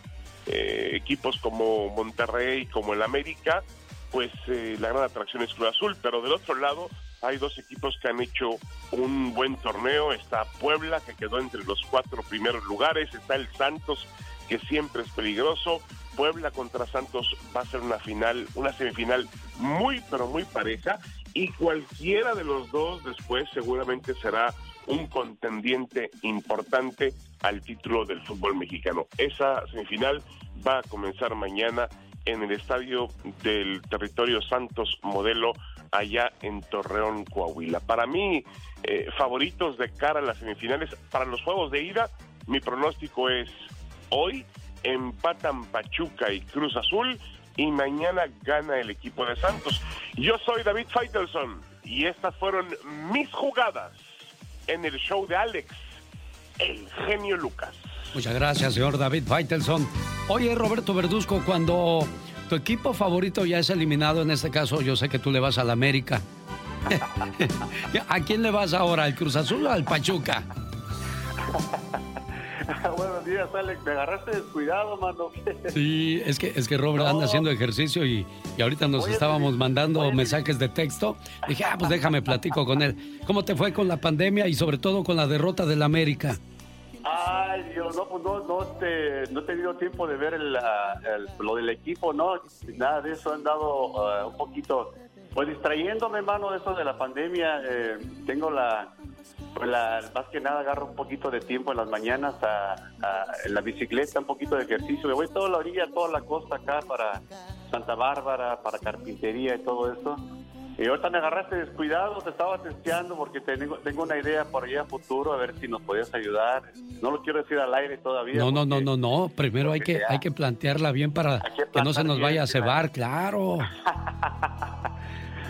eh, equipos como Monterrey, como el América, pues eh, la gran atracción es Cruz Azul. Pero del otro lado hay dos equipos que han hecho un buen torneo. Está Puebla, que quedó entre los cuatro primeros lugares. Está el Santos, que siempre es peligroso. Puebla contra Santos va a ser una final, una semifinal muy, pero muy pareja. Y cualquiera de los dos después seguramente será un contendiente importante al título del fútbol mexicano. Esa semifinal va a comenzar mañana en el estadio del territorio Santos Modelo allá en Torreón, Coahuila. Para mí, eh, favoritos de cara a las semifinales, para los juegos de ida, mi pronóstico es hoy empatan Pachuca y Cruz Azul y mañana gana el equipo de Santos. Yo soy David Feitelson y estas fueron mis jugadas en el show de Alex, el genio Lucas. Muchas gracias, señor David Feitelson. Oye, Roberto Verduzco, cuando tu equipo favorito ya es eliminado, en este caso yo sé que tú le vas al América. ¿A quién le vas ahora? ¿Al Cruz Azul o al Pachuca? Buenos días, Alex. Me agarraste descuidado, mano. Sí, es que, es que Robert anda haciendo ejercicio y, y ahorita nos estábamos mandando mensajes de texto. Dije, ah, pues déjame platico con él. ¿Cómo te fue con la pandemia y sobre todo con la derrota del América? Ay, Dios, no, pues no, no, te, no he tenido tiempo de ver el, el- lo del equipo, ¿no? Nada de eso, han dado ah, un poquito, pues distrayéndome, hermano, de eso de la pandemia. Eh, tengo la, pues la, más que nada agarro un poquito de tiempo en las mañanas a, a- en la bicicleta, un poquito de ejercicio. Me voy toda la orilla, toda la costa acá para Santa Bárbara, para carpintería y todo eso. Y ahorita me agarraste descuidado, te estaba testeando porque tengo, tengo una idea por allá a futuro, a ver si nos podías ayudar. No lo quiero decir al aire todavía. No, no, no, no, no. Primero hay que, hay que plantearla bien para que no se nos vaya a cebar, claro.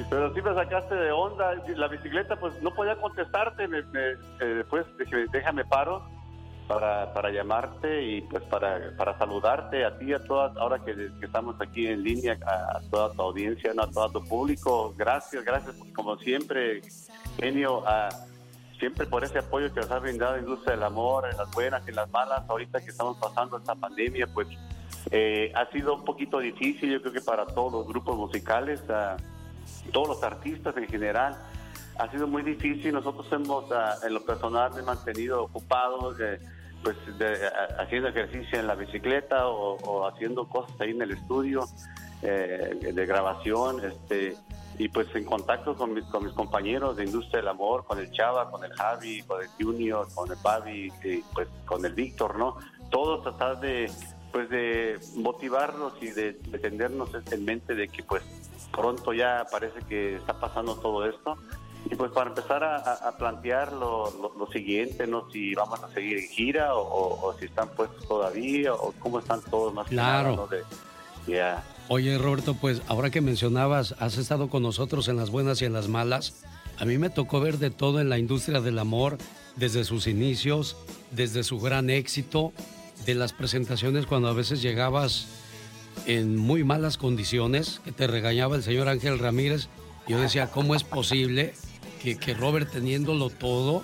Pero sí me sacaste de onda. La bicicleta, pues no podía contestarte. Me, me- eh, déjame paro para, para llamarte y pues para, para saludarte a ti, a todas, ahora que, estamos aquí en línea, a, toda tu audiencia, a todo tu público. Gracias, gracias, como siempre, genio. a siempre por ese apoyo que nos ha brindado Industria del Amor, en las buenas y las malas, ahorita que estamos pasando esta pandemia, pues eh, ha sido un poquito difícil, yo creo que para todos los grupos musicales, ah, todos los artistas en general, ha sido muy difícil. Nosotros hemos, ah, en lo personal, me mantenido ocupado, de, pues de- a- haciendo ejercicio en la bicicleta o, o haciendo cosas ahí en el estudio eh, de grabación, este y pues en contacto con mis, con mis compañeros de Industria del Amor, con el Chava, con el Javi, con el Junior, con el Babi, y pues con el Víctor, ¿no? Todos tratar de pues de motivarnos y de, de tenernos en mente de que pues pronto ya parece que está pasando todo esto y pues para empezar a, a- plantear lo, lo- lo siguiente, ¿no? Si vamos a seguir en gira o, o- o si están puestos todavía o cómo están todos más que Claro. nada, ¿no? De-. Oye, Roberto, pues ahora que mencionabas, has estado con nosotros en las buenas y en las malas. A mí me tocó ver de todo en la industria del amor, desde sus inicios, desde su gran éxito, de las presentaciones cuando a veces llegabas en muy malas condiciones, que te regañaba el señor Ángel Ramírez. Yo decía, ¿cómo es posible que, que Robert teniéndolo todo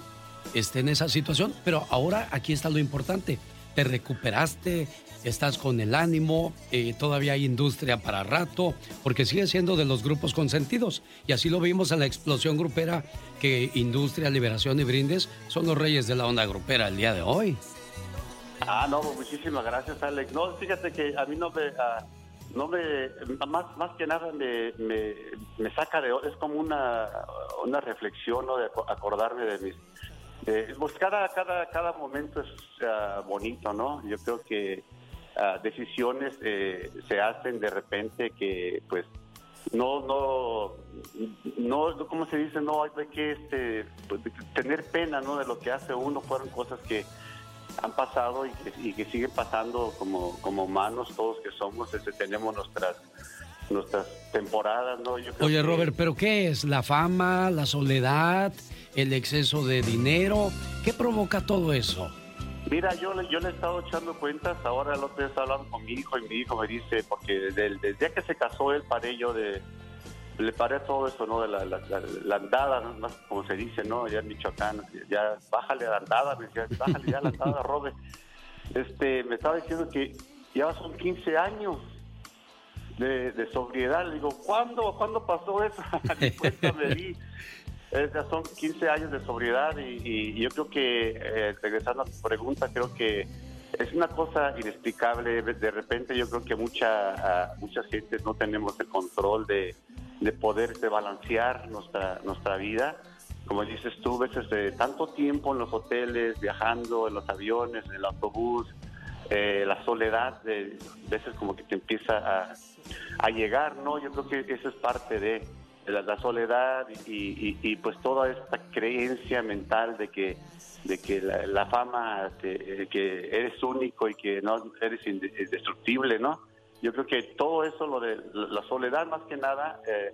esté en esa situación? Pero ahora aquí está lo importante. Te recuperaste, estás con el ánimo, eh, todavía hay industria para rato, porque sigue siendo de los grupos consentidos. Y así lo vimos en la explosión grupera, que Industria, Liberación y Brindes son los reyes de la onda grupera el día de hoy. Ah, no, pues muchísimas gracias, Alex. No, fíjate que a mí no me, ah, no me, más, más que nada me, me, me saca de, es como una, una reflexión, ¿no? De aco- acordarme de mis, de- pues cada, cada, cada momento es ah, bonito, ¿no? Yo creo que ah, decisiones eh, se hacen de repente que, pues, no, no, no, ¿cómo se dice? No hay que este, pues, tener pena, ¿no? De lo que hace uno. Fueron cosas que han pasado y que, y que siguen pasando como, como humanos, todos que somos, este, tenemos nuestras nuestras temporadas, ¿no? Yo creo Oye, que- Robert, ¿pero qué es? ¿La fama, la soledad, el exceso de dinero? ¿Qué provoca todo eso? Mira, yo, le- yo le he estado echando cuentas, ahora el otro día estaba hablando con mi hijo y mi hijo me dice, porque desde el, desde que se casó él paré yo de, le paré todo eso, ¿no? De la, la, andada, ¿no? Como se dice, ¿no? Ya en Michoacán, ya bájale a la andada, me decía, bájale ya a la andada, Robert. Este, me estaba diciendo que ya son 15 años de, sobriedad. Le digo, ¿cuándo? ¿Cuándo pasó eso? Me di. Eh, ya son 15 años de sobriedad y, y yo creo que, eh, regresando a tu pregunta, creo que es una cosa inexplicable. De repente yo creo que mucha, ah, mucha gente no tenemos el control de, de poder de balancear nuestra, nuestra vida. Como dices tú, veces de tanto tiempo en los hoteles, viajando, en los aviones, en el autobús, eh, la soledad, de veces como que te empieza a, a llegar, ¿no? Yo creo que eso es parte de la, soledad y, pues toda esta creencia mental de que de que la, fama, de, que eres único y que no eres indestructible, ¿no? Yo creo que todo eso, lo de la soledad más que nada, eh,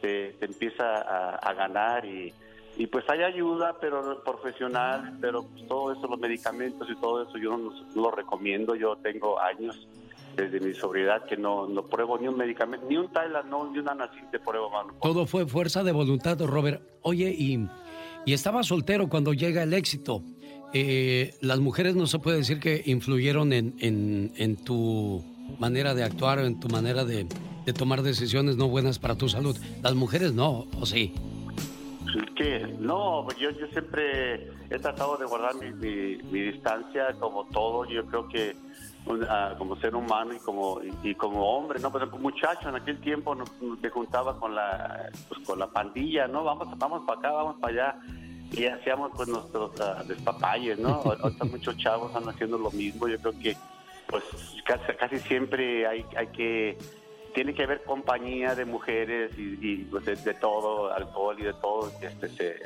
te, empieza a, ganar y, y pues hay ayuda, pero profesional, pero pues todo eso, los medicamentos y todo eso, yo no lo recomiendo. Yo tengo años desde mi sobriedad que no, no pruebo ni un medicamento, ni un Tylenol, ni una nacinte pruebo, mano. Todo fue fuerza de voluntad, Robert. Oye, y, y estaba soltero cuando llega el éxito. Eh, las mujeres no se puede decir que influyeron en, en, en tu manera de actuar, en tu manera de, de, tomar decisiones no buenas para tu salud. Las mujeres no, ¿o sí? Que no, yo, yo siempre he tratado de guardar mi, mi, mi distancia como todo. Yo creo que uh, como ser humano y como y, como hombre, ¿no? Pero como muchacho en aquel tiempo nos, me juntaba con la pues, con la pandilla, ¿no? Vamos vamos para acá, vamos para allá y hacíamos pues nuestros uh, despapalles, ¿no? Ahorita muchos chavos están haciendo lo mismo. Yo creo que pues casi, casi siempre hay hay que tiene que haber compañía de mujeres y, y pues, de, de, todo, alcohol y de todo, este se,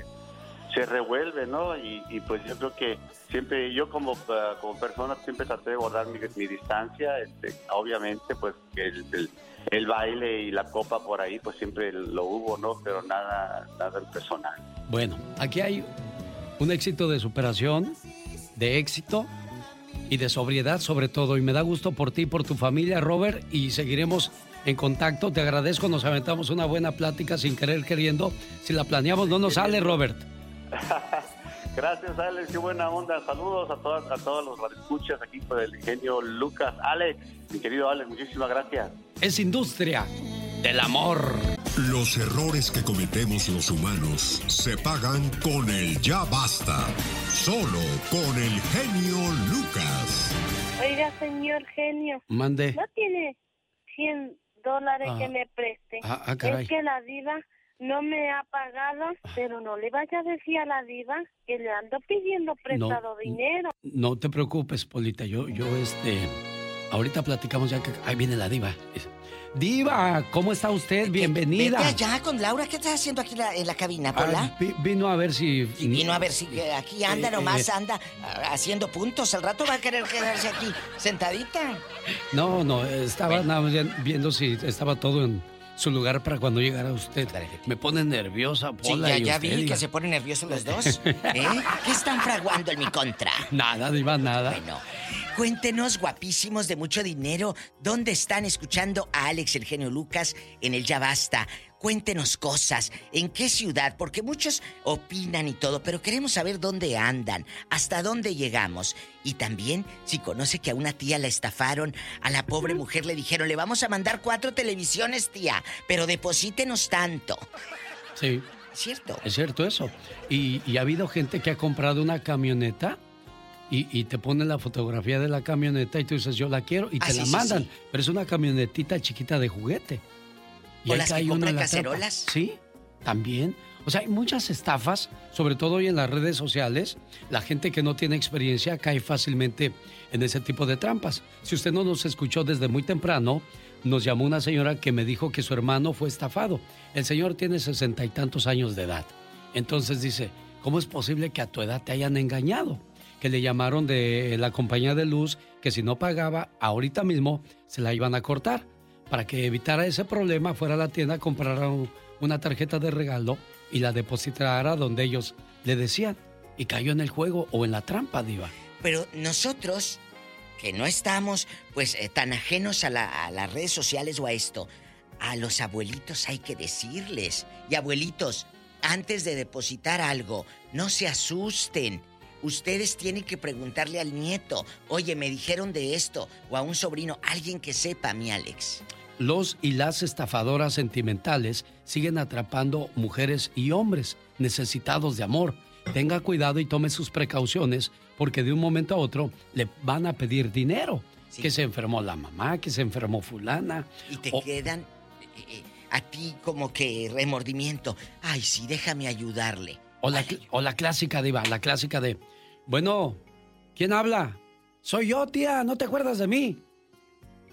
se revuelve, ¿no? Y, pues yo creo que siempre, yo como, uh, como persona siempre traté de guardar mi, distancia, este, obviamente pues el, el, el, baile y la copa por ahí pues siempre lo hubo, ¿no? Pero nada, nada personal. Bueno, aquí hay un éxito de superación, de éxito y de sobriedad sobre todo. Y me da gusto por ti por tu familia, Robert, y seguiremos en contacto. Te agradezco, nos aventamos una buena plática sin querer queriendo. Si la planeamos, no nos sale, Robert. Gracias, Alex. Qué buena onda. Saludos a todas, a todos los escuchas aquí por el ingenio Lucas. Alex, mi querido Alex, muchísimas gracias. Es industria del amor. Los errores que cometemos los humanos se pagan con el ya basta. Solo con el genio Lucas. Oiga, señor genio. Mande. ¿No tiene 100 dólares Ah. que me preste? Ah, ah, caray. es que la diva no me ha pagado, pero no le vaya a decir a la diva que le ando pidiendo prestado dinero. No te preocupes, Polita. Yo, yo, este. Ahorita platicamos ya que. Ahí viene la diva. Diva, ¿cómo está usted? Bienvenida. Vete allá con Laura. ¿Qué estás haciendo aquí en la, en la cabina, Pola? Ah, vi- vino a ver si. Y vino a ver si eh, aquí anda Eh, nomás, eh. anda ah, haciendo puntos. Al rato va a querer quedarse aquí sentadita. No, no, estaba nada más bien viendo si estaba todo en su lugar para cuando llegara usted. Me pone nerviosa, Sí, Pola. ya, y ya usted, vi que se ponen nerviosos los dos. ¿Eh? ¿Qué están fraguando en mi contra? Nada, Diva, nada. Bueno, cuéntenos, guapísimos de mucho dinero, ¿dónde están escuchando a Alex el genio Lucas en el Ya Basta? Cuéntenos cosas, en qué ciudad, porque muchos opinan y todo, pero queremos saber dónde andan, hasta dónde llegamos. Y también, si conoce que a una tía la estafaron, a la pobre mujer le dijeron, le vamos a mandar cuatro televisiones, tía, pero deposítenos tanto. Sí. ¿Cierto? Es cierto eso. Y, y ha habido gente que ha comprado una camioneta y, y te pone la fotografía de la camioneta y tú dices, yo la quiero y Ah, te sí, la sí, mandan. sí. Pero es una camionetita chiquita de juguete. ¿O ahí las que compran cacerolas? Sí, también. O sea, hay muchas estafas, sobre todo hoy en las redes sociales. La gente que no tiene experiencia cae fácilmente en ese tipo de trampas. Si usted no nos escuchó desde muy temprano, nos llamó una señora que me dijo que su hermano fue estafado. El señor tiene sesenta y tantos años de edad. Entonces dice, ¿cómo es posible que a tu edad te hayan engañado? Que le llamaron de la compañía de luz que si no pagaba, ahorita mismo se la iban a cortar. Para que evitara ese problema, fuera a la tienda, comprara un- una tarjeta de regalo y la depositara donde ellos le decían. Y cayó en el juego o en la trampa, Diva. Pero nosotros, que no estamos pues eh, tan ajenos a, la- a las redes sociales o a esto, a los abuelitos hay que decirles. Y abuelitos, antes de depositar algo, no se asusten. Ustedes tienen que preguntarle al nieto, oye, me dijeron de esto, o a un sobrino, alguien que sepa, mi Alex. Los y las estafadoras sentimentales siguen atrapando mujeres y hombres necesitados de amor. Tenga cuidado y tome sus precauciones porque de un momento a otro le van a pedir dinero. Que se enfermó la mamá, que se enfermó fulana. Y te o- quedan eh, eh, a ti como que remordimiento. Ay, sí, déjame ayudarle. O la, o la clásica, Diva, la clásica de, bueno, ¿quién habla? Soy yo, tía, ¿no te acuerdas de mí?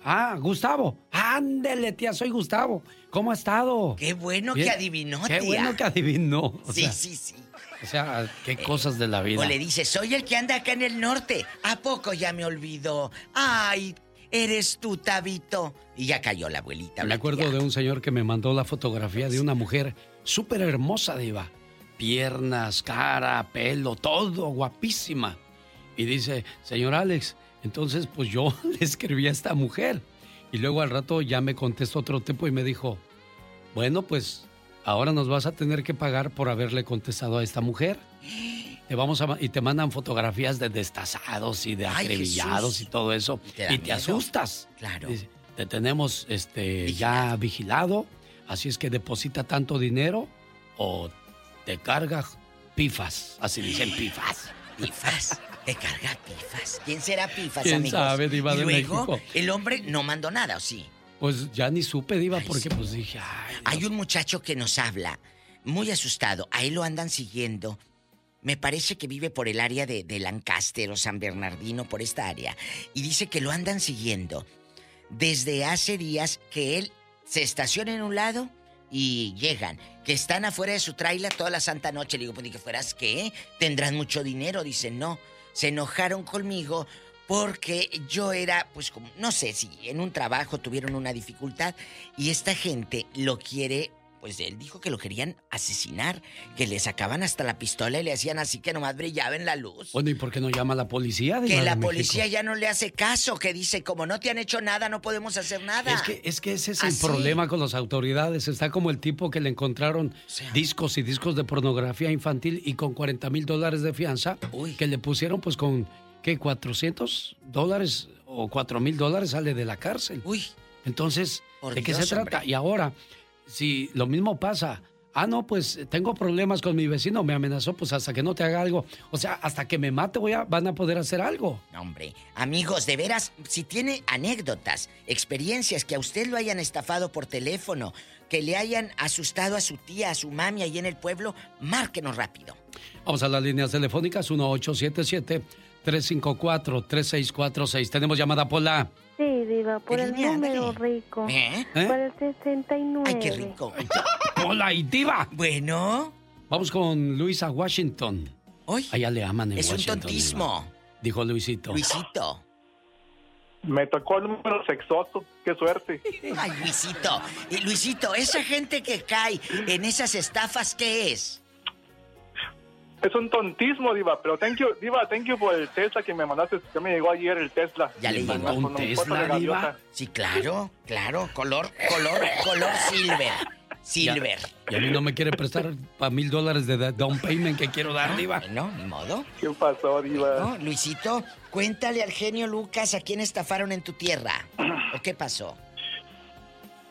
Ah, Gustavo. Ándele, tía, soy Gustavo. ¿Cómo ha estado? Qué bueno Bien. que adivinó, Qué tía. bueno que adivinó. O Sí, sea, sí, sí. O sea, qué cosas de la vida. O le dice, soy el que anda acá en el norte. ¿A poco ya me olvidó? Ay, eres tú, Tabito. Y ya cayó la abuelita. Me acuerdo de un señor que me mandó la fotografía de una mujer súper hermosa, Diva. Piernas, cara, pelo, todo, guapísima. Y dice, señor Alex, entonces pues yo le escribí a esta mujer. Y luego al rato ya me contestó otro tipo y me dijo, bueno, pues ahora nos vas a tener que pagar por haberle contestado a esta mujer. Te vamos a y te mandan fotografías de destazados y de Ay, acribillados Jesús. y todo eso. te y te asustas. Claro. Dice, te tenemos este ya vigilado, así es que deposita tanto dinero o te carga pifas, así dicen pifas. Pifas. Te carga Pifas. ¿Quién será Pifas, ¿Quién amigos? sabe, Diva y de luego, México? el hombre no mandó nada, ¿o sí? Pues ya ni supe, Diva, porque pues dije, ay, Hay un muchacho que nos habla, muy asustado. Ahí lo andan siguiendo. Me parece que vive por el área de, de Lancaster o San Bernardino, por esta área. Y dice que lo andan siguiendo desde hace días que él se estaciona en un lado y llegan. Que están afuera de su trailer toda la santa noche. Le digo, pues que fueras qué, tendrán mucho dinero. Dice, no. Se enojaron conmigo porque yo era, pues como, no sé si en un trabajo tuvieron una dificultad y esta gente lo quiere, pues él dijo que lo querían asesinar, que le sacaban hasta la pistola y le hacían así que nomás brillaba en la luz. Bueno, ¿y por qué no llama a la policía? Que la policía ya no le hace caso, que dice, como no te han hecho nada, no podemos hacer nada. Es que, es que ese es el problema con las autoridades. Está como el tipo que le encontraron discos y discos de pornografía infantil y con 40 mil dólares de fianza que le pusieron pues con, ¿qué? 400 dólares o 4 mil dólares sale de la cárcel. Uy. Entonces, Por ¿de qué se trata? Y ahora, si lo mismo pasa, ah, no, pues tengo problemas con mi vecino, me amenazó, pues hasta que no te haga algo, o sea, hasta que me mate voy a, van a poder hacer algo. No, hombre, amigos, de veras, si tiene anécdotas, experiencias que a usted lo hayan estafado por teléfono, que le hayan asustado a su tía, a su mami ahí en el pueblo, márquenos rápido. Vamos a las líneas telefónicas 1877-354-3646. Tenemos llamada Pola. Sí, Diva, por el línea, número rico. ¿Eh? Por el 69. Ay, qué rico. Pola y Diva. Bueno. Vamos con Luisa Washington. Hoy. Allá le aman en Es un Washington. tontismo. Diva. Dijo Luisito. Luisito. Me tocó el número sexoso. Qué suerte. Ay, Luisito. Y Luisito, esa gente que cae en esas estafas, ¿qué es? Es un tontismo, Diva, pero thank you, Diva, thank you por el Tesla que me mandaste. Ya me llegó ayer el Tesla. ¿Ya le llegó un Tesla. Diva? Sí, claro, claro. Color, color, color silver. Silver. Y a mí no me quiere prestar para mil dólares de down payment que quiero dar, Diva. No, ni modo. ¿Qué pasó, Diva? No, Luisito, cuéntale al genio Lucas a quién estafaron en tu tierra. ¿O qué pasó?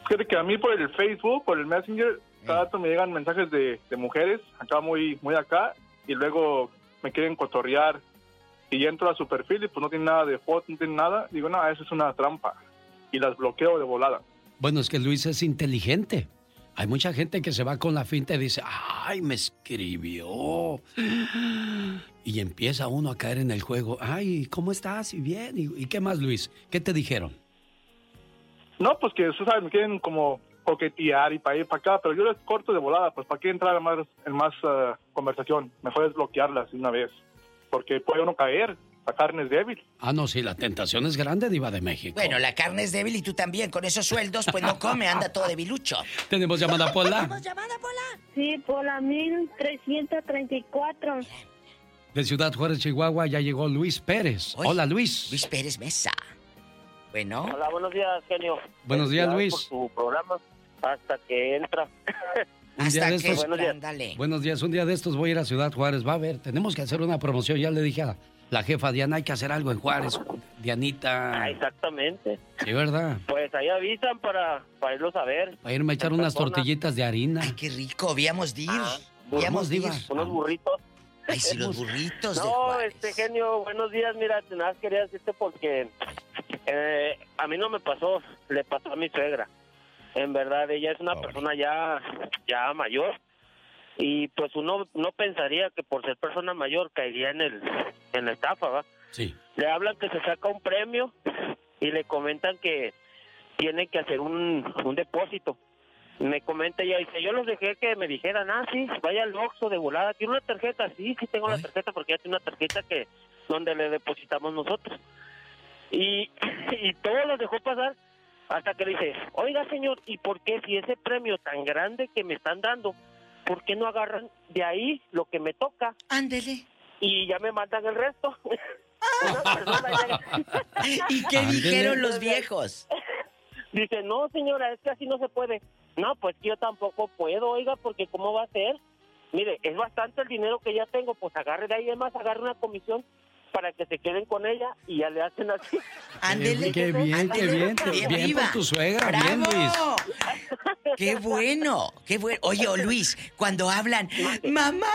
Fíjate que a mí por el Facebook, por el Messenger, cada rato me llegan mensajes de, de mujeres, acá muy, muy acá, y luego me quieren cotorrear. Y entro a su perfil y pues no tiene nada de foto, no tiene nada. Digo, no, eso es una trampa. Y las bloqueo de volada. Bueno, es que Luis es inteligente. Hay mucha gente que se va con la finta y dice, ay, me escribió. Y empieza uno a caer en el juego. Ay, ¿cómo estás? Y bien. ¿Y, qué más, Luis? ¿Qué te dijeron? No, pues que, sabes, me quieren como coquetear y para ir para acá, pero yo les corto de volada, pues para qué entrar en más, en más eh, conversación. Mejor es bloquearlas de una vez, porque puede uno caer, la carne es débil. Ah, no, sí, la tentación es grande, Diva de México. Bueno, la carne es débil y tú también. Con esos sueldos, pues no come, anda todo debilucho. Tenemos llamada Pola. Sí, por la 1334. De Ciudad Juárez, Chihuahua, ya llegó Luis Pérez. Hola, Luis. Luis Pérez Mesa. Bueno. Hola, buenos días, genio. Buenos días, Luis. Por tu programa, hasta que entra. Un día de estos, Buenos días. Buenos días, un día de estos voy a ir a Ciudad Juárez. Va a ver, tenemos que hacer una promoción. Ya le dije a la jefa Diana, hay que hacer algo en Juárez. Dianita. Ah, exactamente. Sí, ¿verdad? Pues ahí avisan para, para irlos a ver. Para irme a echar unas persona. tortillitas de harina. Qué rico, habíamos de ir. Ah, Habíamos de ir. Diva. Unos burritos. Ay, si los burritos de No, Juárez. este genio, buenos días. Mira, nada más quería decirte porque eh, a mí no me pasó, le pasó a mi suegra. En verdad, ella es una persona ya, ya mayor. Y pues uno no pensaría que por ser persona mayor caería en el en la estafa, ¿va? Sí. Le hablan que se saca un premio y le comentan que tiene que hacer un, un depósito. Me comenta ella, dice, yo los dejé que me dijeran, ah, sí, vaya al Oxxo de volada, tiene una tarjeta, sí, sí tengo la tarjeta porque ella tiene una tarjeta que donde le depositamos nosotros. Y, y todo los dejó pasar hasta que le dice, oiga señor, ¿y por qué si ese premio tan grande que me están dando, por qué no agarran de ahí lo que me toca? Ándele. Y ya me mandan el resto. ¿Y qué dijeron los viejos? Dice, no señora, es que así no se puede. No, pues yo tampoco puedo, oiga, porque ¿cómo va a ser? Mire, es bastante el dinero que ya tengo, pues agarre de ahí, además agarre una comisión para que se queden con ella y ya le hacen así. Ándele. Qué bien, qué bien. Bien, Bien viva. por tu suegra, bien, ¡Bravo! Luis. ¡Qué bueno! ¡Qué bueno! Oye, oh, Luis, cuando hablan, ¡Mamá!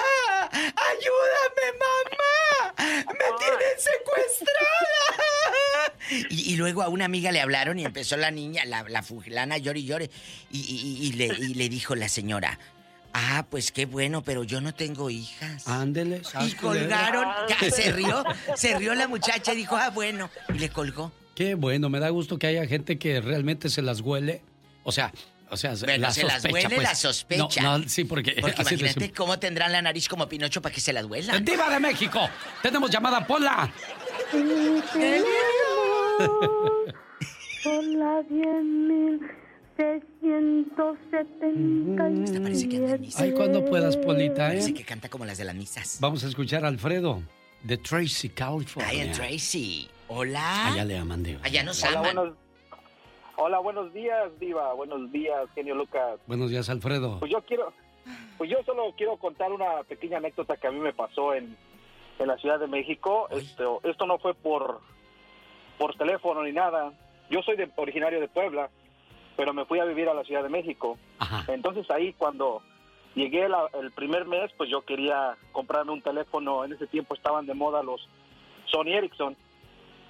¡Ayúdame, mamá! ¡Me tienen secuestrada! Y, y luego a una amiga le hablaron y empezó la niña, la, la fulana, llore y llore. Y, y- y le, y le dijo la señora, ah, pues qué bueno, pero yo no tengo hijas. Ándele. Y colgaron, ya, se rió, se rió la muchacha y dijo, ah, bueno, y le colgó. Qué bueno, me da gusto que haya gente que realmente se las huele. O sea, o sea, Bueno, la se las sospecha, huele pues. la sospecha. No, no, sí, porque, Porque así imagínate cómo tendrán la nariz como Pinocho para que se las huelan. ¡Diva de México! ¡Tenemos llamada, Pola! Son las 10.677. Ay, cuando puedas, Polita, Parece ¿eh? que canta como las de las misas. Vamos a escuchar a Alfredo, de Tracy, California. Ay, Tracy. Hola. Allá le aman, Diva. Allá nos Hola, aman. buenos, hola, buenos días, Diva. Buenos días, genio Lucas. Buenos días, Alfredo. Pues yo quiero, pues yo solo quiero contar una pequeña anécdota que a mí me pasó en, en la Ciudad de México. Esto, esto no fue por, por teléfono ni nada. Yo soy de, originario de Puebla, pero me fui a vivir a la Ciudad de México. Entonces ahí cuando llegué la- el primer mes, pues yo quería comprarme un teléfono. En ese tiempo estaban de moda los Sony Ericsson.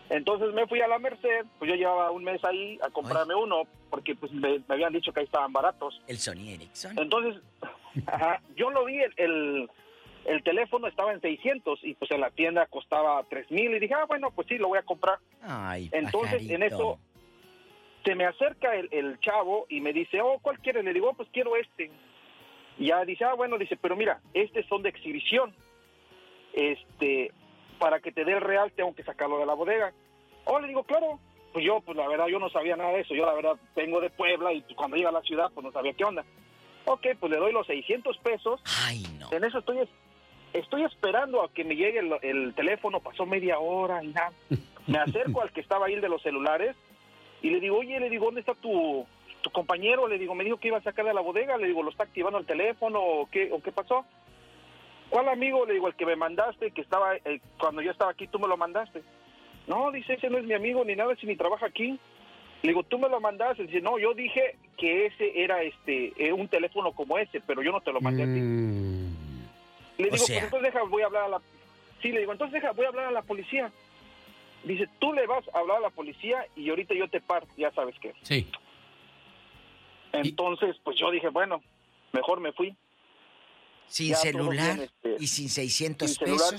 Entonces me fui a la Merced, pues yo llevaba un mes ahí a comprarme uno, porque pues me, me habían dicho que ahí estaban baratos. El Sony Ericsson. Entonces, ajá, yo lo vi, el, el, el teléfono estaba en 600 y pues en la tienda costaba 3000 y dije, ah, bueno, pues sí, lo voy a comprar. Ay, Entonces, en eso, se me acerca el, el chavo y me dice, oh, ¿cuál quieres? Le digo, "Oh, pues quiero este. Y ya dice, ah, bueno, dice, pero mira, estos son de exhibición. Este, para que te dé el real tengo que sacarlo de la bodega. Oh, le digo, claro. Pues yo, pues la verdad, yo no sabía nada de eso. Yo la verdad vengo de Puebla y cuando iba a la ciudad, pues no sabía qué onda. Ok, pues le doy los 600 pesos. Ay, no. En eso estoy, es- estoy esperando a que me llegue el, el teléfono. Pasó media hora y nada. Me acerco al que estaba ahí, el de los celulares, y le digo, oye, le digo, ¿dónde está tu, tu compañero? Le digo, me dijo que iba a sacar de la bodega. Le digo, ¿lo está activando el teléfono o qué, o qué pasó? ¿Cuál amigo? Le digo, el que me mandaste, que estaba, eh, cuando yo estaba aquí, tú me lo mandaste. No, dice, ese no es mi amigo ni nada, si ni trabaja aquí. Le digo, tú me lo mandaste. Dice, no, yo dije que ese era este eh, un teléfono como ese, pero yo no te lo mandé a ti. Le O digo, sea- pues entonces deja, voy a hablar a la... Sí, le digo, entonces deja, voy a hablar a la policía. Dice, tú le vas a hablar a la policía y ahorita yo te paro, ya sabes qué. Sí. Entonces, pues yo dije, bueno, mejor me fui. Sin Ya celular bien, este, y sin 600 sin celular.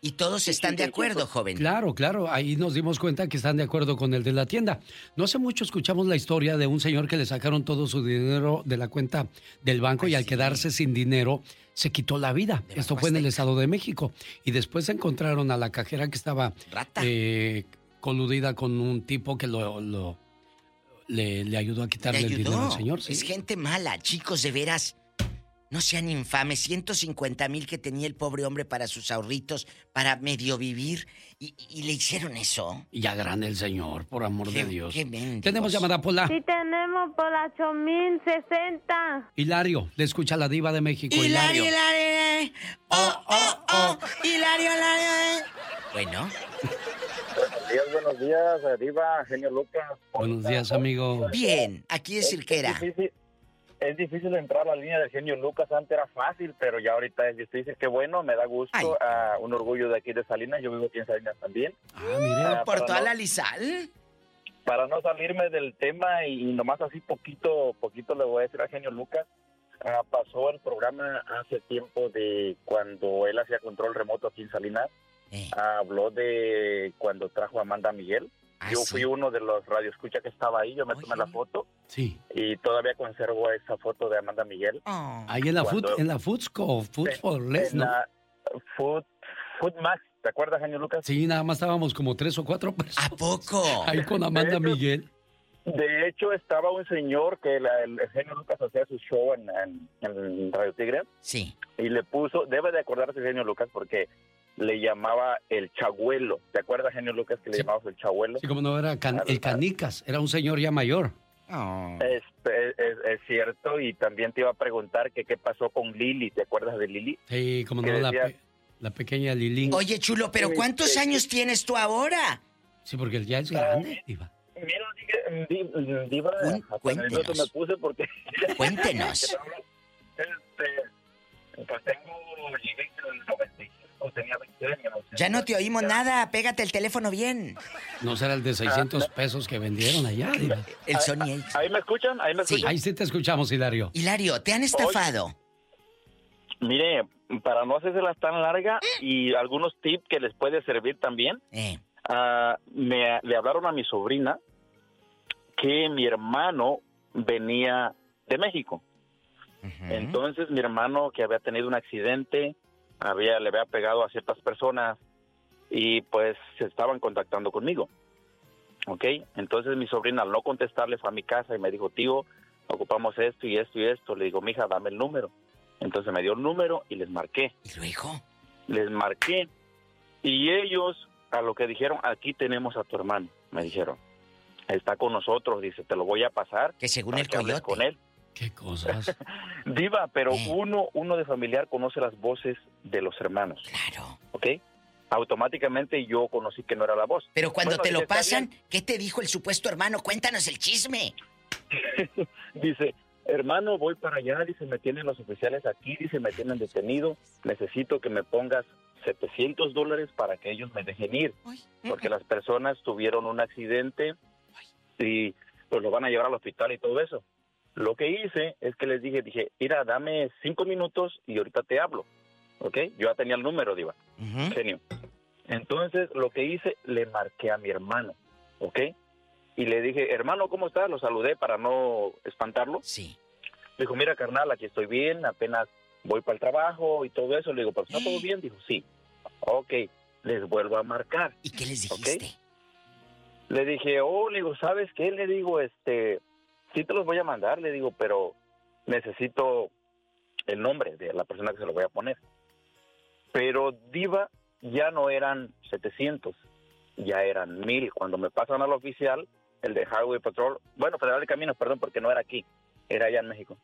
Y todos están de acuerdo, 600. joven. Claro, claro, ahí nos dimos cuenta que están de acuerdo con el de la tienda. No hace mucho escuchamos la historia de un señor que le sacaron todo su dinero de la cuenta del banco y al quedarse sin dinero se quitó la vida. Esto fue en el Estado de México. Y después encontraron a la cajera que estaba eh, coludida con un tipo que lo, lo- le, le ayudó a Le quitarle el dinero al señor. sí. Es gente mala, chicos, de veras. No sean infames. 150 mil que tenía el pobre hombre para sus ahorritos, para medio vivir. Y, y le hicieron eso. Y ya grande el señor, por amor de Dios. qué mendigos. Tenemos llamada Pola. Sí tenemos por la 8060. Hilario, le escucha la diva de México. Hilario, Hilario. Hilario. Oh, oh, oh. Hilario, Hilario. Bueno, Buenos días, buenos días, Diva, genio Lucas. Buenos días, amigo. bien. Aquí es Cirquera. difícil, es difícil entrar a la línea del genio Lucas. Antes era fácil, pero ya ahorita es difícil. Qué bueno, me da gusto. ah, un orgullo de aquí de Salinas. Yo vivo aquí en Salinas también. Ah, ¿Por para toda no- la Lizal? Para no salirme del tema y, y nomás así poquito, poquito le voy a decir al genio Lucas. ah, pasó el programa hace tiempo de cuando él hacía control remoto aquí en Salinas. Eh. Ah, habló de cuando trajo a Amanda Miguel. Ah, yo fui uno de los radioescuchas que estaba ahí. Yo me tomé la foto Sí. y todavía conservo esa foto de Amanda Miguel. Ahí en la, Cuando- food, en la Foodsco, Food for Less, en ¿no? la Food, Food Max, ¿te acuerdas, genio Lucas? Sí, nada más estábamos como tres o cuatro personas. ¿A poco? Ahí con Amanda De hecho- Miguel. De hecho, estaba un señor que la- el, el genio Lucas hacía su show en, en- en Radio Tigre. Sí. Y le puso, debe de acordarse el genio Lucas porque le llamaba el chabuelo. ¿Te acuerdas, genio Lucas, que le llamabas el chabuelo? Sí, como no era can- el Canicas, era un señor ya mayor. Es, es- es- es cierto, y también te iba a preguntar que qué pasó con Lili, ¿te acuerdas de Lili? Sí, como no, la, pe- la pequeña Lilín. Oye, chulo, pero ¿cuántos años tienes tú ahora? Sí, porque él ya es grande, diva. Mira, di- di- diva, nervioso me puse porque... Cuéntenos. este, pues tengo, llegué en el 95, tenía 20 años. Ya no te oímos nada, pégate el teléfono bien. No será el de 600 pesos que vendieron allá. El Sony ¿Ahí me escuchan? ¿Ahí me escuchan? Ahí sí te escuchamos, Hilario. Hilario, ¿te han estafado? Mire, para no hacérselas tan larga y algunos tips que les puede servir también, Eh. ah, me, le hablaron a mi sobrina que mi hermano venía de México. Entonces mi hermano que había tenido un accidente, había, le había pegado a ciertas personas y pues se estaban contactando conmigo. ¿Ok? Entonces mi sobrina al no contestarle fue a mi casa y me dijo, tío, ocupamos esto y esto y esto. Le digo, mija, dame el número. Entonces me dio el número y les marqué. ¿Y luego? Les marqué y ellos a lo que dijeron, aquí tenemos a tu hermano, me dijeron. Está con nosotros, dice, te lo voy a pasar. Que según el que coyote. con él. Qué cosas. Diva, pero Eh. uno, uno de familiar conoce las voces de los hermanos. Claro. ¿Ok? Automáticamente yo conocí que no era la voz. Pero cuando Bueno, te lo "Está pasan, ¿qué te dijo el supuesto hermano? Cuéntanos el chisme. bien". Dice, hermano, voy para allá, dice, me tienen los oficiales aquí, dice, me tienen detenido, necesito que me pongas 700 dólares para que ellos me dejen ir, porque las personas tuvieron un accidente y pues lo van a llevar al hospital y todo eso. Lo que hice es que les dije, dije, mira, dame cinco minutos y ahorita te hablo, ¿ok? Yo ya tenía el número, Diva, genio. Entonces, lo que hice, le marqué a mi hermano, ¿ok? Y le dije, hermano, ¿cómo estás? Lo saludé para no espantarlo. Sí. Le dijo, mira, carnal, aquí estoy bien, apenas voy para el trabajo y todo eso. Le digo, ¿pero está todo bien? Dijo, sí. Ok, les vuelvo a marcar. ¿Y qué les dijiste? Le dije, oh, le digo, ¿sabes qué? Le digo, este, sí te los voy a mandar, le digo, pero necesito el nombre de la persona que se lo voy a poner. Pero Diva ya no eran 700, ya eran 1000. Cuando me pasan al oficial, el de Highway Patrol, bueno, Federal de Caminos, perdón, porque no era aquí, era allá en México.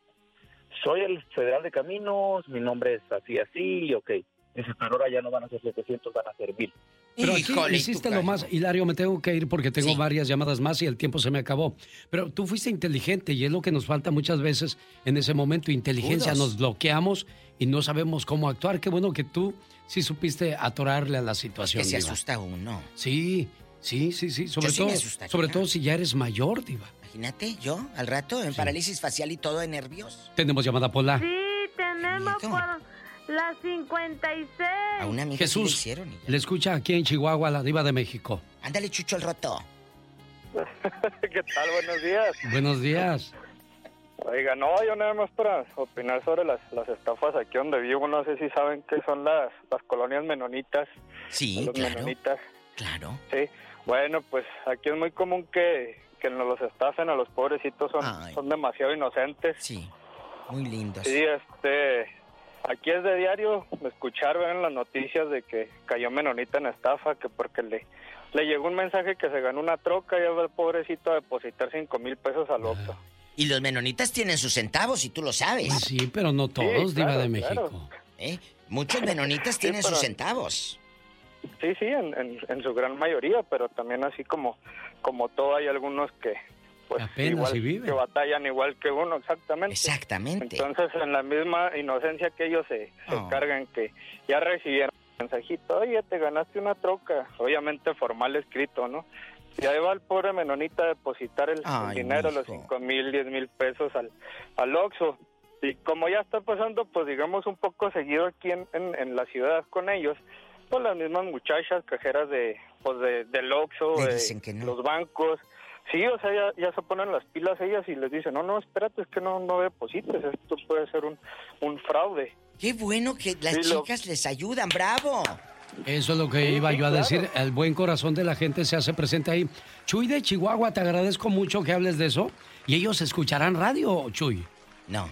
Soy el Federal de Caminos, mi nombre es así, así, ok. Dice, pero ahora ya no van a ser 700, van a ser 1000. Pero aquí hiciste lo más, Hilario, me tengo que ir porque tengo varias llamadas más y el tiempo se me acabó. Pero tú fuiste inteligente y es lo que nos falta muchas veces en ese momento, inteligencia, nos bloqueamos y no sabemos cómo actuar. Qué bueno que tú sí supiste atorarle a la situación. Que se Diva. asusta uno. Sí, sí, sí, sí, sobre Yo sí todo, me sobre todo si ya eres mayor, Diva. Imagínate, yo al rato en parálisis facial y todo de nervios. Tenemos llamada Pola. Sí, tenemos por las 56. A una amiga sí le Jesús, hicieron. le escucha aquí en Chihuahua la Diva de México. Ándale, Chucho el roto. ¿Qué tal? Buenos días. Buenos días. Oiga, no, yo nada más para opinar sobre las, las estafas aquí donde vivo. No sé si saben qué son las, las colonias menonitas. Sí, los claro. menonitas. Claro. Sí, bueno, pues aquí es muy común que, que nos los estafen a los pobrecitos, son, son demasiado inocentes. Sí, muy lindos. Sí, este, aquí es de diario escuchar, ver en las noticias de que cayó menonita en estafa, que porque le, le llegó un mensaje que se ganó una troca y va el pobrecito a depositar cinco mil pesos al Oxxo. Y los menonitas tienen sus centavos, y tú lo sabes. Pues sí, pero no todos, Diva claro, de claro. México. ¿Eh? Muchos menonitas Sí, tienen pero- sus centavos. Sí, sí, en, en, en su gran mayoría, pero también así como, como todo hay algunos que, pues Apenas igual si vive. que batallan igual que uno, exactamente. Exactamente. Entonces, en la misma inocencia que ellos se, se Oh. cargan, que ya recibieron un mensajito, oye, te ganaste una troca, obviamente formal escrito, ¿no? Y ahí va el pobre menonita a depositar el, Ay, dinero, los cinco mil, diez mil pesos al, al Oxxo. Y como ya está pasando, pues digamos, un poco seguido aquí en, en, en la ciudad con ellos, pues las mismas muchachas cajeras de, pues de, del Oxxo, de no. los bancos, Sí, o sea, ya, ya se ponen las pilas ellas y les dicen, no, no, espérate, es que no, no deposites, esto puede ser un, un fraude. Qué bueno que las Sí, lo- chicas les ayudan, bravo. Eso es lo que iba sí, yo a claro. decir. El buen corazón de la gente se hace presente ahí. Chuy de Chihuahua, te agradezco mucho que hables de eso. Y ellos escucharán radio, Chuy. No.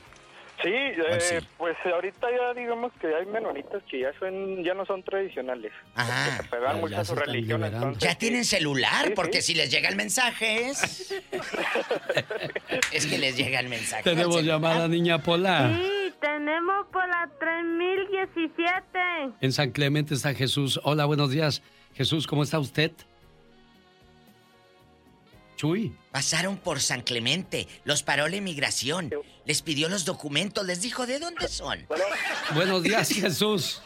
Sí, eh, pues ahorita ya digamos que hay menonitas que ya son, ya no son tradicionales. Ajá. se pegan ya- mucho ya a su religión. entonces, Ya tienen celular, Sí, porque sí. si les llega el mensaje es... es que les llega el mensaje. Tenemos llamada, niña Pola. Sí, tenemos por la 3017. En San Clemente está Jesús. Hola, buenos días. Jesús, ¿cómo está usted? Chuy. Pasaron por San Clemente, los paró la inmigración, les pidió los documentos, les dijo de dónde son. Buenos días, Jesús.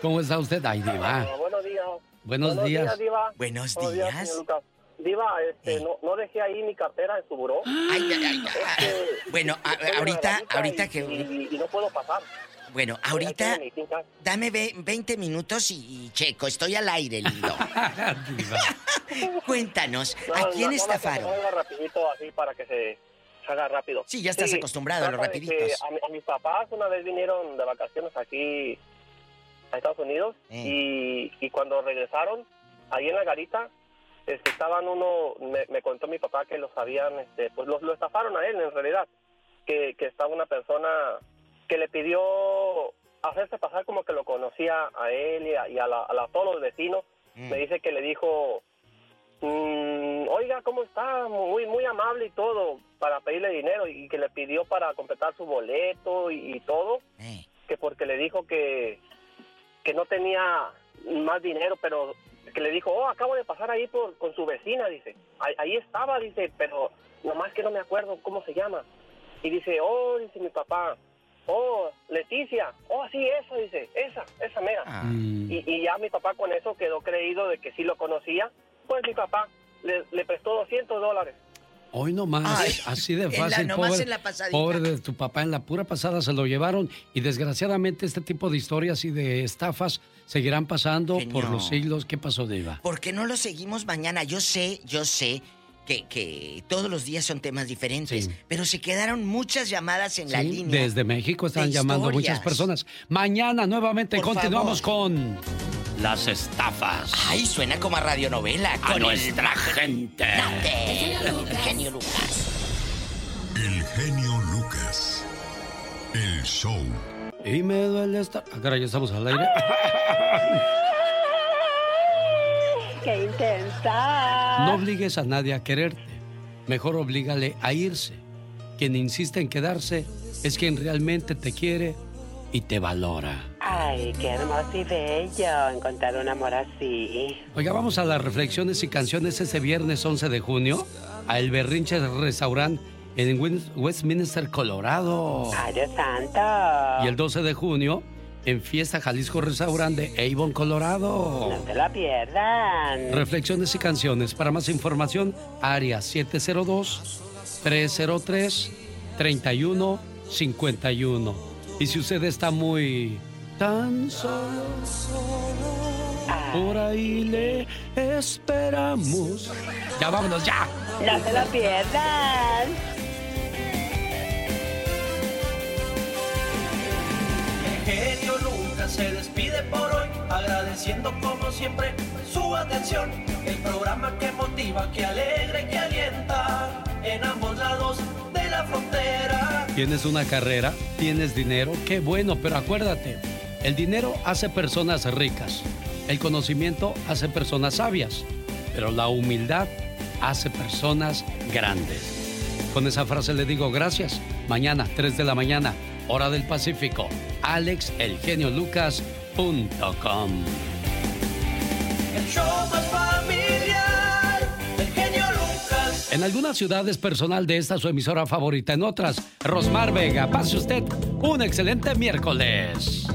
¿Cómo está usted? Ay, diva. buenos días. Buenos días. Diva. Buenos Buenos días. Lucas. Diva, este, no, no dejé ahí mi cartera en su buró. Ay, ay, ay, ay. Bueno, a- Estoy en ahorita, ahorita y- que... Y, y no puedo pasar. Bueno, ahorita dame ve- 20 minutos y, y checo, estoy al aire, lindo. Cuéntanos, No, ¿a quién no, estafaron? No, rapidito así para que se haga rápido. Sí, ya estás acostumbrado a los rapiditos. A, mi- a mis papás una vez vinieron de vacaciones aquí a Estados Unidos Eh. y, y cuando regresaron, ahí en la garita, este, estaban uno, me, me contó mi papá que los habían, este, pues los, lo estafaron a él en realidad, que, que estaba una persona que le pidió hacerse pasar como que lo conocía a él y a, y a la- a la- a todos los vecinos. Mm. Me dice que le dijo, "Mm, oiga, ¿cómo está? Muy, muy amable y todo, para pedirle dinero y que le pidió para completar su boleto y, y todo, Eh. que porque le dijo que, que no tenía más dinero, pero que le dijo, oh, acabo de pasar ahí por, con su vecina, dice, ahí, ahí estaba, dice, pero nomás que no me acuerdo cómo se llama. Y dice, oh, dice mi papá, oh, Leticia, oh, sí, esa, dice, esa, esa mera. Ah. Y, y ya mi papá con eso quedó creído de que sí lo conocía, pues mi papá le, le prestó 200 dólares. Hoy nomás, Ay, así de en la- fácil, nomás pobre, en la pasadita. pobre de tu papá, en la pura pasada se lo llevaron y desgraciadamente este tipo de historias y de estafas seguirán pasando por Genio. los siglos. ¿Qué pasó, Diva? ¿Por qué no lo seguimos mañana? Yo sé, yo sé que, que todos los días son temas diferentes, Sí. pero se quedaron muchas llamadas en la línea. Desde México están de llamando historias. muchas personas. Mañana nuevamente Por continuamos favor. con las estafas. Ay, suena como a radionovela. A con nuestra el... gente. El genio Lucas. El genio Lucas. El show. Y me duele estar. Ah, caray, ya estamos al aire. ¡Qué intensa! No obligues a nadie a quererte. Mejor oblígale a irse. Quien insiste en quedarse es quien realmente te quiere y te valora. Ay, qué hermoso y bello encontrar un amor así. Oiga, vamos a las reflexiones y canciones este viernes 11 de junio a El Berrinche Restaurant en Westminster, Colorado. Ay, Dios santo. Y el 12 de junio en Fiesta Jalisco Restaurant de Avon, Colorado. No te la pierdan. Reflexiones y canciones. Para más información, área 702-303-3151. Y si usted está muy tan solo, por ahí le esperamos. Ya vámonos, ya. No se la pierdan. Genio Lucas se despide por hoy, agradeciendo como siempre su atención. El programa que motiva, que alegra y que alienta en ambos lados de la frontera. Tienes una carrera, tienes dinero, qué bueno, pero acuérdate, el dinero hace personas ricas, el conocimiento hace personas sabias, pero la humildad hace personas grandes. Con esa frase le digo gracias. Mañana, 3 de la mañana, hora del Pacífico, alexelgeniolucas.com. El show más familiar, el genio Lucas. En algunas ciudades personal de esta su emisora favorita, en otras, Rosmar Vega. Pase usted un excelente miércoles.